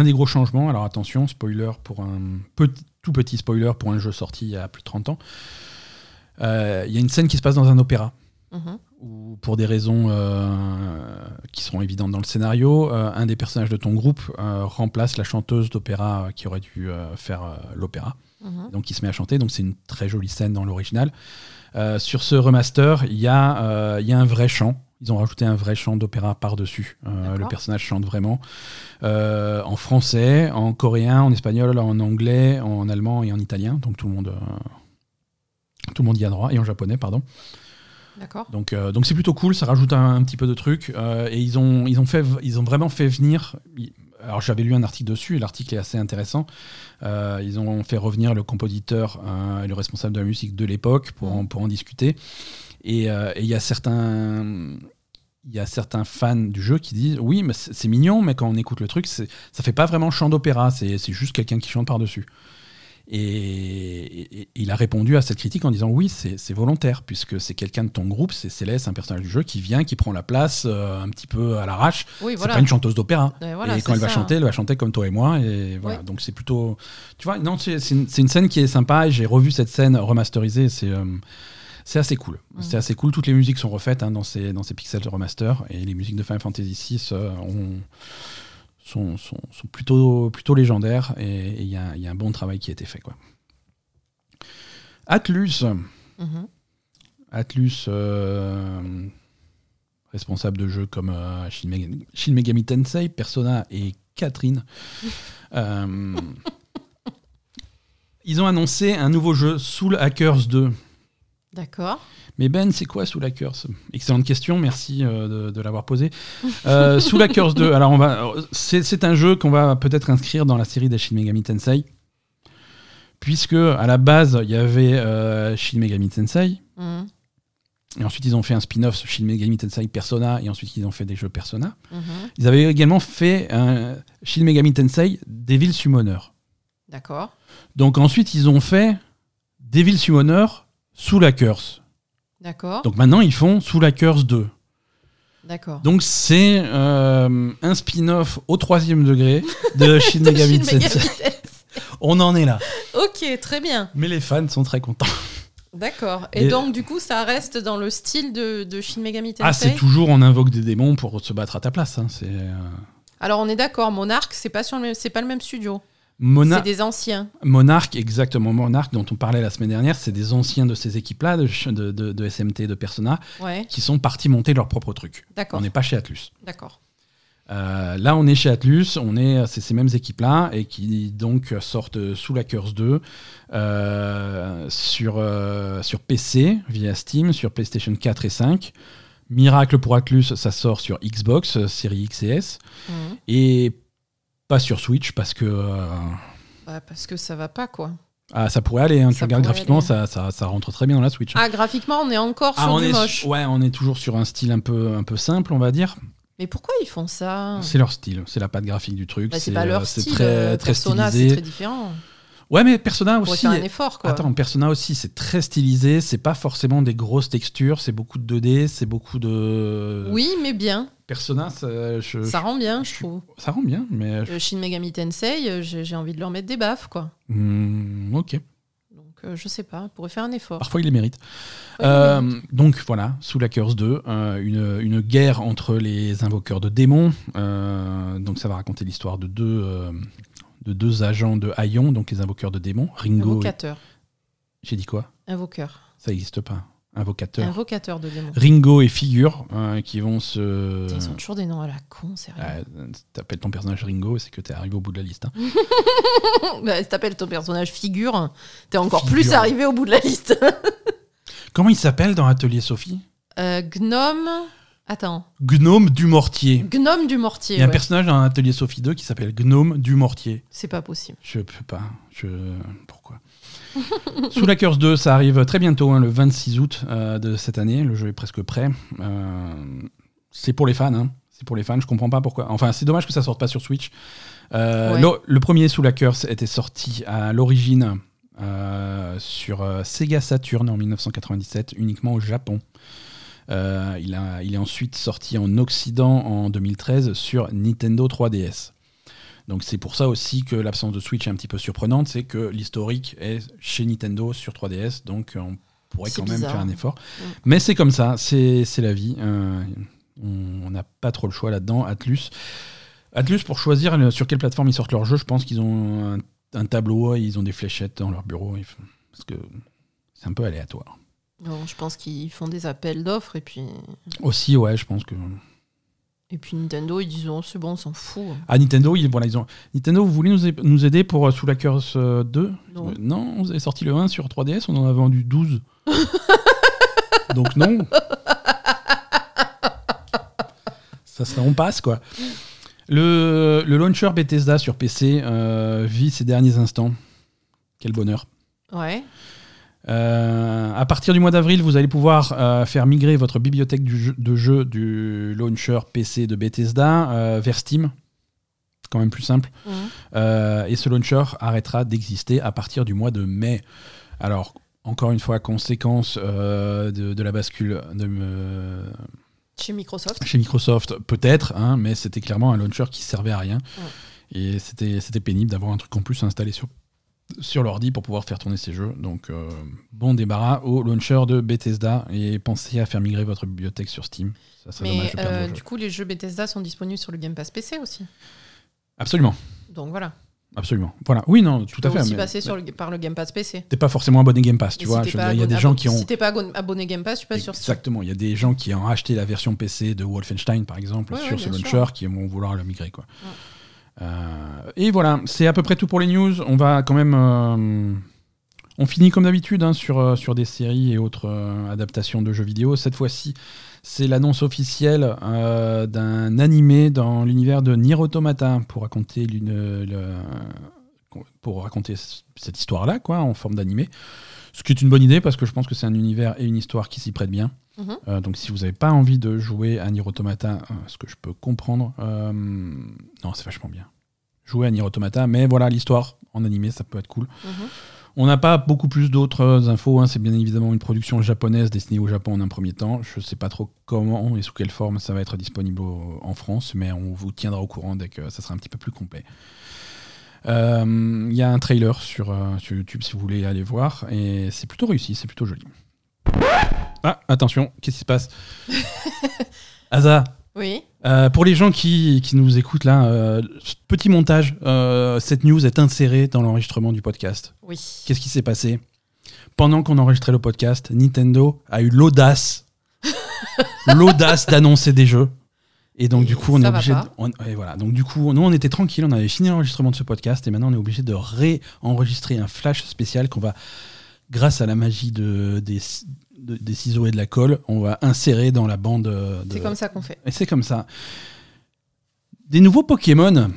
des gros changements. Alors attention, spoiler pour un petit, tout petit spoiler pour un jeu sorti il y a plus de 30 ans. Il y a une scène qui se passe dans un opéra Mhm. Ou pour des raisons euh, qui sont évidentes dans le scénario, euh, un des personnages de ton groupe euh, remplace la chanteuse d'opéra qui aurait dû faire l'opéra. Mhm. Donc il se met à chanter, donc c'est une très jolie scène dans l'original. Sur ce remaster, il y, a, il y a un vrai chant. Ils ont rajouté un vrai chant d'opéra par-dessus. Euh, le personnage chante vraiment. Euh, en français, en coréen, en espagnol, en anglais, en allemand et en italien. Donc tout le monde, euh, tout le monde y a droit. Et en japonais, pardon. D'accord. Donc, euh, donc c'est plutôt cool, ça rajoute un, un petit peu de trucs. euh, et ils ont, ils, ont fait, ils ont vraiment fait venir. Alors j'avais lu un article dessus, et l'article est assez intéressant. Euh, ils ont fait revenir le compositeur et le responsable de la musique de l'époque pour, en, pour en discuter. Et il y a certains. Il y a certains fans du jeu qui disent oui mais c'est mignon mais quand on écoute le truc ça fait pas vraiment chant d'opéra c'est juste quelqu'un qui chante par dessus et, et- et il a répondu à cette critique en disant oui, c'est volontaire, puisque c'est quelqu'un de ton groupe, c'est Céleste, un personnage du jeu, qui vient, qui prend la place euh, un petit peu à l'arrache. Oui, C'est voilà. pas une chanteuse d'opéra. Voilà, et quand elle va chanter, elle va chanter comme toi et moi. Et voilà. Ouais. Donc c'est plutôt. Tu vois, non, c'est une, scène qui est sympa. J'ai revu cette scène remasterisée. C'est. euh, c'est assez cool. C'est assez cool. Toutes les musiques sont refaites hein, dans, ces, dans ces pixels remaster. Et les musiques de Final Fantasy VI euh, ont- sont, sont, sont plutôt, plutôt légendaires. Et il y a, il y a un bon travail qui a été fait. Quoi. Atlus. Mhm. Atlus, euh, responsable de jeux comme euh, Shin, Megami, Shin Megami Tensei, Persona et Catherine. Euh, ils ont annoncé un nouveau jeu, Soul Hackers 2. D'accord. Mais Ben, c'est quoi Soul Hackers Excellente question, merci euh, de, de l'avoir posé. Euh, Soul Hackers 2, alors on va, c'est, un jeu qu'on va peut-être inscrire dans la série des Shin Megami Tensei, puisque à la base il y avait euh, Shin Megami Tensei, Mhm. et ensuite ils ont fait un spin-off Shin Megami Tensei Persona, et ensuite ils ont fait des jeux Persona. Mhm. Ils avaient également fait un Shin Megami Tensei Devil Summoner. D'accord. Donc ensuite ils ont fait Devil Summoner Soul Hackers. D'accord. Donc maintenant ils font Soul Hackers 2. D'accord. Donc c'est euh, un spin-off au troisième degré de Shin Megami Tensei. On en est là. Ok, très bien. Mais les fans sont très contents. D'accord. Et, Et- donc, du coup, ça reste dans le style de, de Shin Megami Tensei Ah, c'est toujours on invoque des démons pour se battre à ta place. hein. C'est euh, Alors, on est d'accord, Monarch, c'est pas, sur le même- c'est pas le même studio. Mona- C'est des anciens. Monarch, exactement. Monarch, dont on parlait la semaine dernière, c'est des anciens de ces équipes-là, de, de, SMT, de Persona, Ouais, qui sont partis monter leur propre truc. d'accord. On n'est pas chez Atlus. D'accord. Euh, là, on est chez Atlus, on est, c'est ces mêmes équipes-là et qui donc sortent sous la Curse 2 euh, sur, euh, sur PC via Steam, sur PlayStation 4 et 5. Miracle pour Atlus, ça sort sur Xbox, série X et S, Mhm. et pas sur Switch parce que euh, Bah, parce que ça va pas, quoi. ah, ça pourrait aller. hein. Tu Ça regardes pourrait graphiquement, aller. ça, ça, ça rentre très bien dans la Switch. hein. Ah, graphiquement, on est encore Ah, sur on du est, moche. ouais, on est toujours sur un style un peu, un peu simple, on va dire. Mais pourquoi ils font ça? C'est leur style, c'est la patte graphique du truc. Bah, C'est pas leur c'est style. très, euh, très Persona, c'est stylisé. très différent. Ouais, mais Persona aussi. faire un effort, quoi. Attends, Persona aussi, c'est très stylisé. C'est pas forcément des grosses textures. C'est beaucoup de 2D. C'est beaucoup de. Oui, mais bien. Persona, ça, je- Ça rend bien, je je- trouve. ça rend bien, mais. Euh, Shin Megami Tensei, euh, j'ai envie de leur mettre des baffes, quoi. Hmm, ok. Donc, euh, je sais pas, on pourrait faire un effort. Parfois, il les mérite. Ouais, Euh, donc voilà, sous la Curse 2, euh, une, une guerre entre les invoqueurs de démons. Donc ça va raconter l'histoire de deux, de deux agents de Aion, donc les invoqueurs de démons. Ringo. et- Invocateur. J'ai dit quoi? Invoqueur. Ça n'existe pas. Invocateur. Invocateur de démons. Ringo et Figure euh, qui vont se. Ils ont toujours des noms à la con, sérieux. Euh, T'appelles ton personnage Ringo, c'est que t'es arrivé au bout de la liste. hein. Bah, si t'appelles ton personnage figure, t'es encore Figure. plus arrivé au bout de la liste. Comment il s'appelle dans Atelier Sophie? Euh, gnome. Attends. Gnome du Mortier. Gnome du mortier. Il y a un ouais. personnage dans Atelier Sophie 2 qui s'appelle Gnome du Mortier. C'est pas possible. Je peux pas. Je... Pourquoi? Sous la Curse 2, ça arrive très bientôt, hein, le 26 août euh, de cette année. Le jeu est presque prêt. Euh, c'est pour les fans. hein. C'est pour les fans. Je comprends pas pourquoi. Enfin, c'est dommage que ça sorte pas sur Switch. Euh, Ouais. le, le premier Sous la Curse était sorti à l'origine sur Sega Saturn en 1997, uniquement au Japon. Euh, il, a, il est ensuite sorti en Occident en 2013 sur Nintendo 3DS. Donc c'est pour ça aussi que l'absence de Switch est un petit peu surprenante, c'est que l'historique est chez Nintendo sur 3DS, donc on pourrait quand même faire un effort. Mm. Mais c'est comme ça, c'est la vie. euh, on n'a pas trop le choix là-dedans. Atlus, Atlus pour choisir le- sur quelle plateforme ils sortent leur jeu, je pense qu'ils ont un, un tableau, ils ont des fléchettes dans leur bureau, parce que c'est un peu aléatoire. Non, je pense qu'ils font des appels d'offres et puis, Aussi, ouais, je pense que et puis Nintendo, ils disent oh, c'est bon, on s'en fout. Ah, Nintendo, ils, voilà, ils ont... Nintendo, vous voulez nous, aider pour euh, Curse euh, 2 Non. Euh, Non, vous avez sorti le 1 sur 3DS, on en a vendu 12. Donc non. Ça serait, on passe quoi. Le, le launcher Bethesda sur PC euh, vit ses derniers instants. Quel bonheur. Ouais. Euh, à partir du mois d'avril, vous allez pouvoir euh, faire migrer votre bibliothèque du jeu- de jeux du launcher PC de Bethesda euh, vers Steam. Quand même plus simple. Et ce launcher arrêtera d'exister à partir du mois de mai. Alors, encore une fois, conséquence de, de la bascule de, Chez Microsoft. chez Microsoft, peut-être, hein, mais c'était clairement un launcher qui servait à rien. Et c'était pénible d'avoir un truc en plus installé sur, sur l'ordi pour pouvoir faire tourner ces jeux. Donc, euh, bon débarras au launcher de Bethesda et pensez à faire migrer votre bibliothèque sur Steam. Ça serait Mais dommage de perdre euh, vos jeux. du coup, les jeux Bethesda sont disponibles sur le Game Pass PC aussi. Absolument, Donc voilà. absolument. Voilà, oui, non, Tu tout peux à fait. aussi mais- passer sur le- par le Game Pass PC. T'es pas forcément abonné Game Pass, tu Et vois. si je t'es veux pas dire, Il y a abonné- des gens qui ont. Si t'es pas abonné- abonné Game Pass, tu passes sur Steam. Exactement, il y a des gens qui ont acheté la version PC de Wolfenstein, par exemple, Ouais, sur ce bien launcher, qui vont vouloir le migrer. Quoi. Euh, et voilà, c'est à peu près tout pour les news. On va quand même. euh, on finit comme d'habitude hein, sur, euh, sur des séries et autres adaptations de jeux vidéo. Cette fois-ci, c'est l'annonce officielle d'un animé dans l'univers de Nier Automata pour raconter, pour raconter cette histoire-là, quoi, en forme d'animé. Ce qui est une bonne idée parce que je pense que c'est un univers et une histoire qui s'y prêtent bien. Mhm. Euh, donc si vous n'avez pas envie de jouer à Nier Automata, euh, ce que je peux comprendre, euh, non, c'est vachement bien. jouer à Nier Automata, mais voilà, l'histoire en animé, ça peut être cool. Mhm. On n'a pas beaucoup plus d'autres infos. hein. C'est bien évidemment une production japonaise destinée au Japon en un premier temps. Je ne sais pas trop comment et sous quelle forme ça va être disponible au- en France, mais on vous tiendra au courant dès que ça sera un petit peu plus complet. Euh, Il y a un trailer sur, euh, sur YouTube si vous voulez aller voir, et c'est plutôt réussi, c'est plutôt joli. Ah, attention, qu'est-ce qui se passe Asa, Oui. euh, pour les gens qui, qui nous écoutent là, euh, petit montage, euh, cette news est insérée dans l'enregistrement du podcast. Oui. Qu'est-ce qui s'est passé Pendant qu'on enregistrait le podcast, Nintendo a eu l'audace, l'audace d'annoncer des jeux. Et donc Et du coup, on est obligé. De, pas. on- et voilà. Donc du coup, nous, on était tranquille, on avait fini l'enregistrement de ce podcast, et maintenant, on est obligé de réenregistrer un flash spécial qu'on va, grâce à la magie de, des, de- des ciseaux et de la colle, on va insérer dans la bande. euh, De... C'est comme ça qu'on fait. Et c'est comme ça. Des nouveaux Pokémon.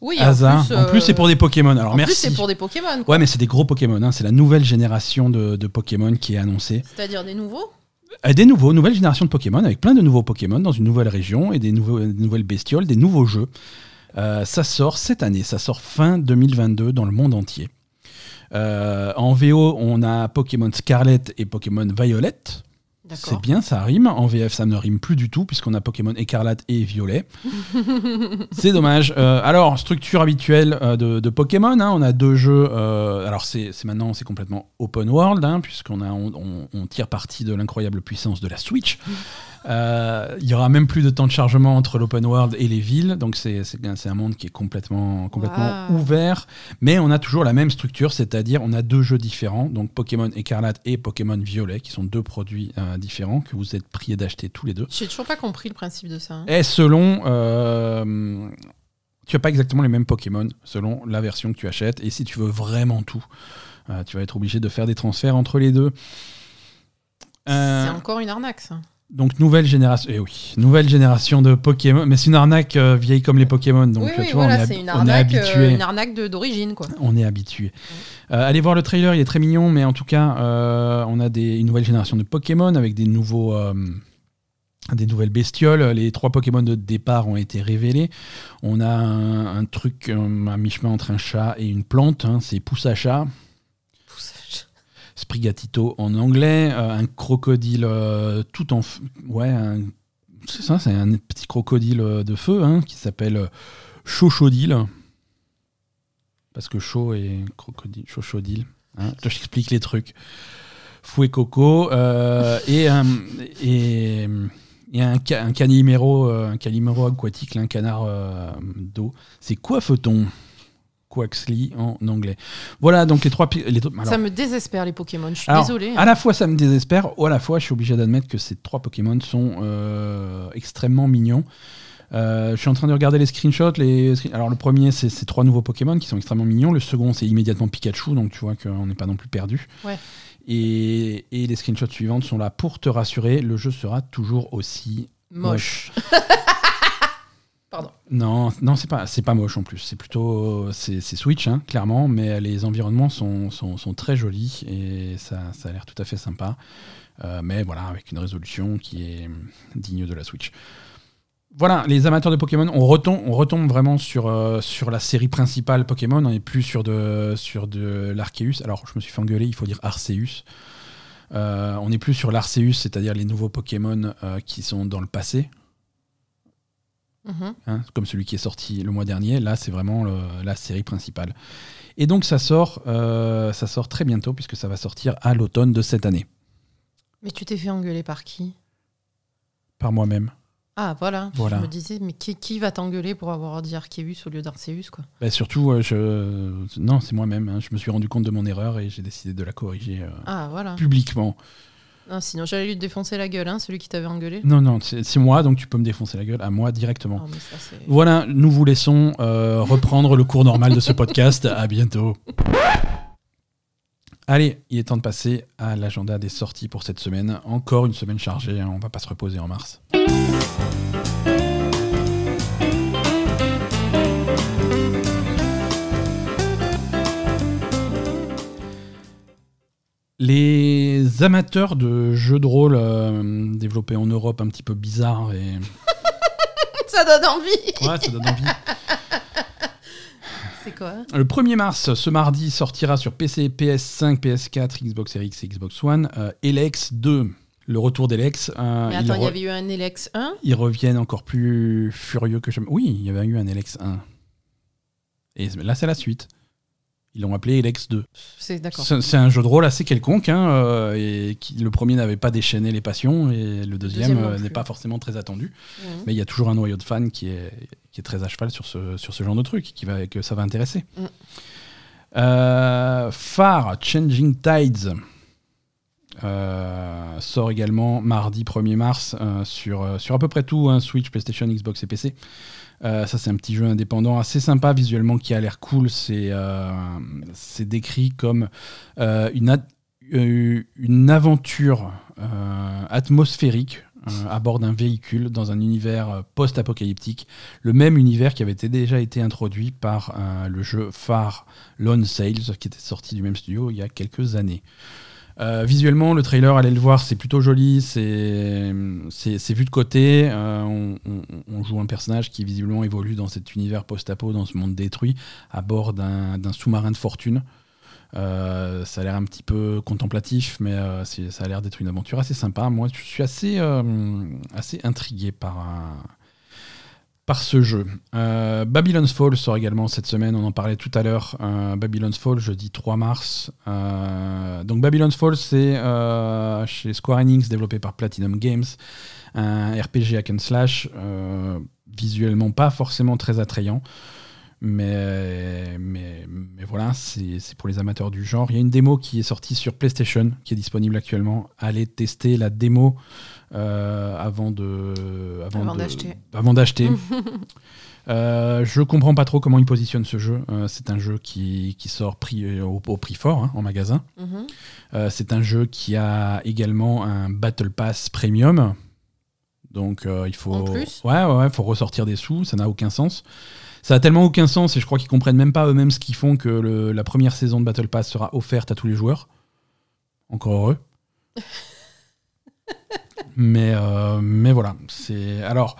Oui, hasard. en plus, En plus, c'est euh, pour des Pokémon. Alors en merci. plus, c'est pour des Pokémon. quoi. Ouais, mais c'est des gros Pokémon. hein. C'est la nouvelle génération de, de Pokémon qui est annoncée. C'est-à-dire des nouveaux? Euh, Des nouveaux, nouvelle génération de Pokémon avec plein de nouveaux Pokémon dans une nouvelle région et des, nouveaux, des nouvelles bestioles, des nouveaux jeux. Euh, ça sort cette année, ça sort fin 2022 dans le monde entier. Euh, en VO, on a Pokémon Scarlet et Pokémon Violet. C'est bien, ça rime. En VF, ça ne rime plus du tout, puisqu'on a Pokémon Écarlate et Violet. c'est dommage. Euh, alors, structure habituelle euh, de, de Pokémon. hein, on a deux jeux. euh, alors, c'est maintenant, c'est complètement open world, hein, puisqu'on a, on, on- on tire parti de l'incroyable puissance de la Switch. Euh, Il y aura même plus de temps de chargement entre l'open world et les villes. Donc, c'est un- monde qui est complètement, complètement Wow. ouvert. Mais on a toujours la même structure, c'est-à-dire on a deux jeux différents, donc Pokémon Écarlate et Pokémon Violet, qui sont deux produits euh, différents que vous êtes priés d'acheter tous les deux. J'ai toujours pas compris le principe de ça. hein. Et selon... euh, tu n'as pas exactement les mêmes Pokémon selon la version que tu achètes. Et si tu veux vraiment tout, euh, tu vas être obligé de faire des transferts entre les deux. Euh, C'est encore une arnaque, ça. Donc nouvelle génération, eh oui, nouvelle génération de Pokémon, mais c'est une arnaque euh, vieille comme les Pokémon, donc oui, euh, oui, tu vois, voilà, on est, on arnaque, euh, une arnaque de- d'origine, quoi. On est habitué. Euh, allez voir le trailer, il est très mignon, mais en tout cas, on a des, une nouvelle génération de Pokémon avec des nouveaux. des nouvelles bestioles, les trois Pokémon de départ ont été révélés. On a un, un truc à mi-chemin entre un chat et une plante, hein, c'est Poussacha, Sprigatito en anglais, euh, un crocodile euh, tout en... Ouais, c'est ça, c'est un petit crocodile euh, de feu hein, qui s'appelle Chochodile. Parce que chaud et crocodile, chochodile. Hein, je t'explique les trucs. Fouet coco et, un- un, ca- un calimero, aquatique, un canard d'eau. C'est coiffeton. Quaxley en anglais. Voilà donc les trois. alors, ça me désespère, les Pokémon. Je suis alors, désolée. hein. À la fois, ça me désespère, ou à la fois, je suis obligé d'admettre que ces trois Pokémon sont euh, extrêmement mignons. Euh, je suis en train de regarder les screenshots. Les... screen- Alors, le premier, c'est ces trois nouveaux Pokémon qui sont extrêmement mignons. Le second, c'est immédiatement Pikachu, donc tu vois qu'on n'est pas non plus perdu. Ouais. Et, et les screenshots suivantes sont là pour te rassurer le jeu sera toujours aussi Moche. Non, non, c'est pas, c'est pas moche en plus. C'est plutôt, c'est Switch, hein, clairement, mais les environnements sont, sont, très jolis et ça, ça a l'air tout à fait sympa. Euh, mais voilà, avec une résolution qui est digne de la Switch. Voilà, les amateurs de Pokémon, on retombe, vraiment sur, euh, sur la série principale Pokémon. On n'est plus sur de, sur de l'Arceus. Alors, je me suis fait engueuler, il faut dire Arceus. Euh, on n'est plus sur l'Arceus, c'est-à-dire les nouveaux Pokémon qui sont dans le passé, Mhm. hein, comme celui qui est sorti le mois dernier. Là, c'est vraiment le- la série principale. Et donc, ça sort, euh, ça sort très bientôt, puisque ça va sortir à l'automne de cette année, Mais tu t'es fait engueuler par qui? Par moi-même. Ah, voilà. Voilà. Je me disais, mais qui, qui va t'engueuler pour avoir dit Arceus au lieu d'Arceus, quoi? Bah, surtout, euh, je... non, c'est moi-même. hein. Je me suis rendu compte de mon erreur et j'ai décidé de la corriger euh, Ah, voilà. publiquement. Non, sinon, j'allais lui défoncer la gueule, hein, celui qui t'avait engueulé. Non, non, c'est moi, donc tu peux me défoncer la gueule à moi directement. Mais ça, c'est- Voilà, nous vous laissons euh, reprendre le cours normal de ce podcast. À bientôt. Allez, il est temps de passer à l'agenda des sorties pour cette semaine. Encore une semaine chargée, hein, on va pas se reposer en mars. Les amateurs de jeux de rôle euh, développés en Europe un petit peu bizarres et Ça donne envie Ouais, ça donne envie. C'est quoi? Le 1er mars, ce mardi, sortira sur PC, PS5, PS4, Xbox Series X et Xbox One, euh, Elex 2. Le retour d'Elex. euh, Mais attends, il y avait eu un Elex 1 Ils reviennent encore plus furieux que jamais. Oui, il y avait eu un Elex 1. Et là, c'est la suite. Ils l'ont appelé Elex 2. C'est un jeu de rôle assez quelconque. Hein, euh, et qui, le premier n'avait pas déchaîné les passions et le deuxième, deuxième n'est pas forcément très attendu. Mmh. Mais il y a toujours un noyau de fans qui est, qui est très à cheval sur ce, sur ce genre de truc, qui va, que ça va intéresser. Mmh. Euh, Far Changing Tides. Euh, sort également mardi 1er mars euh, sur, euh, sur à peu près tout, hein, Switch, PlayStation, Xbox et PC. Euh, ça, c'est un petit jeu indépendant assez sympa visuellement qui a l'air cool. C'est c'est décrit comme une, une aventure atmosphérique à bord d'un véhicule dans un univers post-apocalyptique, le même univers qui avait déjà été introduit par le jeu Far Lone Sales qui était sorti du même studio il y a quelques années. Euh, visuellement, le trailer, allez le voir, c'est plutôt joli, c'est vu de côté. Euh, on, joue un personnage qui visiblement évolue dans cet univers post-apo, dans ce monde détruit, à bord d'un sous-marin de fortune. Euh, ça a l'air un petit peu contemplatif, mais ça a l'air d'être une aventure assez sympa. Moi, je suis assez, assez intrigué par, par ce jeu. Euh, Babylon's Fall sort également cette semaine, on en parlait tout à l'heure. Euh, Babylon's Fall, jeudi 3 mars. Euh, donc Babylon's Fall, c'est chez Square Enix, développé par Platinum Games, un RPG hack and slash, visuellement pas forcément très attrayant. Mais, mais, mais voilà, c'est pour les amateurs du genre. Il y a une démo qui est sortie sur PlayStation, qui est disponible actuellement. Allez tester la démo avant de avant, d'acheter. Avant d'acheter. euh, je comprends pas trop comment ils positionnent ce jeu. Euh, c'est un jeu qui, qui sort prix, au, prix fort hein, en magasin. Mhm. Euh, c'est un jeu qui a également un Battle Pass Premium. Donc il faut en plus ouais, ouais, faut ressortir des sous. Ça n'a aucun sens. Ça a tellement aucun sens et je crois qu'ils comprennent même pas eux-mêmes ce qu'ils font que le, la première saison de Battle Pass sera offerte à tous les joueurs. Encore heureux. Mais, euh, mais voilà. C'est alors.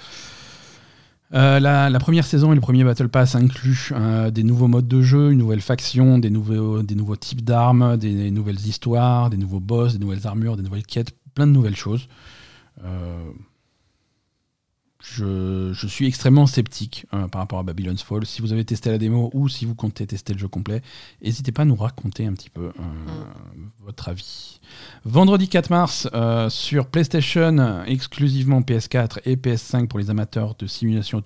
Euh, la, première saison et le premier Battle Pass incluent euh, des nouveaux modes de jeu, une nouvelle faction, des nouveaux types d'armes, des, nouvelles histoires, des nouveaux boss, des nouvelles armures, des nouvelles quêtes, plein de nouvelles choses. Je, suis extrêmement sceptique euh, par rapport à Babylon's Fall. Si vous avez testé la démo ou si vous comptez tester le jeu complet, n'hésitez pas à nous raconter un petit peu euh, mm. votre avis. Vendredi 4 mars, euh, sur PlayStation, exclusivement PS4 et PS5 pour les amateurs de simulation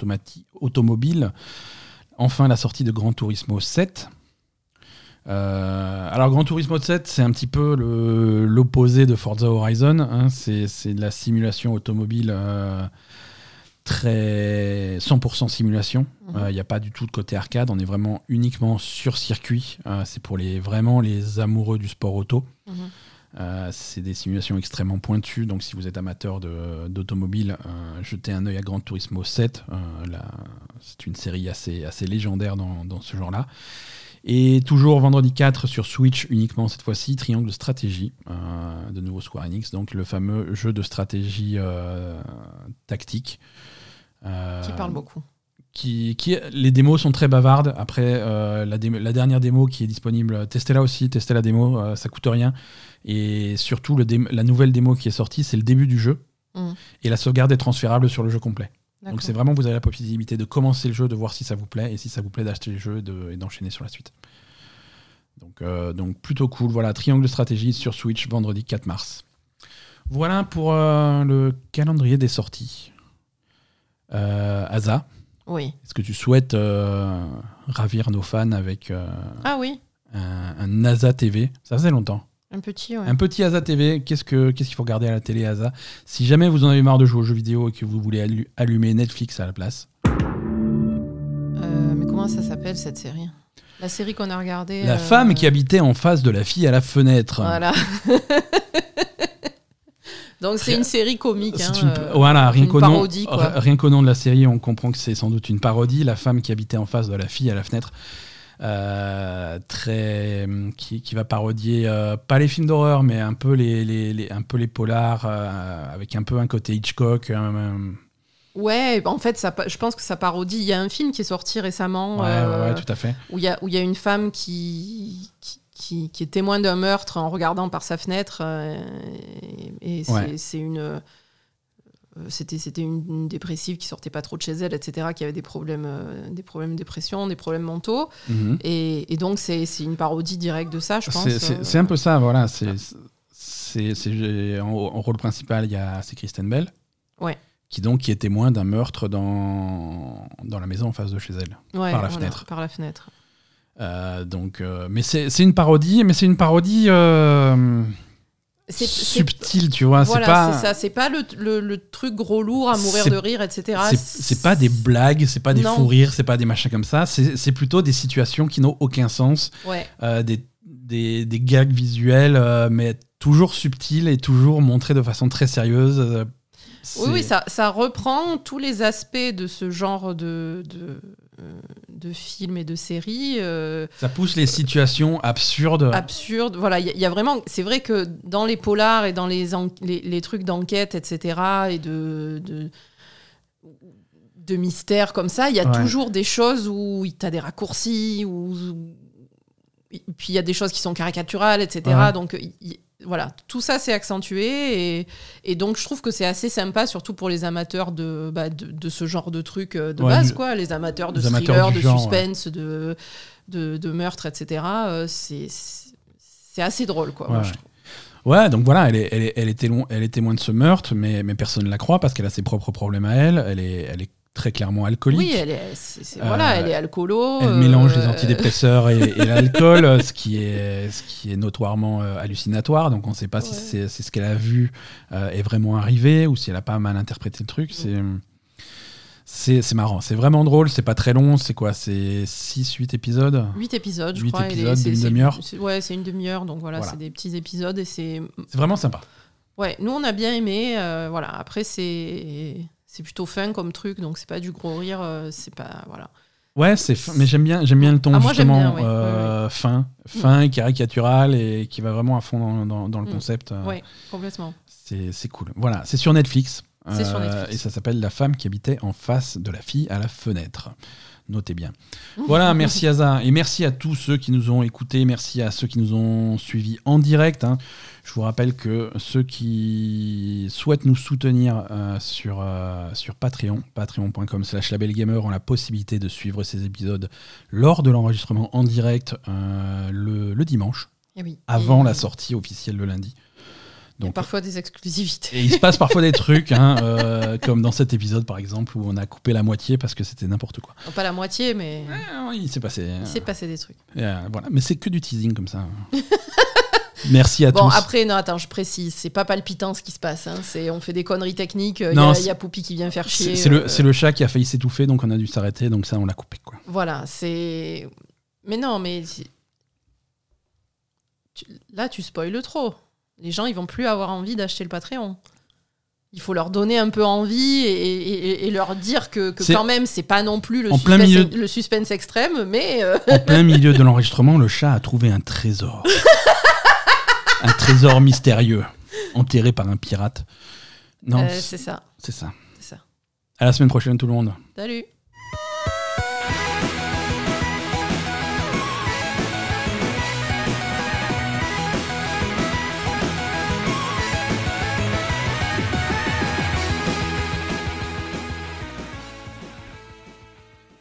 automobile, enfin la sortie de Gran Turismo 7. alors Gran Turismo 7, c'est un petit peu l'opposé de Forza Horizon. Hein. c'est de la simulation automobile très 100% simulation. Il mhm. n'y euh, a pas du tout de côté arcade. On est vraiment uniquement sur circuit. Euh, c'est pour les vraiment les amoureux du sport auto. Mhm. Euh, c'est des simulations extrêmement pointues. Donc, si vous êtes amateur d'automobile, jetez un œil à Gran Turismo 7. c'est une série assez, assez légendaire dans, dans ce genre-là. Et toujours vendredi 4 sur Switch uniquement cette fois-ci, Triangle de stratégie de nouveau Square Enix, donc le fameux jeu de stratégie tactique qui parle beaucoup. Qui, qui, les démos sont très bavardes. Après, euh, la, la, dernière démo qui est disponible, testez-la aussi, testez la démo, euh, ça coûte rien. Et surtout, le la nouvelle démo qui est sortie, c'est le début du jeu. Mm. Et la sauvegarde est transférable sur le jeu complet. Donc c'est vraiment, vous avez la possibilité de commencer le jeu, de voir si ça vous plaît, et si ça vous plaît, d'acheter le jeu et d'enchaîner sur la suite. Donc, donc plutôt cool. Voilà, Triangle stratégie sur Switch, vendredi 4 mars. Voilà pour le calendrier des sorties. Euh, Asa. Oui. Est-ce que tu souhaites euh, ravir nos fans avec euh, ah oui. un, Asa TV Ça faisait longtemps. Un petit, ouais. Un petit Asa TV. Qu'est-ce qu'il faut regarder à la télé, Asa? Si jamais vous en avez marre de jouer aux jeux vidéo et que vous voulez allumer Netflix à la place. mais comment ça s'appelle cette série? La série qu'on a regardée. La femme qui habitait en face de la fille à la fenêtre. Voilà. Donc c'est une série comique. Hein, euh, voilà, rien qu'au nom, rien qu'au nom de la série, on comprend que c'est sans doute une parodie. La femme qui habitait en face de la fille à la fenêtre. Euh, très qui, qui, va parodier euh, pas les films d'horreur mais un peu les, les, un peu les polars avec un peu un côté Hitchcock Ouais, en fait, ça, je pense que ça parodie. Il y a un film qui est sorti récemment Ouais, euh, ouais, tout à fait. où il y a, y une femme qui, qui, qui- qui est témoin d'un meurtre en regardant par sa fenêtre. euh, et et c'est Ouais. une. euh, C'était c'était une, une dépressive qui sortait pas trop de chez elle, etc., qui avait des problèmes, euh, des problèmes de dépression, des problèmes mentaux. Mhm. Et, et donc, c'est c'est une parodie directe de ça, je pense. C'est- un peu ça, voilà. C'est c'est- c'est- en, en rôle principal, il y a c'est Kristen Bell. Ouais. Qui donc qui est témoin d'un meurtre dans, dans la maison en face de chez elle. Ouais, par la voilà, fenêtre. Par la fenêtre. Euh, donc, euh, mais c'est une parodie, mais c'est une parodie euh, subtile, tu vois. Voilà, c'est pas, ça. C'est pas le, le- le truc gros lourd à mourir de rire, etc. c'est- pas des blagues, c'est pas des Non. fous rires, c'est pas des machins comme ça. C'est plutôt des situations qui n'ont aucun sens, Ouais. des, des, des gags visuels, mais toujours subtils et toujours montrés de façon très sérieuse. Oui, oui, ça, ça reprend tous les aspects de ce genre de, de, de films et de séries euh, Ça pousse les situations absurdes. absurdes. Voilà, il y, a- il y a vraiment. C'est vrai que dans les polars et dans les, en- les, les trucs d'enquête, etc., et de. de de mystères comme ça, il y a Ouais. toujours des choses où tu as des raccourcis, ou et puis il y a des choses qui sont caricaturales, etc. Ouais. Donc voilà, tout ça c'est accentué et, et donc je trouve que c'est assez sympa, surtout pour les amateurs de, bah, de, de ce genre de trucs euh, de Ouais, base, du- quoi, les amateurs de les thriller, de genre, suspense, de, de, de meurtre, etc. euh, c'est assez drôle, quoi. Ouais, moi, ouais. je trouve. Ouais, donc voilà, elle est, elle est, elle est, télo- elle est témoin de ce meurtre, mais, mais personne ne la croit parce qu'elle a ses propres problèmes à elle. Elle est, elle est très clairement alcoolique. Oui, elle est, c'est- Euh, voilà, elle est alcoolo. Elle euh, mélange les antidépresseurs et, et l'alcool, euh, ce qui est, ce qui est notoirement euh, hallucinatoire. Donc on ne sait pas si Ouais. c'est ce qu'elle a vu euh, est vraiment arrivé ou si elle a pas mal interprété le truc. C'est c'est c'est marrant, c'est vraiment drôle. C'est pas très long. C'est quoi? C'est 6-8 épisodes? 8 épisodes, je crois. épisodes c'est- d'une demi-heure? Ouais, c'est une demi-heure, donc voilà, Voilà. c'est des petits épisodes et c'est. C'est vraiment sympa. Ouais, nous on a bien aimé. euh, voilà, après c'est c'est plutôt fin comme truc, donc c'est pas du gros rire, euh, c'est pas voilà. Ouais, c'est fin, mais j'aime bien, j'aime bien le ton Ah, justement bien, ouais, euh, fin, fin et caricatural et qui va vraiment à fond dans, dans- dans le Mm. concept. euh, Ouais, complètement. C'est c'est cool. Voilà, c'est sur Netflix. Sur Netflix. Et ça s'appelle La femme qui habitait en face de la fille à la fenêtre. Notez bien. Voilà, merci Aza. Et merci à tous ceux qui nous ont écoutés. Merci à ceux qui nous ont suivis en direct. hein. Je vous rappelle que ceux qui souhaitent nous soutenir euh, sur, euh, sur Patreon, patreon.com slash labelgamer, ont la possibilité de suivre ces épisodes lors de l'enregistrement en direct euh, le, le dimanche, oui. avant Et la sortie officielle le lundi. Donc, parfois des exclusivités. et il se passe parfois des trucs, hein, euh, comme dans cet épisode par exemple, où on a coupé la moitié parce que c'était n'importe quoi. Non, pas la moitié, mais il s'est passé. il s'est passé des trucs. euh, voilà. Mais c'est que du teasing comme ça. Merci à Bon, tous. après, non, attends, je précise, c'est pas palpitant ce qui se passe. hein, c'est, on fait des conneries techniques. Il y, Non, a- c'est- il y a Poupy qui vient faire chier. C'est le, euh, c'est le chat qui a failli s'étouffer, donc on a dû s'arrêter, donc ça on l'a coupé. Quoi. Voilà, c'est. Mais non, mais. tu- Là, tu spoiles trop. Les gens, ils vont plus avoir envie d'acheter le Patreon. Il faut leur donner un peu envie et, et- et leur dire que, quand même, c'est pas non plus le, En suspense, milieu- le suspense extrême, mais. euh, En plein milieu de l'enregistrement, le chat a trouvé un trésor. un trésor mystérieux, enterré par un pirate. Non, euh, c'est c'est ça. c'est ça. C'est ça. À la semaine prochaine tout le monde. Salut.